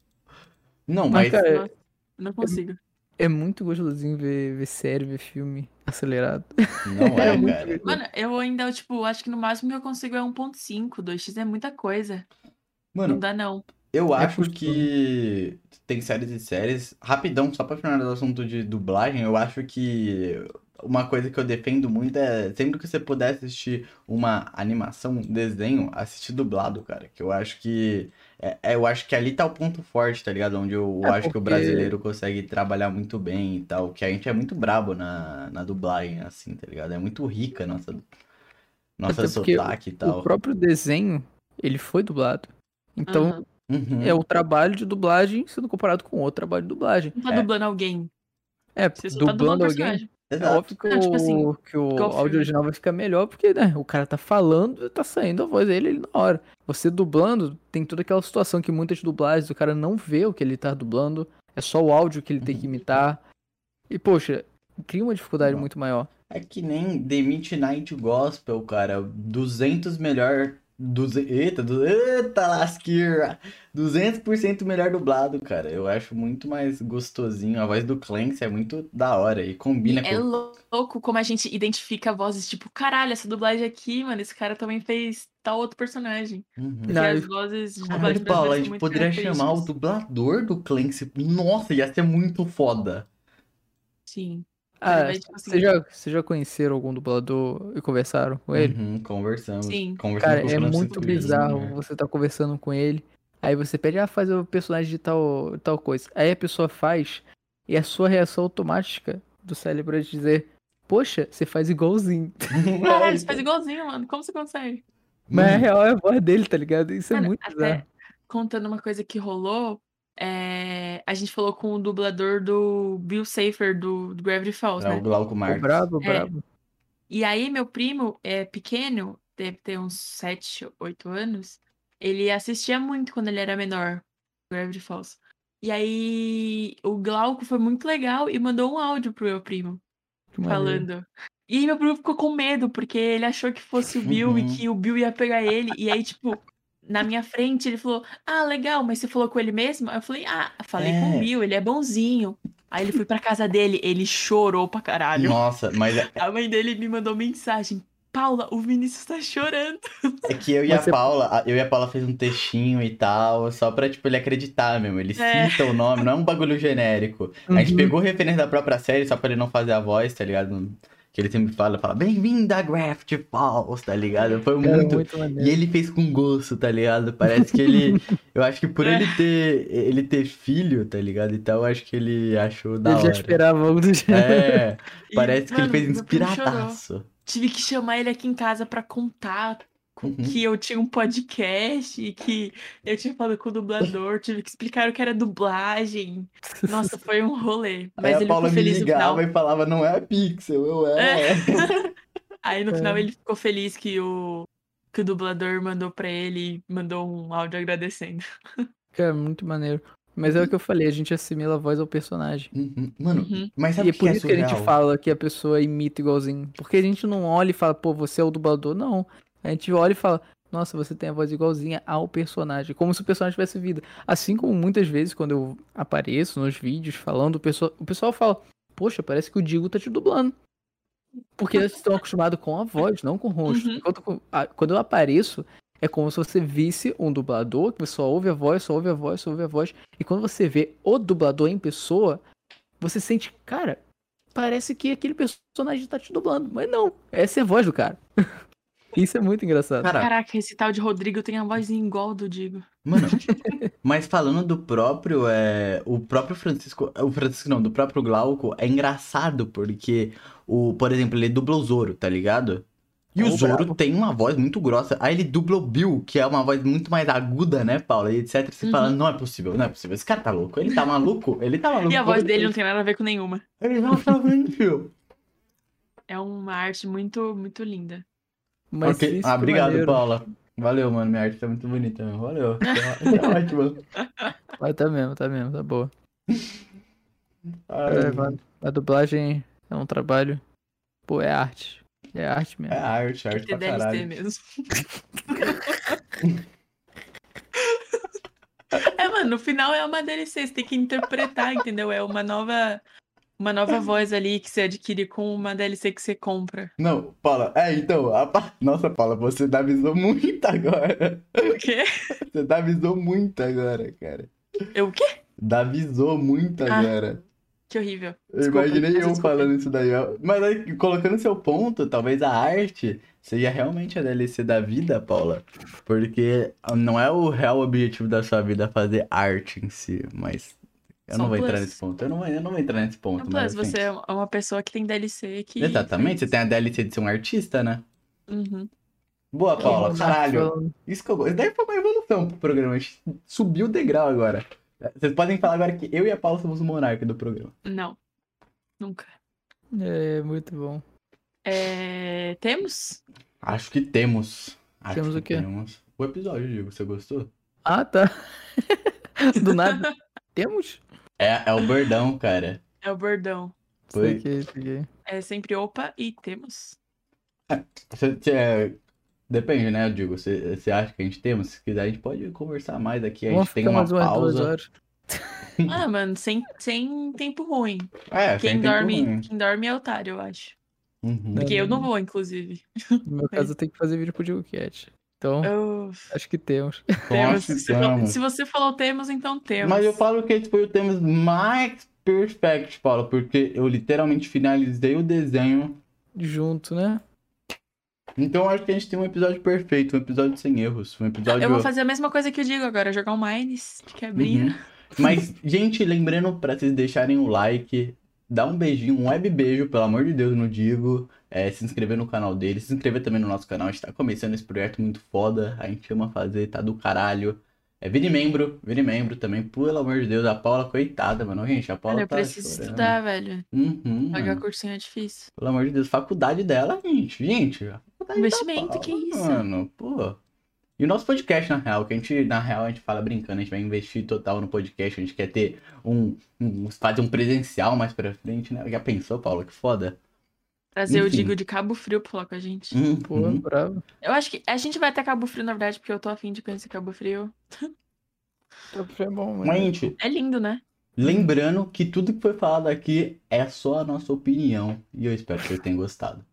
S2: Não,
S3: Mas, cara,
S1: eu não consigo.
S3: É muito gostosinho ver, ver série, ver filme acelerado.
S2: não
S3: É
S2: é,
S3: muito
S2: cara.
S1: Mano, eu ainda, tipo, acho que no máximo que eu consigo é 1.5. 2x é muita coisa. Não
S2: Mano,
S1: dá, não.
S2: eu
S3: É
S2: acho que tem séries e séries. Rapidão, só pra finalizar o assunto de dublagem, eu acho que uma coisa que eu defendo muito é sempre que você puder assistir uma animação, um desenho, assistir dublado, cara. Que eu acho que. É- é, eu acho que ali tá o ponto forte, tá ligado? Onde eu
S3: É,
S2: acho que o
S3: porque-
S2: brasileiro consegue trabalhar muito bem e tal. Que a gente é muito brabo na, na dublagem, assim, tá ligado? É muito rica a nossa, nossa
S3: porque
S2: sotaque e
S3: O
S2: tal.
S3: próprio desenho, ele foi dublado. Então.
S2: Uhum.
S3: é o trabalho de dublagem sendo comparado com outro trabalho de dublagem.
S1: Não tá
S2: É.
S1: dublando alguém.
S3: É,
S1: Você só tá dublando
S3: dublando
S1: o
S3: alguém, é
S2: Exato.
S3: óbvio que,
S1: Não, tipo assim,
S3: o, que o áudio original vai ficar melhor, porque né, o cara tá falando, tá saindo a voz dele ali na hora. Você dublando, tem toda aquela situação que muitas dublagens o cara não vê o que ele tá dublando, é só o áudio que ele tem que imitar. E, poxa, cria uma dificuldade
S2: Não.
S3: muito maior.
S2: É que nem The Midnight Gospel, cara. 200 melhor. Duze... Eita, du... Eita lasqueira! 200% melhor dublado, cara. Eu acho muito mais gostosinho. A voz do Clancy é muito da hora e combina
S1: É
S2: com.
S1: louco como a gente identifica vozes, tipo, caralho, essa dublagem aqui, mano, esse cara também fez tal outro personagem.
S2: Uhum.
S3: Não,
S1: as vozes de
S2: Caralho, Paula, a gente poderia chamar o dublador do Clancy. Nossa, ia ser muito foda.
S1: Sim.
S3: Ah,
S1: Mas, tipo assim,
S3: vocês já, vocês já conheceram algum dublador e conversaram com ele?
S2: Uhum, conversamos.
S1: Sim.
S2: Conversamos
S3: Cara,
S2: com o
S3: é muito
S2: Lima.
S3: bizarro você tá conversando com ele, aí você pede, ah, faz o personagem de tal, tal coisa. Aí a pessoa faz, e a sua reação automática do cérebro é dizer, poxa, você faz igualzinho.
S1: Caralho, você faz igualzinho, mano. Como você consegue?
S3: Mas a
S2: Mano,
S3: real é a voz dele, tá ligado? Isso é
S1: Mano,
S3: muito
S1: até
S3: bizarro.
S1: contando uma coisa que rolou, é, a gente falou com o dublador do Bill Safer do, do Gravity Falls,
S2: é
S1: né?
S2: o Glauco Marques.
S3: brabo,
S1: É.
S3: brabo.
S1: E aí, meu primo é pequeno, deve ter uns 7, 8 anos. Ele assistia muito quando ele era menor, Gravity Falls. E aí, o Glauco foi muito legal e mandou um áudio pro meu primo,
S3: Que maneiro.
S1: falando. E aí, meu primo ficou com medo, porque ele achou que fosse o Bill e
S2: Uhum.
S1: que o Bill ia pegar ele. E aí, tipo, na minha frente, ele falou: Ah, legal, mas você falou com ele mesmo? Aí eu falei: Ah, falei com
S2: É.
S1: o Bill, ele é bonzinho. Aí ele foi pra casa dele, ele chorou pra caralho.
S2: Nossa, mas é,
S1: A mãe dele me mandou mensagem. Paula, o Vinícius tá chorando.
S2: é que eu e
S3: Mas
S2: a
S3: você-
S2: Paula, eu e a Paula fez um textinho e tal, só pra, tipo, ele acreditar mesmo. Ele
S1: É.
S2: cita o nome, não é um bagulho genérico. A gente
S3: Uhum.
S2: pegou referência da própria série só pra ele não fazer a voz, tá ligado? Que ele sempre fala, fala, bem-vindo a Graft Falls, tá ligado? Foi
S3: Cara,
S2: muito.
S3: muito
S2: E ele fez com gosto, tá ligado? Parece que ele. Eu acho que por
S1: É.
S2: ele ter ele ter filho, tá ligado? Então eu acho que ele achou da
S3: Ele já
S2: hora.
S3: esperava algo do.
S2: É,
S1: E,
S2: parece que ele
S1: mano,
S2: fez
S1: primo chorou.
S2: inspiradaço.
S1: Tive que chamar ele aqui em casa pra contar
S2: Uhum.
S1: que eu tinha um podcast e que eu tinha falado com o dublador. Tive que explicar o que era dublagem. Nossa, foi um rolê.
S2: Aí
S1: Mas
S2: a
S1: ele
S2: Paula
S1: ficou
S2: me ligava e falava, não é a Pixel, eu é.
S1: Aí no
S3: É.
S1: final ele ficou feliz que o, que o dublador mandou pra ele e mandou um áudio agradecendo.
S3: Cara, muito maneiro. Mas é o que eu falei, a gente assimila a voz ao personagem.
S2: Uhum. Mano,
S1: Uhum.
S2: mas sabe
S3: E é
S2: que
S3: por
S2: é
S3: isso que a gente fala que a pessoa imita igualzinho. Porque a gente não olha e fala, pô, você é o dublador. Não. A gente olha e fala, nossa, você tem a voz igualzinha ao personagem. Como se o personagem tivesse vida. Assim como muitas vezes, quando eu apareço nos vídeos falando, o pessoal, o pessoal fala, poxa, parece que o Digo tá te dublando. Porque eles estão acostumados com a voz, não com o rosto.
S1: Uhum.
S3: Enquanto, a- quando eu apareço, é como se você visse um dublador, que só ouve a voz, só ouve a voz, só ouve a voz. E quando você vê o dublador em pessoa, você sente, cara, parece que aquele personagem tá te dublando. Mas não, essa é a voz do cara. Isso é muito engraçado.
S2: Cara,
S1: Caraca, esse tal de Rodrigo tem a vozinha igual do Digo.
S2: mano, mas falando do próprio, é, o próprio Francisco, o Francisco não, do próprio Glauco, é engraçado porque, o, por exemplo, ele dubla o Zoro, tá ligado? E o Zoro
S3: brabo.
S2: tem uma voz muito grossa. Aí ele dubla o Bill, que é uma voz muito mais aguda, né, Paula? E etc. Você
S1: Uhum.
S2: fala, não é possível, não é possível. Esse cara tá louco. Ele tá maluco? Ele tá maluco.
S1: E a voz dele
S2: ele-
S1: não tem nada a ver com nenhuma.
S2: Exatamente.
S1: É uma arte muito, muito linda.
S3: Mas
S2: Ok.
S3: isso
S2: Ah,
S3: que
S2: obrigado,
S3: maneiro.
S2: Paula. Valeu, mano. Minha arte tá muito bonita. meu. Valeu. Tá, tá ótimo.
S3: Mas tá mesmo, tá mesmo, tá boa.
S2: Ai,
S3: É, a dublagem é um trabalho. Pô, é arte. É arte
S2: É
S3: mesmo.
S2: arte, arte
S1: Tem
S2: pra
S1: DLC
S2: caralho.
S1: mesmo. é, mano, no final é uma DLC, você tem que interpretar, entendeu? É uma nova, uma nova voz ali que você adquire com uma DLC que você compra.
S2: Não, Paula, é, então, a nossa, Paula, você avisou muito agora.
S1: O quê?
S2: Você avisou muito agora, cara.
S1: Eu o quê?
S2: Avisou muito
S1: Ah,
S2: agora.
S1: Que horrível.
S2: Eu
S1: Desculpa,
S2: imaginei
S1: mas
S2: eu
S1: desculpa.
S2: falando isso daí. Mas aí, colocando seu ponto, talvez a arte seja realmente a DLC da vida, Paula. Porque não é o real objetivo da sua vida fazer arte em si, mas. Eu não vou entrar
S1: plus.
S2: nesse ponto. Eu não, vou- eu não vou entrar nesse ponto.
S1: Não,
S2: mas,
S1: plus,
S2: assim,
S1: você é uma pessoa que tem DLC que.
S2: Exatamente, você tem a DLC de ser um artista, né?
S1: Uhum.
S2: Boa, Paula, caralho. Isso que eu. Isso daí foi uma evolução pro programa. A gente subiu o degrau agora. Vocês podem falar agora que eu e a Paula somos o monarca do programa.
S1: Não. Nunca.
S3: É, muito bom.
S1: É, Temos?
S2: Acho que temos. Acho
S3: Temos
S2: que
S3: o quê?
S2: Temos. O episódio, Diego, você gostou?
S3: Ah, tá. Do nada. Temos?
S2: É, é o bordão, cara.
S1: É o bordão.
S2: Foi.
S3: Peguei, peguei.
S1: É sempre opa e temos.
S2: Você, você é- Depende, né, eu digo. Você, você acha que a gente temos? Se quiser, a gente pode conversar mais aqui. A
S3: Vamos
S2: gente tem
S3: ficar
S2: uma pausa.
S3: horas.
S1: Ah, mano, sem, sem tempo ruim.
S2: É,
S1: Quem
S2: sem tempo
S1: dorme,
S2: ruim.
S1: quem dorme é otário, eu acho.
S2: Uhum.
S1: Porque eu não
S3: não.
S1: vou, inclusive.
S3: No meu caso, eu tenho que fazer vídeo pro Digo Cat. Então,
S1: Eu...
S3: acho que temos.
S1: Temos. Se,
S2: temos.
S1: se você falou temos, então temos.
S2: Mas eu falo que esse foi o tema mais perfect, Paulo, porque eu literalmente finalizei o desenho.
S3: Junto, né?
S2: Então acho que a gente tem um episódio perfeito, um episódio sem erros, um episódio.
S1: Eu vou fazer a mesma coisa que eu digo agora, jogar um Mines de quebrinha.
S2: Uhum. Mas, gente, lembrando pra vocês deixarem o like, dar um beijinho, um web beijo, pelo amor de Deus, no Digo. É, se inscrever no canal dele, se inscrever também no nosso canal. A gente tá começando esse projeto muito foda. A gente ama fazer, tá do caralho. É, vire membro, vire membro também, pelo amor de Deus. A Paula, coitada, mano. Gente, a Paula
S1: Olha, eu
S2: tá
S1: preciso
S2: chorando.
S1: estudar, velho.
S2: Uhum,
S1: Pagar cursinho é difícil.
S2: Pelo amor de Deus, faculdade dela, gente. Gente, faculdade da
S1: Investimento,
S2: Paula,
S1: que isso?
S2: Mano, pô. E o nosso podcast, na real, que a gente, na real, a gente fala brincando, a gente vai investir total no podcast, a gente quer ter um, um fazer um presencial mais pra frente, né? Já pensou, Paulo? Que foda.
S1: Trazer o
S2: Enfim.
S1: Digo de Cabo Frio pra falar com a gente.
S2: Uhum.
S3: Pô, bravo.
S1: Eu acho que a gente vai até Cabo Frio, na verdade, porque eu tô afim de conhecer Cabo Frio.
S3: É bom, mano.
S2: Mas, gente,
S1: É lindo, né?
S2: lembrando que tudo que foi falado aqui é só a nossa opinião. E eu espero que vocês tenham gostado.